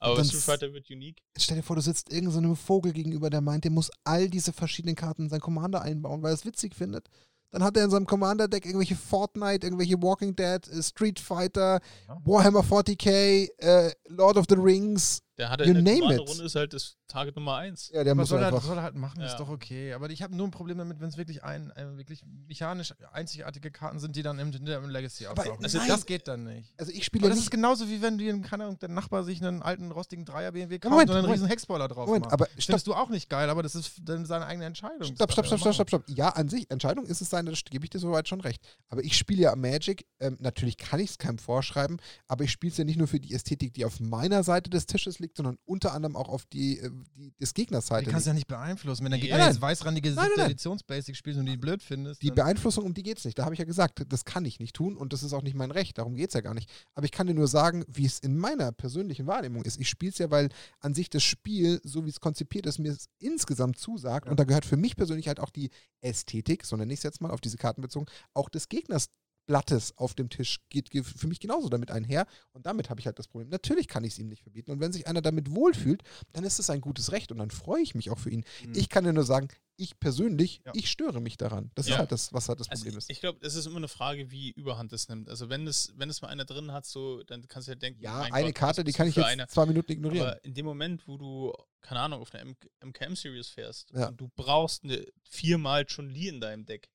Speaker 2: Aber
Speaker 1: dann
Speaker 2: Street Fighter wird unique.
Speaker 1: stell dir vor, du sitzt irgendeinem Vogel gegenüber, der meint, der muss all diese verschiedenen Karten in sein Commander einbauen, weil er es witzig findet. Dann hat er in seinem Commander-Deck irgendwelche Fortnite, irgendwelche Walking Dead, äh, Street Fighter. Warhammer 40k, äh, Lord of the Rings.
Speaker 2: Der hat
Speaker 1: You
Speaker 2: in der. Commander-Runde ist halt das Target Nummer 1.
Speaker 1: Ja, der
Speaker 3: Aber
Speaker 1: muss
Speaker 3: soll er,
Speaker 1: einfach.
Speaker 3: soll er halt machen, ist
Speaker 2: Ja.
Speaker 3: doch okay. Aber ich habe nur ein Problem damit, wenn es wirklich ein, ein wirklich mechanisch einzigartige Karten sind, die dann im, im Legacy auftauchen.
Speaker 1: also
Speaker 3: das geht dann nicht.
Speaker 1: Also ich spiele ja
Speaker 3: das
Speaker 1: nicht.
Speaker 3: ist genauso wie wenn dir, keine Ahnung, der Nachbar sich einen alten rostigen Dreier BMW kauft
Speaker 1: Moment,
Speaker 3: und einen
Speaker 1: Moment.
Speaker 3: riesen Heckspoiler drauf
Speaker 1: Moment,
Speaker 3: macht.
Speaker 1: aber stopp,
Speaker 3: Findest du auch nicht geil, aber das ist dann seine eigene Entscheidung.
Speaker 1: Stopp, stopp, stopp, stopp, stopp, stopp. Ja, an sich, Entscheidung ist es sein, das gebe ich dir soweit schon recht. Aber ich spiele ja Magic, ähm, natürlich kann ich es keinem vorschreiben, aber ich spiele es ja nicht nur für die Ästhetik, die auf meiner Seite des Tisches liegt, sondern unter anderem auch auf die, äh, die des Gegners Seite
Speaker 3: Die kannst du
Speaker 1: liegt.
Speaker 3: ja nicht beeinflussen. Wenn der. Gegner
Speaker 1: Nein,
Speaker 3: jetzt weißrandige siebte. Editions-Basic spielt und die blöd findest,
Speaker 1: Die Beeinflussung, um die geht es nicht. Da habe ich ja gesagt, das kann ich nicht tun und das ist auch nicht mein Recht. Darum geht es ja gar nicht. Aber ich kann dir nur sagen, wie es in meiner persönlichen Wahrnehmung ist. Ich spiele es ja, weil an sich das Spiel, so wie es konzipiert ist, mir es insgesamt zusagt.
Speaker 3: Ja.
Speaker 1: Und da gehört für mich persönlich halt auch die Ästhetik, so nenne ich es jetzt mal, auf diese Karten bezogen, auch des Gegners. Blattes auf dem Tisch geht ge- für mich genauso damit einher und damit habe ich halt das Problem. Natürlich kann ich es ihm nicht verbieten und wenn sich einer damit wohlfühlt, dann ist es ein gutes Recht und dann freue ich mich auch für ihn.
Speaker 3: Mhm.
Speaker 1: Ich kann dir nur sagen, ich persönlich,
Speaker 3: Ja.
Speaker 1: ich störe mich daran. Das ist
Speaker 2: Ja.
Speaker 1: halt das, was halt das
Speaker 2: Also
Speaker 1: Problem
Speaker 2: ich,
Speaker 1: ist.
Speaker 2: ich glaube, es ist immer eine Frage, wie Überhand es nimmt. Also wenn es, wenn es mal einer drin hat, so, dann kannst du ja denken,
Speaker 1: Ja, eine
Speaker 2: Gott,
Speaker 1: Karte, die kann ich jetzt
Speaker 2: eine?
Speaker 1: zwei Minuten ignorieren.
Speaker 2: Aber in dem Moment, wo du, keine Ahnung, auf einer MKM-Series fährst
Speaker 1: Ja.
Speaker 2: und du brauchst eine viermal Chun Li in deinem Deck,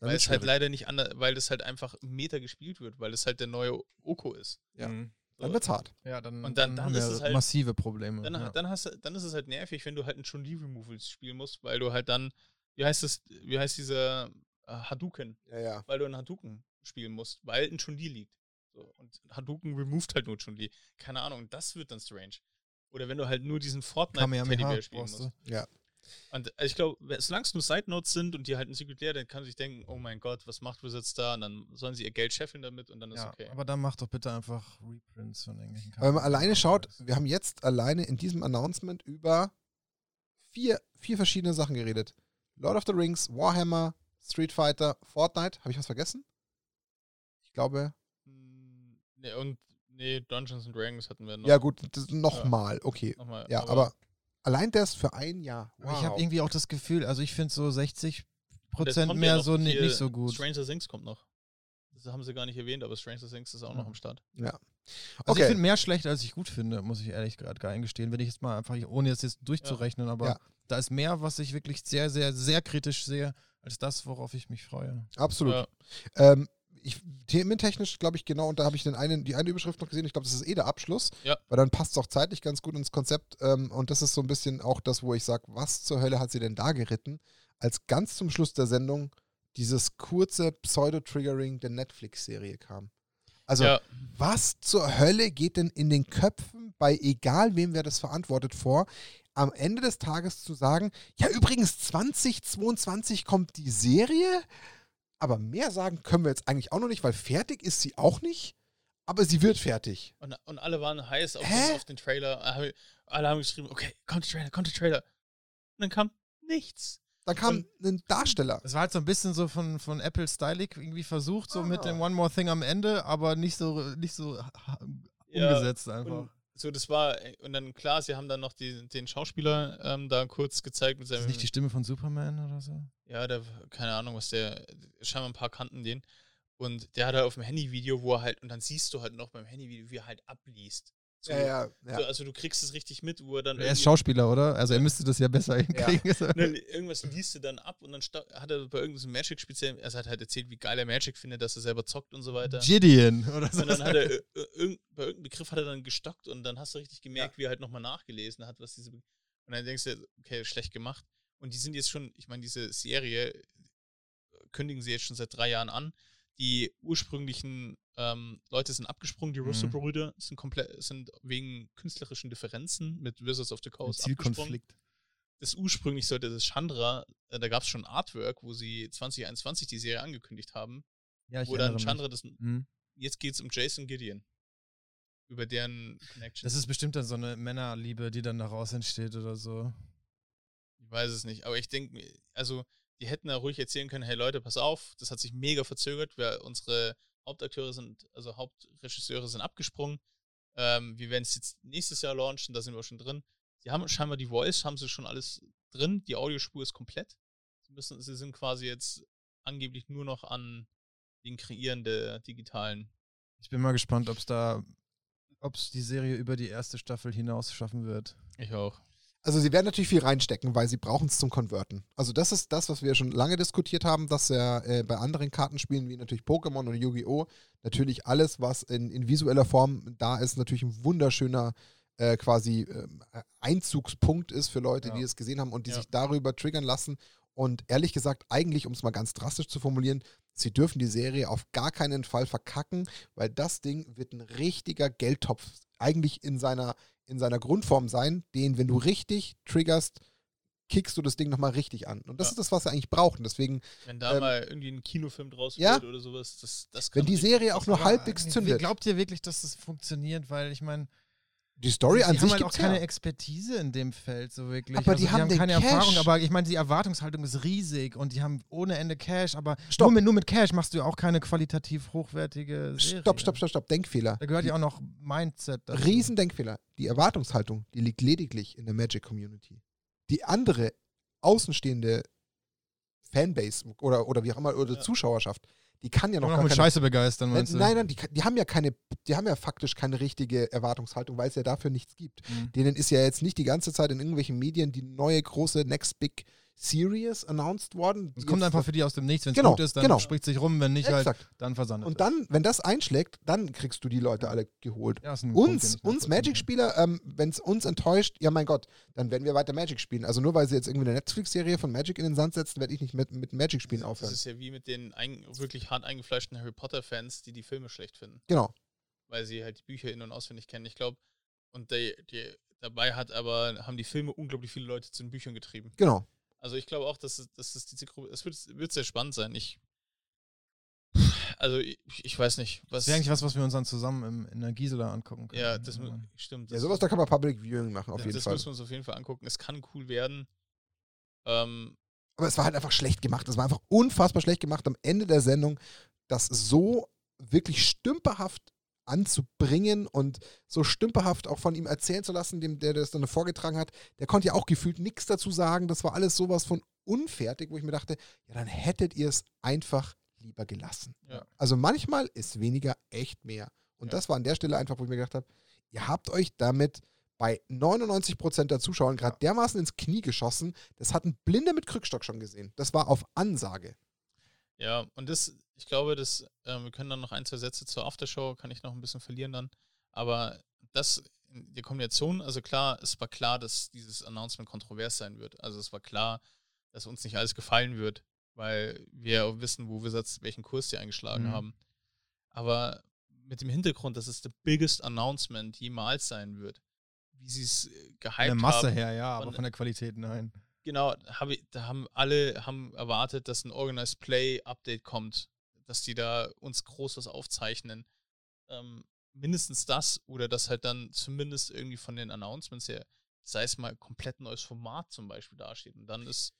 Speaker 1: Dann
Speaker 2: weil es halt leider nicht anders, weil das halt einfach im Meter gespielt wird, weil es halt der neue Oko ist.
Speaker 1: Ja.
Speaker 3: Mhm.
Speaker 1: Dann wird's hart.
Speaker 3: Ja, dann,
Speaker 2: Und dann- dann
Speaker 3: haben
Speaker 2: ist
Speaker 3: wir
Speaker 2: es halt-
Speaker 3: massive Probleme.
Speaker 2: Dann,
Speaker 3: ja.
Speaker 2: dann, hast, du- dann ist es halt nervig, wenn du halt einen Chun Li Removals spielen musst, weil du halt dann, wie heißt das, wie heißt dieser äh, Hadouken?
Speaker 1: Ja, ja.
Speaker 2: weil du einen Hadouken spielen musst, weil ein Chun-Li liegt. So, und Hadouken removed halt nur Chun-Li. Keine Ahnung, das wird dann strange. Oder wenn du halt nur diesen Fortnite-Teddybär spielen musst.
Speaker 3: du.
Speaker 1: Ja.
Speaker 2: Und ich glaube, solange es nur Side Notes sind und die halt ein Secret Lair, dann kann man sich denken, oh mein Gott, was macht Wizards da? Und dann sollen sie ihr Geld scheffeln damit und dann ist
Speaker 3: Ja,
Speaker 2: okay.
Speaker 3: aber dann mach doch bitte einfach Reprints von irgendwelchen
Speaker 1: Aber wenn man
Speaker 3: Karten.
Speaker 1: alleine schaut, wir haben jetzt alleine in diesem Announcement über vier, vier verschiedene Sachen geredet. Lord of the Rings, Warhammer, Street Fighter, Fortnite. Habe ich was vergessen? Ich glaube.
Speaker 2: Hm, Nee, und nee, Dungeons and Dragons hatten wir noch.
Speaker 1: Ja, gut, nochmal. Okay.
Speaker 2: Nochmal,
Speaker 1: Ja, aber allein das für ein Jahr.
Speaker 3: Aber Ich habe irgendwie auch das Gefühl, also ich finde so 60
Speaker 2: Und es
Speaker 3: Prozent
Speaker 2: ja
Speaker 3: mehr
Speaker 2: noch
Speaker 3: so ni-
Speaker 2: hier
Speaker 3: nicht so gut.
Speaker 2: Stranger Things kommt noch. Das haben sie gar nicht erwähnt, aber Stranger Things ist auch noch
Speaker 3: Ja.
Speaker 2: am Start.
Speaker 1: ja.
Speaker 3: Also
Speaker 1: Okay.
Speaker 3: ich finde mehr schlecht, als ich gut finde, muss ich ehrlich gerade gar eingestehen. Wenn ich jetzt mal einfach, ohne das jetzt durchzurechnen, aber
Speaker 1: Ja.
Speaker 3: da ist mehr, was ich wirklich sehr, sehr, sehr kritisch sehe, als das, worauf ich mich freue.
Speaker 1: Absolut.
Speaker 2: Ja.
Speaker 1: Ähm, ich, thementechnisch glaube ich genau, und da habe ich den einen, die eine Überschrift noch gesehen, ich glaube, das ist eh der Abschluss,
Speaker 2: Ja.
Speaker 1: weil dann passt es auch zeitlich ganz gut ins Konzept ähm, und das ist so ein bisschen auch das, wo ich sage, was zur Hölle hat sie denn da geritten, als ganz zum Schluss der Sendung dieses kurze Pseudo-Triggering der Netflix-Serie kam. Also,
Speaker 2: ja,
Speaker 1: was zur Hölle geht denn in den Köpfen bei egal wem wer das verantwortet vor, am Ende des Tages zu sagen, ja übrigens 2022 kommt die Serie, aber mehr sagen können wir jetzt eigentlich auch noch nicht, weil fertig ist sie auch nicht, aber sie wird fertig.
Speaker 2: und, und alle waren heiß auf, den, auf den Trailer. Alle alle haben geschrieben, okay, kommt der Trailer, kommt der Trailer. Und dann kam nichts.
Speaker 1: Dann kam ein Darsteller.
Speaker 3: Das war halt so ein bisschen so von, von Apple Stylic irgendwie versucht, so mit
Speaker 1: Ah.
Speaker 3: dem One More Thing am Ende, aber nicht so, nicht so
Speaker 2: Ja,
Speaker 3: umgesetzt einfach.
Speaker 2: So, das war, und dann klar, sie haben dann noch die, den Schauspieler ähm, da kurz gezeigt mit
Speaker 3: Ist das
Speaker 2: seinem.
Speaker 3: nicht die Stimme von Superman oder so?
Speaker 2: Ja, der, keine Ahnung, was der, scheinbar ein paar kannten den. Und der hat halt auf dem Handyvideo, wo er halt, und dann siehst du halt noch beim Handyvideo, wie er halt abliest. So,
Speaker 1: Ja, ja, ja.
Speaker 2: So, also du kriegst es richtig mit, wo er dann.
Speaker 3: Er ist Schauspieler, oder? Also er müsste das ja besser hinkriegen.
Speaker 2: Irgendwas liest er dann ab und dann hat er bei irgendeinem Magic speziell, also hat halt erzählt, wie geil er Magic findet, dass er selber zockt und so weiter.
Speaker 3: Gideon oder so.
Speaker 2: Und dann hat er irgend, bei irgendeinem Begriff hat er dann gestockt und dann hast du richtig gemerkt, wie er halt nochmal nachgelesen hat, was diese. Be und dann denkst du, okay, schlecht gemacht. Und die sind jetzt schon, ich meine, diese Serie äh, kündigen sie jetzt schon seit drei Jahren an. Die ursprünglichen ähm, Leute sind abgesprungen, die
Speaker 3: Mhm.
Speaker 2: Russo-Brüder sind komplett, sind wegen künstlerischen Differenzen mit Wizards of the Coast abgesprungen
Speaker 3: Zielkonflikt.
Speaker 2: das ursprünglich sollte das Chandra, äh, da gab es schon Artwork, wo sie 2021 die Serie angekündigt haben,
Speaker 3: Ja, ich
Speaker 2: wo dann
Speaker 3: erinnere mich.
Speaker 2: Chandra das.
Speaker 3: Mhm.
Speaker 2: Jetzt geht es um Jason Gideon. Über deren Connection.
Speaker 3: Das ist bestimmt dann so eine Männerliebe, die dann daraus entsteht oder so.
Speaker 2: ich weiß es nicht, aber ich denke, also die hätten da ruhig erzählen können, hey Leute, pass auf, das hat sich mega verzögert, wir, unsere Hauptakteure sind, also Hauptregisseure sind abgesprungen. Ähm, wir werden es jetzt nächstes Jahr launchen, da sind wir schon drin. Sie haben scheinbar die Voice, haben sie schon alles drin, die Audiospur ist komplett. Sie, müssen, sie sind quasi jetzt angeblich nur noch an den Kreieren der digitalen.
Speaker 3: Ich bin mal gespannt, ob es da, ob es die Serie über die erste Staffel hinaus schaffen wird.
Speaker 2: Ich auch.
Speaker 1: Also sie werden natürlich viel reinstecken, weil sie brauchen es zum Konverten. Also das ist das, was wir schon lange diskutiert haben, dass ja äh, bei anderen Kartenspielen wie natürlich Pokémon und Yu-Gi-Oh! natürlich alles, was in, in visueller Form da ist, natürlich ein wunderschöner äh, quasi ähm, Einzugspunkt ist für Leute,
Speaker 3: Ja.
Speaker 1: die es gesehen haben und die
Speaker 2: Ja.
Speaker 1: sich darüber triggern lassen. Und ehrlich gesagt, eigentlich, um es mal ganz drastisch zu formulieren, sie dürfen die Serie auf gar keinen Fall verkacken, weil das Ding wird ein richtiger Geldtopf eigentlich in seiner, in seiner Grundform sein, den, wenn du richtig triggerst, kickst du das Ding nochmal richtig an. Und das
Speaker 2: Ja.
Speaker 1: ist das, was sie eigentlich brauchen. Deswegen,
Speaker 2: Wenn da
Speaker 1: Ähm,
Speaker 2: mal irgendwie ein Kinofilm draus
Speaker 1: ja.
Speaker 2: wird oder sowas, das, das kann
Speaker 1: wenn die Serie auch nur halbwegs zündet,
Speaker 3: Glaubt ihr wirklich, dass das funktioniert? Weil ich meine,
Speaker 1: die Story
Speaker 3: die
Speaker 1: an
Speaker 3: haben
Speaker 1: sich
Speaker 3: halt auch keine
Speaker 1: ja.
Speaker 3: Expertise in dem Feld so wirklich.
Speaker 1: Aber die
Speaker 3: also,
Speaker 1: haben den
Speaker 3: keine
Speaker 1: Cash.
Speaker 3: Erfahrung, aber ich meine, die Erwartungshaltung ist riesig und die haben ohne Ende Cash, aber nur mit, nur mit Cash machst du ja auch keine qualitativ hochwertige Serie.
Speaker 1: Stopp, stopp, stopp, stopp, Denkfehler.
Speaker 3: Da gehört ja auch noch Mindset dazu.
Speaker 1: Riesendenkfehler. Die Erwartungshaltung, die liegt lediglich in der Magic Community. Die andere außenstehende Fanbase oder, oder wie auch immer, oder
Speaker 2: Ja.
Speaker 1: Zuschauerschaft, die kann ja noch, gar
Speaker 3: mit
Speaker 1: keine,
Speaker 3: Scheiße begeistern,
Speaker 1: Nein,
Speaker 3: meinst du?
Speaker 1: nein, nein, die, die haben ja keine, die haben ja faktisch keine richtige Erwartungshaltung, weil es ja dafür nichts gibt.
Speaker 3: Mhm.
Speaker 1: Denen ist ja jetzt nicht die ganze Zeit in irgendwelchen Medien die neue große Next Big Series announced worden.
Speaker 3: Es kommt einfach für die aus dem Nichts. Wenn es
Speaker 1: Genau,
Speaker 3: gut ist, dann
Speaker 1: genau.
Speaker 3: spricht sich rum. Wenn nicht, halt,
Speaker 1: Exakt.
Speaker 3: dann versandet
Speaker 1: Und dann, wenn das einschlägt, dann kriegst du die Leute alle geholt.
Speaker 3: Ja,
Speaker 1: Uns, uns Magic-Spieler, ähm, wenn es uns enttäuscht, ja mein Gott, dann werden wir weiter Magic spielen. Also nur weil sie jetzt irgendwie eine Netflix-Serie von Magic in den Sand setzen, werde ich nicht mit, mit Magic spielen
Speaker 2: Das
Speaker 1: aufhören.
Speaker 2: ist ja wie mit den ein, wirklich hart eingefleischten Harry Potter-Fans, die die Filme schlecht finden,
Speaker 1: Genau.
Speaker 2: weil sie halt die Bücher in- und auswendig kennen. Ich glaube, und die, die, dabei hat aber, haben die Filme unglaublich viele Leute zu den Büchern getrieben.
Speaker 1: Genau.
Speaker 2: Also ich glaube auch, dass es, dass es diese Gruppe, es wird, wird sehr spannend sein. Ich, also ich, ich weiß nicht, was.
Speaker 3: Das wäre eigentlich was, was wir uns dann zusammen im, in der Gisela angucken können.
Speaker 2: ja, das
Speaker 3: Aber-
Speaker 2: stimmt.
Speaker 1: Ja,
Speaker 2: das-
Speaker 1: sowas, da kann man Public Viewing machen, auf
Speaker 2: ja,
Speaker 1: jeden
Speaker 2: das
Speaker 1: Fall.
Speaker 2: müssen wir uns auf jeden Fall angucken. Es kann cool werden. Ähm,
Speaker 1: Aber es war halt einfach schlecht gemacht. Es war einfach unfassbar schlecht gemacht am Ende der Sendung, das so wirklich stümperhaft anzubringen und so stümperhaft auch von ihm erzählen zu lassen, dem, der das dann vorgetragen hat, der konnte ja auch gefühlt nichts dazu sagen. Das war alles sowas von unfertig, wo ich mir dachte, ja, dann hättet ihr es einfach lieber gelassen.
Speaker 2: Ja.
Speaker 1: Also manchmal ist weniger echt mehr. Und
Speaker 2: Ja.
Speaker 1: das war an der Stelle einfach, wo ich mir gedacht habe, ihr habt euch damit bei 99% der Zuschauer gerade dermaßen ins Knie geschossen, das hat ein Blinder mit Krückstock schon gesehen. Das war auf Ansage.
Speaker 2: Ja, und das, ich glaube, das, ähm, wir können dann noch ein, zwei Sätze zur Aftershow, kann ich noch ein bisschen verlieren dann. Aber das, in der Kombination, also klar, es war klar, dass dieses Announcement kontrovers sein wird. Also es war klar, dass uns nicht alles gefallen wird, weil wir wissen, wo Wizards welchen Kurs die eingeschlagen
Speaker 3: Mhm.
Speaker 2: haben. Aber mit dem Hintergrund, dass es the biggest announcement jemals sein wird, wie sie es äh,
Speaker 3: Von
Speaker 2: gehypt
Speaker 3: der Masse
Speaker 2: haben.
Speaker 3: her, ja, aber
Speaker 2: Von-
Speaker 3: von der Qualität nein.
Speaker 2: Genau, hab ich, da haben alle haben erwartet, dass ein Organized Play Update kommt, dass die da uns Großes aufzeichnen. Ähm, mindestens das oder dass halt dann zumindest irgendwie von den Announcements her, sei es mal komplett neues Format zum Beispiel dasteht. Und dann ist,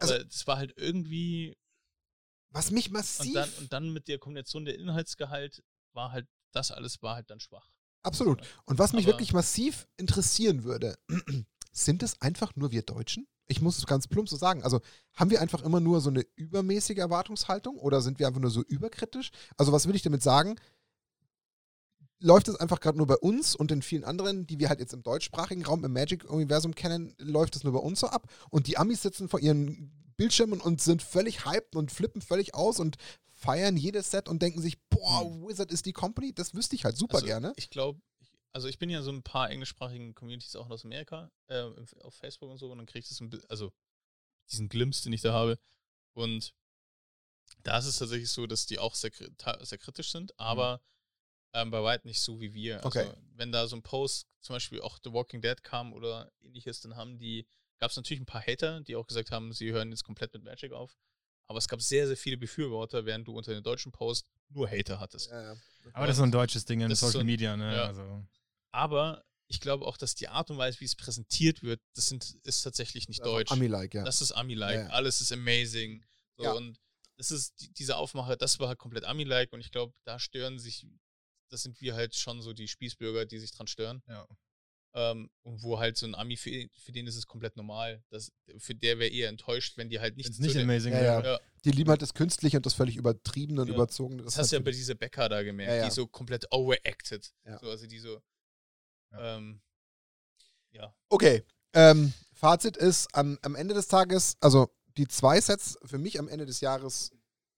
Speaker 1: Also-
Speaker 2: das war halt irgendwie
Speaker 1: Was mich
Speaker 2: und
Speaker 1: massiv.
Speaker 2: dann und dann mit der Kombination der Inhaltsgehalt war halt das alles war halt dann schwach.
Speaker 1: absolut. Und was mich
Speaker 2: Aber-
Speaker 1: wirklich massiv interessieren würde, sind es einfach nur wir Deutschen? Ich muss es ganz plump so sagen. Also haben wir einfach immer nur so eine übermäßige Erwartungshaltung oder sind wir einfach nur so überkritisch? Also was will ich damit sagen? Läuft es einfach gerade nur bei uns und in vielen anderen, die wir halt jetzt im deutschsprachigen Raum, im Magic-Universum kennen, läuft es nur bei uns so ab und die Amis sitzen vor ihren Bildschirmen und sind völlig hyped und flippen völlig aus und feiern jedes Set und denken sich, boah, Wizard ist die Company, das wüsste ich halt super
Speaker 2: also,
Speaker 1: gerne.
Speaker 2: Ich glaube, also ich bin ja so ein paar englischsprachigen Communities auch aus Amerika, äh, auf Facebook und so, und dann kriege ich das, also diesen Glimpse, den ich da habe. Und da ist es tatsächlich so, dass die auch sehr, sehr kritisch sind, aber ähm, bei weitem nicht so wie wir. Also,
Speaker 1: Okay.
Speaker 2: wenn da so ein Post, zum Beispiel auch The Walking Dead kam oder ähnliches, dann haben die, gab es natürlich ein paar Hater, die auch gesagt haben, sie hören jetzt komplett mit Magic auf. Aber es gab sehr, sehr viele Befürworter, während du unter den deutschen Post nur Hater hattest.
Speaker 1: Ja, ja.
Speaker 3: Aber das ist so ein deutsches Ding in Social
Speaker 2: so ein-
Speaker 3: Media, ne?
Speaker 2: ja.
Speaker 3: Also,
Speaker 2: Aber ich glaube auch, dass die Art und Weise, wie es präsentiert wird, das sind, ist tatsächlich nicht deutsch.
Speaker 1: Ami-like, ja.
Speaker 2: Das ist Ami-like.
Speaker 1: Ja.
Speaker 2: Alles ist amazing. So,
Speaker 1: Ja.
Speaker 2: Und das ist die, diese Aufmache, das war halt komplett Ami-like und ich glaube, da stören sich, das sind wir halt schon so die Spießbürger, die sich dran stören.
Speaker 3: ja.
Speaker 2: Ähm, und wo halt so ein Ami, für, für den ist es komplett normal. Das, für der wäre eher enttäuscht, wenn die halt nicht
Speaker 3: Wenn's
Speaker 2: zu
Speaker 3: nicht amazing
Speaker 1: Ja,
Speaker 3: wäre.
Speaker 1: ja.
Speaker 2: Ja,
Speaker 1: Die lieben halt das Künstliche und das völlig Übertriebene und
Speaker 2: Ja.
Speaker 1: Überzogene.
Speaker 2: das
Speaker 1: ist
Speaker 2: hast du ja
Speaker 1: halt
Speaker 2: bei dieser Bäcker da gemerkt,
Speaker 1: Ja, ja.
Speaker 2: die so komplett overacted.
Speaker 1: Ja.
Speaker 2: So, also die so,
Speaker 3: Ja.
Speaker 2: ähm, ja.
Speaker 1: Okay. Ähm, Fazit ist, am, am Ende des Tages, also die zwei Sets für mich am Ende des Jahres,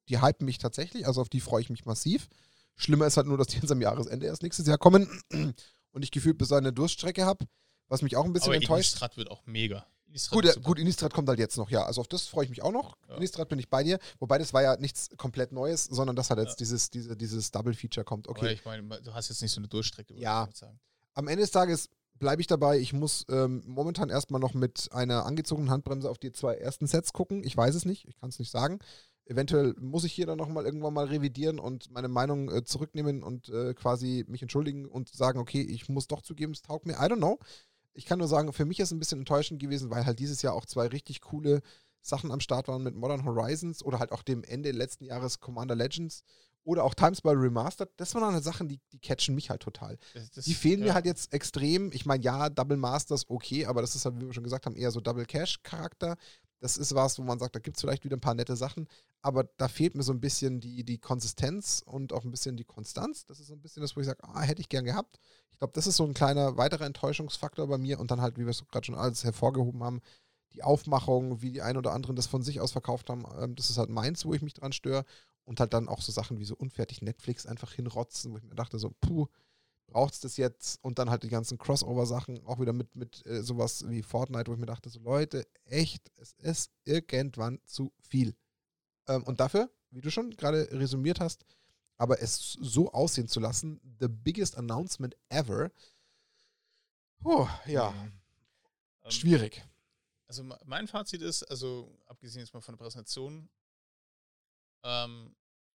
Speaker 1: die hypen mich tatsächlich, also auf die freue ich mich massiv. Schlimmer ist halt nur, dass die jetzt am Jahresende erst nächstes Jahr kommen und ich gefühlt bis dahin eine Durststrecke habe, was mich auch ein bisschen
Speaker 2: Aber
Speaker 1: enttäuscht.
Speaker 2: Innistrad wird auch mega. Innistrad
Speaker 1: Gut, gut, Innistrad kommt halt jetzt noch, ja. Also auf das freue ich mich auch noch.
Speaker 2: Ja.
Speaker 1: Innistrad bin ich bei dir. Wobei das war ja nichts komplett Neues, sondern dass halt jetzt
Speaker 2: Ja.
Speaker 1: dieses, diese, dieses Double-Feature kommt.
Speaker 2: Aber
Speaker 1: Okay.
Speaker 2: ich meine, du hast jetzt nicht so eine Durchstrecke, würde
Speaker 1: Ja.
Speaker 2: ich sagen.
Speaker 1: Am Ende des Tages bleibe ich dabei. Ich muss ähm, momentan erstmal noch mit einer angezogenen Handbremse auf die zwei ersten Sets gucken. Ich weiß es nicht. Ich kann es nicht sagen. Eventuell muss ich hier dann nochmal irgendwann mal revidieren und meine Meinung äh, zurücknehmen und äh, quasi mich entschuldigen und sagen, okay, ich muss doch zugeben, es taugt mir. I don't know. Ich kann nur sagen, für mich ist es ein bisschen enttäuschend gewesen, weil halt dieses Jahr auch zwei richtig coole Sachen am Start waren mit Modern Horizons oder halt auch dem Ende letzten Jahres Commander Legends oder auch Timespell Remastered. Das waren dann Sachen, die, die catchen mich halt total.
Speaker 2: Das, das,
Speaker 1: Die fehlen
Speaker 2: ja.
Speaker 1: mir halt jetzt extrem. Ich meine, ja, Double Masters okay, aber das ist halt, wie wir schon gesagt haben, eher so Double Cash-Charakter. Das ist was, wo man sagt, da gibt es vielleicht wieder ein paar nette Sachen, aber da fehlt mir so ein bisschen die, die Konsistenz und auch ein bisschen die Konstanz. Das ist so ein bisschen das, wo ich sage, ah, hätte ich gern gehabt. Ich glaube, das ist so ein kleiner weiterer Enttäuschungsfaktor bei mir und dann halt, wie wir es gerade schon alles hervorgehoben haben, die Aufmachung, wie die ein oder anderen das von sich aus verkauft haben, ähm, das ist halt meins, wo ich mich dran störe. Und halt dann auch so Sachen wie so unfertig Netflix einfach hinrotzen, wo ich mir dachte, so, puh, braucht es das jetzt? Und dann halt die ganzen Crossover-Sachen, auch wieder mit, mit äh, sowas wie Fortnite, wo ich mir dachte, so Leute, echt, es ist irgendwann zu viel. Ähm, und dafür, wie du schon gerade resümiert hast, aber es so aussehen zu lassen, the biggest announcement ever, puh, ja,
Speaker 2: Ähm,
Speaker 1: schwierig.
Speaker 2: Also me- mein Fazit ist, also abgesehen jetzt mal von der Präsentation, ähm,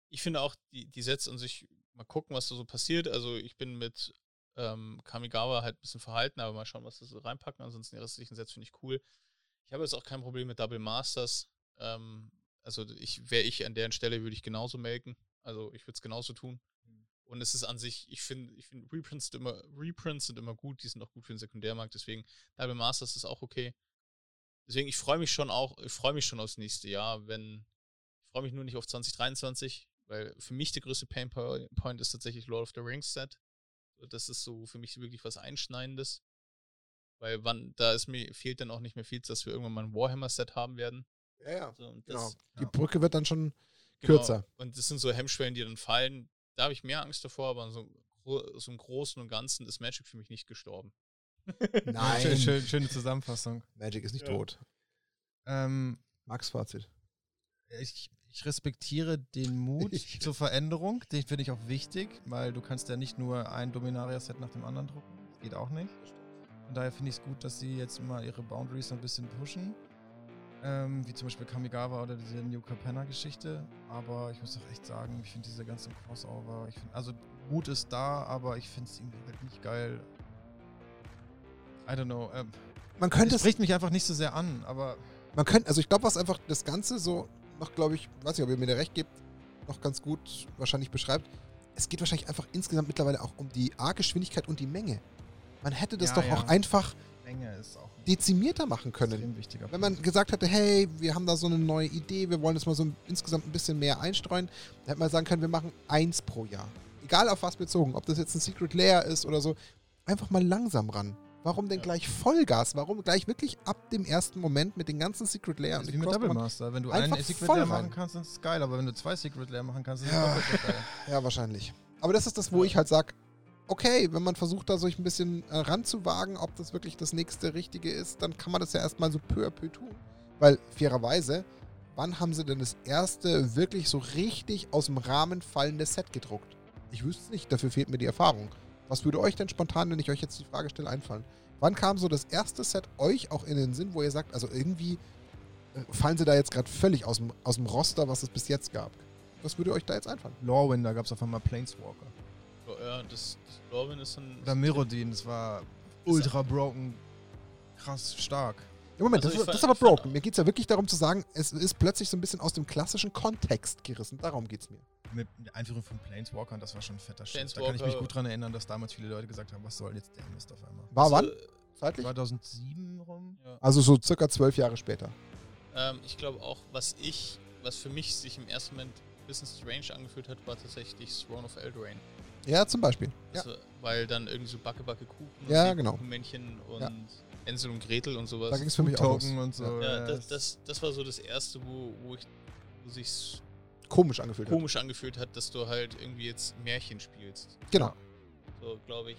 Speaker 2: ich finde auch die, die Sets an sich, mal gucken, was da so passiert. Also ich bin mit ähm, Kamigawa halt ein bisschen verhalten, aber mal schauen, was da so reinpacken. Ansonsten die restlichen Sets finde ich cool. Ich habe jetzt auch kein Problem mit Double Masters. Ähm, also ich wäre ich an deren Stelle, würde ich genauso melken. Also ich würde es genauso tun. Und es ist an sich, ich finde, ich finde Reprints, sind immer, Reprints sind immer gut, die sind auch gut für den Sekundärmarkt, deswegen Double Masters ist auch okay. Deswegen, ich freue mich schon auch, ich freue mich schon aufs nächste Jahr, wenn, freue mich nur nicht auf 2023, weil für mich der größte Pain Point ist tatsächlich Lord of the Rings Set. Das ist so für mich wirklich was Einschneidendes. Weil wann, da ist mir, fehlt dann auch nicht mehr viel, dass wir irgendwann mal ein Warhammer-Set haben werden.
Speaker 1: Ja, ja.
Speaker 2: So, und
Speaker 1: Genau.
Speaker 2: das,
Speaker 1: Die
Speaker 3: Ja.
Speaker 1: Brücke wird dann schon
Speaker 2: Genau.
Speaker 1: kürzer.
Speaker 2: Und das sind so Hemmschwellen, die dann fallen. Da habe ich mehr Angst davor, aber so, so im Großen und Ganzen ist Magic für mich nicht gestorben.
Speaker 1: Nein.
Speaker 3: Schön, schön, schöne Zusammenfassung.
Speaker 1: Magic ist nicht
Speaker 2: Ja.
Speaker 1: tot.
Speaker 3: Ähm,
Speaker 1: Max Fazit.
Speaker 3: ich, ich respektiere den Mut
Speaker 1: Ich-
Speaker 3: zur Veränderung. Den finde ich auch wichtig, weil du kannst ja nicht nur ein Dominaria-Set nach dem anderen drucken. Das geht auch nicht. Von daher finde ich es gut, dass sie jetzt mal ihre Boundaries so ein bisschen pushen. Ähm, wie zum Beispiel Kamigawa oder diese New Capenna-Geschichte. Aber ich muss auch echt sagen, ich finde diese ganzen Crossover, find, also Mut ist da, aber ich finde es irgendwie halt nicht geil. I don't know. Ähm,
Speaker 1: Man könnte
Speaker 3: es, spricht mich einfach nicht so sehr an, aber
Speaker 1: man könnte, also ich glaube, was einfach das Ganze so noch, glaube ich, weiß nicht, ob ihr mir da recht gebt, noch ganz gut wahrscheinlich beschreibt. Es geht wahrscheinlich einfach insgesamt mittlerweile auch um die A-Geschwindigkeit und die Menge. Man hätte das
Speaker 3: Ja,
Speaker 1: doch
Speaker 3: ja.
Speaker 1: auch einfach
Speaker 3: auch
Speaker 1: dezimierter machen können. Wenn man gesagt hätte, hey, wir haben da so eine neue Idee, wir wollen das mal so insgesamt ein bisschen mehr einstreuen, dann hätte man sagen können, wir machen eins pro Jahr. Egal auf was bezogen, ob das jetzt ein Secret Layer ist oder so, einfach mal langsam ran. Warum denn
Speaker 2: Ja.
Speaker 1: gleich Vollgas? Warum gleich wirklich ab dem ersten Moment mit den ganzen Secret Layer
Speaker 3: Das ist wie mit Double Master. Wenn du
Speaker 1: einfach
Speaker 3: einen Secret Layer machen kannst, dann ist es geil, aber wenn du zwei Secret Layer machen kannst, ist es
Speaker 1: Ja.
Speaker 3: doppelt geil.
Speaker 1: Ja, wahrscheinlich. Aber das ist das, wo
Speaker 2: Ja.
Speaker 1: ich halt sage, okay, wenn man versucht, da so ein bisschen äh, ranzuwagen, ob das wirklich das nächste Richtige ist, dann kann man das ja erstmal so peu à peu tun. Weil, fairerweise, wann haben sie denn das erste wirklich so richtig aus dem Rahmen fallende Set gedruckt? Ich wüsste es nicht, dafür fehlt mir die Erfahrung. Was würde euch denn spontan, wenn ich euch jetzt die Frage stelle, einfallen? Wann kam so das erste Set euch auch in den Sinn, wo ihr sagt, also irgendwie äh, fallen sie da jetzt gerade völlig aus dem, aus dem Roster, was es bis jetzt gab? Was würde euch da jetzt einfallen?
Speaker 3: Lorwyn, da gab es auf einmal Planeswalker.
Speaker 2: Ja, das, das Lorwyn ist ein.
Speaker 3: Oder Mirrodin, das war ultra broken, krass stark.
Speaker 1: Ja, Moment,
Speaker 2: Also
Speaker 1: das, das ist aber broken. Mir geht es ja wirklich darum zu sagen, es ist plötzlich so ein bisschen aus dem klassischen Kontext gerissen. Darum geht es mir.
Speaker 3: Mit der Einführung von Planeswalkern, das war schon ein fetter Shit. Da kann ich mich gut dran erinnern, dass damals viele Leute gesagt haben, was soll jetzt der Mist auf einmal.
Speaker 1: War wann?
Speaker 2: Also,
Speaker 1: Zeitlich?
Speaker 3: 2007 rum?
Speaker 2: ja.
Speaker 1: Also so circa zwölf Jahre später.
Speaker 2: Ähm, ich glaube auch, was ich, was für mich sich im ersten Moment ein bisschen strange angefühlt hat, war tatsächlich Throne of Eldraine.
Speaker 1: Ja, zum Beispiel. Ja,
Speaker 2: Also, Weil dann irgendwie so Backe, Backe, Kuchen
Speaker 1: Ja,
Speaker 2: und
Speaker 1: genau.
Speaker 2: Männchen und
Speaker 1: Ja.
Speaker 2: Hänsel und Gretel und sowas.
Speaker 1: da ging es für mich auch los.
Speaker 3: Und so.
Speaker 2: ja,
Speaker 3: ja,
Speaker 2: das, das, das war so das erste, wo, wo ich wo sich's
Speaker 1: Komisch angefühlt hat.
Speaker 2: komisch angefühlt hat, dass du halt irgendwie jetzt Märchen spielst.
Speaker 1: Genau.
Speaker 2: So, glaube ich.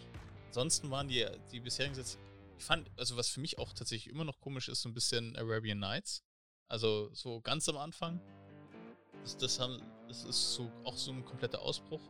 Speaker 2: Ansonsten waren die, die bisherigen Sätze. Ich fand, also was für mich auch tatsächlich immer noch komisch ist, so ein bisschen Arabian Nights. Also so ganz am Anfang. Das, das, haben, das ist so auch so ein kompletter Ausbruch.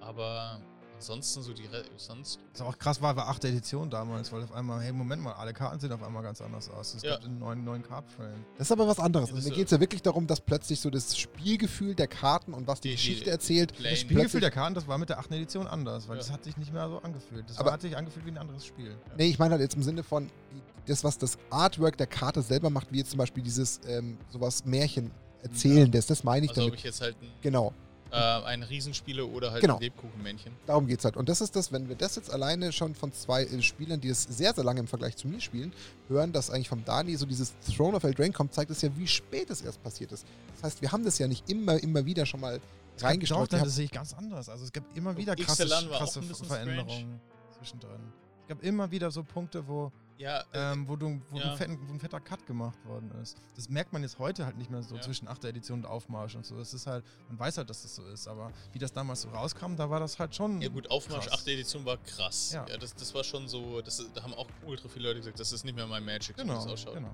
Speaker 2: Aber ansonsten so die Re sonst.
Speaker 3: Was auch krass war, war 8. Edition damals, weil auf einmal, hey, Moment mal, alle Karten sehen auf einmal ganz anders aus. Es
Speaker 2: Ja.
Speaker 3: gibt einen neuen, neuen Card-Frame.
Speaker 1: Das ist aber was anderes.
Speaker 2: Das
Speaker 1: Also
Speaker 2: ist
Speaker 1: mir geht es ja wirklich darum, dass plötzlich so das Spielgefühl der Karten und was die,
Speaker 2: Die- die-
Speaker 1: Geschichte erzählt.
Speaker 2: Plane-
Speaker 3: Das Spielgefühl der Karten, das war mit der 8. Edition anders, weil
Speaker 2: Ja.
Speaker 3: das hat sich nicht mehr so angefühlt. Das
Speaker 1: Aber-
Speaker 3: war, hat sich angefühlt wie ein anderes Spiel.
Speaker 1: Nee, ich meine halt jetzt im Sinne von die, das, was das Artwork der Karte selber macht, wie jetzt zum Beispiel dieses ähm, sowas Märchen erzählendes. Das meine ich
Speaker 2: Also ob
Speaker 1: damit.
Speaker 2: ich jetzt halt
Speaker 1: Genau.
Speaker 2: Äh, ein Riesenspiele oder halt
Speaker 1: Genau.
Speaker 2: ein Lebkuchenmännchen.
Speaker 1: Darum geht's halt. Und das ist das, wenn wir das jetzt alleine schon von zwei äh, Spielern, die das sehr, sehr lange im Vergleich zu mir spielen, hören, dass eigentlich vom Dani so dieses Throne of Eldraine kommt, zeigt es ja, wie spät es erst passiert ist. Das heißt, wir haben das ja nicht immer, immer wieder schon mal reingestreut.
Speaker 3: das sehe ich ganz anders. Also es gab immer wieder krasse, krasse Veränderungen zwischendrin. Es gab immer wieder so Punkte, wo,
Speaker 2: Ja, äh,
Speaker 3: ähm, wo, du, wo,
Speaker 2: ja.
Speaker 3: ein fetten, wo ein fetter Cut gemacht worden ist. Das merkt man jetzt heute halt nicht mehr so
Speaker 2: Ja.
Speaker 3: zwischen 8. Edition und Aufmarsch und so. Das ist halt, man weiß halt, dass das so ist, aber wie das damals so rauskam, da war das halt schon.
Speaker 2: Ja gut, Aufmarsch
Speaker 3: krass.
Speaker 2: 8. Edition war krass. Ja,
Speaker 3: Ja.
Speaker 2: das, das war schon so, das, da haben auch ultra viele Leute gesagt, das ist nicht mehr mein Magic, so wie
Speaker 3: Genau,
Speaker 2: das ausschaut.
Speaker 3: genau.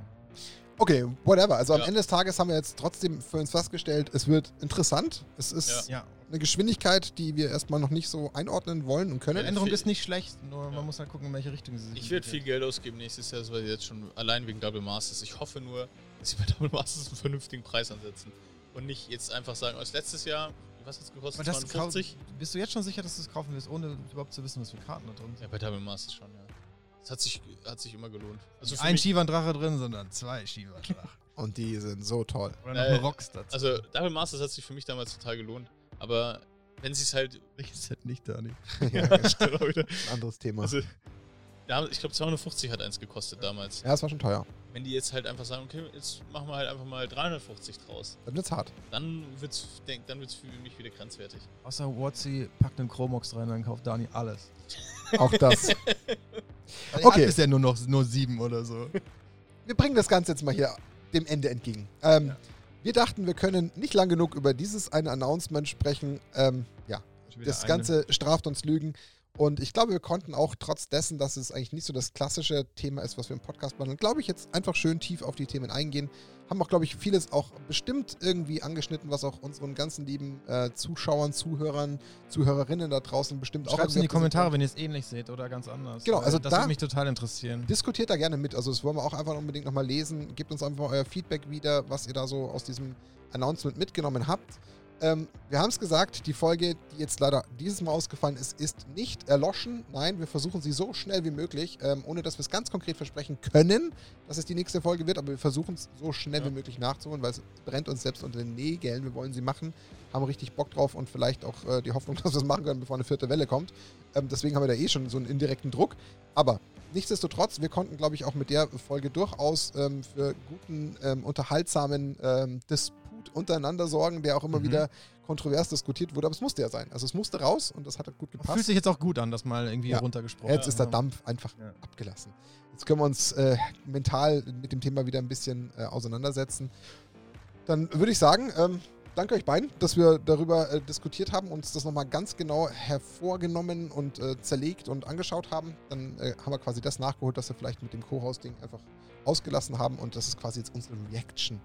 Speaker 1: Okay, whatever. Also am
Speaker 2: Ja.
Speaker 1: Ende des Tages haben wir jetzt trotzdem für uns festgestellt, es wird interessant. Es ist
Speaker 3: Ja,
Speaker 1: eine Geschwindigkeit, die wir erstmal noch nicht so einordnen wollen und können.
Speaker 3: die Änderung ist nicht schlecht, nur
Speaker 2: Ja.
Speaker 3: man muss halt gucken, in welche Richtung sie sich
Speaker 2: Ich werde viel. Geld ausgeben nächstes Jahr, das weiß ich jetzt schon, allein wegen Double Masters. Ich hoffe nur, dass sie bei Double Masters einen vernünftigen Preis ansetzen. Und nicht jetzt einfach sagen, als letztes Jahr, was hat es gekostet?
Speaker 3: Das kau-
Speaker 2: 52?
Speaker 3: Bist du jetzt schon sicher, dass du es kaufen wirst, ohne überhaupt zu wissen, was für Karten da drin sind?
Speaker 2: Ja, bei Double Masters schon, ja. Das hat sich, hat sich immer gelohnt. Also
Speaker 3: ein Shivan-Drache drin, sondern zwei Shivan-Drachen.
Speaker 1: Und die sind so toll.
Speaker 3: Oder noch
Speaker 2: Äh,
Speaker 3: ein Rocks dazu.
Speaker 2: also Double Masters hat sich für mich damals total gelohnt. Aber wenn sie es halt.
Speaker 3: Welches Set nicht, Dani?
Speaker 1: ja,
Speaker 2: auch wieder.
Speaker 1: ein anderes Thema.
Speaker 2: Also, ja, ich glaube 250 hat eins gekostet damals.
Speaker 1: ja, es war schon teuer.
Speaker 2: Wenn die jetzt halt einfach sagen, okay, jetzt machen wir halt einfach mal 350 draus,
Speaker 1: Dann wird's hart.
Speaker 2: dann wird's, denk, dann wird's für mich wieder grenzwertig.
Speaker 3: Außer Watsi packt einen Chromox rein, dann kauft Dani alles.
Speaker 1: Auch das.
Speaker 3: Okay. Hat bisher nur noch nur sieben oder so.
Speaker 1: wir bringen das Ganze jetzt mal hier dem Ende entgegen. Ähm, Wir dachten, wir können nicht lang genug über dieses eine Announcement sprechen. Ähm, ja, das Ganze straft uns Lügen. Und ich glaube, wir konnten auch trotz dessen, dass es eigentlich nicht so das klassische Thema ist, was wir im Podcast behandeln, glaube ich, jetzt einfach schön tief auf die Themen eingehen. Haben auch, glaube ich, vieles auch bestimmt irgendwie angeschnitten, was auch unseren ganzen lieben äh, Zuschauern, Zuhörern, Zuhörerinnen da draußen bestimmt auch
Speaker 3: Schreibt es in die Kommentare, wenn ihr es ähnlich seht oder ganz anders.
Speaker 1: Genau,
Speaker 3: Weil
Speaker 1: also
Speaker 3: das
Speaker 1: da-
Speaker 3: würde mich total interessieren.
Speaker 1: Diskutiert da gerne mit. Also das wollen wir auch einfach unbedingt nochmal lesen. Gebt uns einfach euer Feedback wieder, was ihr da so aus diesem Announcement mitgenommen habt. Ähm, wir haben es gesagt, die Folge, die jetzt leider dieses Mal ausgefallen ist, ist nicht erloschen. Nein, wir versuchen sie so schnell wie möglich, ähm, ohne dass wir es ganz konkret versprechen können, dass es die nächste Folge wird, aber wir versuchen es so schnell
Speaker 2: Ja.
Speaker 1: wie möglich nachzuholen, weil es brennt uns selbst unter den Nägeln. Wir wollen sie machen, haben richtig Bock drauf und vielleicht auch äh, die Hoffnung, dass wir es machen können, bevor eine vierte Welle kommt. Ähm, deswegen haben wir da eh schon so einen indirekten Druck. Aber nichtsdestotrotz, wir konnten, glaube ich, auch mit der Folge durchaus ähm, für guten, ähm, unterhaltsamen ähm, Untereinander sorgen, der auch immer
Speaker 3: Mhm.
Speaker 1: wieder kontrovers diskutiert wurde. Aber es musste ja sein. Also es musste raus und das hat gut
Speaker 3: Fühlt
Speaker 1: gepasst.
Speaker 3: sich jetzt auch gut an, das mal irgendwie
Speaker 1: Ja.
Speaker 3: runtergesprochen.
Speaker 1: Jetzt ist der. Dampf einfach
Speaker 3: Ja.
Speaker 1: abgelassen. Jetzt können wir uns äh, mental mit dem Thema wieder ein bisschen äh, auseinandersetzen. Dann würde ich sagen, ähm, danke euch beiden, dass wir darüber äh, diskutiert haben, uns das nochmal ganz genau hervorgenommen und äh, zerlegt und angeschaut haben. Dann äh, haben wir quasi das nachgeholt, was wir vielleicht mit dem Co-Hosting einfach ausgelassen haben und das ist quasi jetzt unsere Reaction.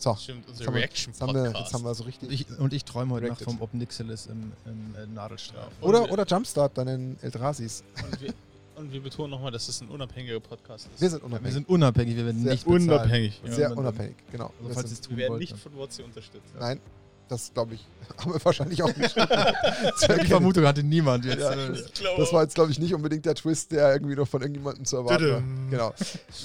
Speaker 1: So,
Speaker 2: Stimmt,
Speaker 1: jetzt
Speaker 2: unser
Speaker 1: wir, wir,
Speaker 2: Reaction-Podcast.
Speaker 1: jetzt haben wir so richtig.
Speaker 3: Und ich, und ich träume heute Nacht vom Obnixilis im, im äh, Nadelstreifen.
Speaker 2: Und
Speaker 1: oder,
Speaker 2: wir-
Speaker 1: oder Jumpstart deinen Eldrasis.
Speaker 2: Und wir, und wir betonen nochmal, dass es ein unabhängiger Podcast ist.
Speaker 1: Wir sind
Speaker 3: Wir
Speaker 1: unabhängig.
Speaker 3: sind unabhängig, wir werden
Speaker 1: Sehr
Speaker 3: nicht bezahlt.
Speaker 2: unabhängig,
Speaker 3: Ja,
Speaker 1: Sehr unabhängig, genau.
Speaker 3: Also
Speaker 1: Wir
Speaker 3: falls
Speaker 1: sind-
Speaker 3: ihr es
Speaker 2: wir
Speaker 3: tun
Speaker 2: werden
Speaker 3: wollt.
Speaker 2: nicht
Speaker 3: dann.
Speaker 2: von WotC unterstützt.
Speaker 1: Nein, das glaube ich, haben wir wahrscheinlich auch nicht.
Speaker 3: Die Vermutung hatte niemand jetzt.
Speaker 1: Ja,
Speaker 3: äh,
Speaker 1: Das war jetzt, glaube ich, nicht unbedingt der Twist, der irgendwie noch von irgendjemandem zu erwarten war. Genau.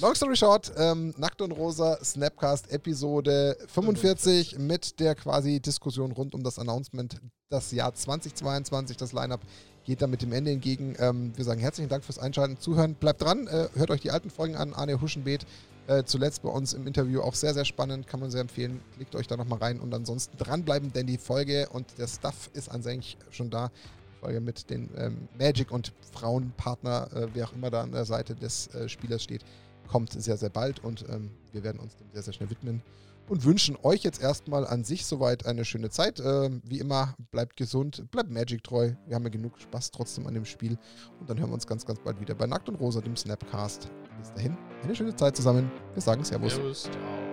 Speaker 1: Long story short, ähm, Nackt und Rosa Snapcast Episode 45 mit der quasi Diskussion rund um das Announcement. Das Jahr 2022, das Lineup geht damit dem Ende entgegen. Ähm, wir sagen herzlichen Dank fürs Einschalten, Zuhören. Bleibt dran, äh, hört euch die alten Folgen an. Arne Huschenbeet äh, zuletzt bei uns im Interview auch sehr, sehr spannend, kann man sehr empfehlen. Klickt euch da nochmal rein und ansonsten dranbleiben, denn die Folge und der Stuff ist an sich schon da. Die Folge mit den ähm, Magic und Frauenpartner, äh, wer auch immer da an der Seite des äh, Spielers steht, kommt sehr, sehr bald und ähm, wir werden uns dem sehr, sehr schnell widmen und wünschen euch jetzt erstmal an sich soweit eine schöne Zeit. Ähm, wie immer, bleibt gesund, bleibt Magic treu. Wir haben ja genug Spaß trotzdem an dem Spiel und dann hören wir uns ganz, ganz bald wieder bei Nackt und Rosa, dem Snapcast. Bis dahin, eine schöne Zeit zusammen. Wir sagen Servus.
Speaker 2: Servus. Ciao.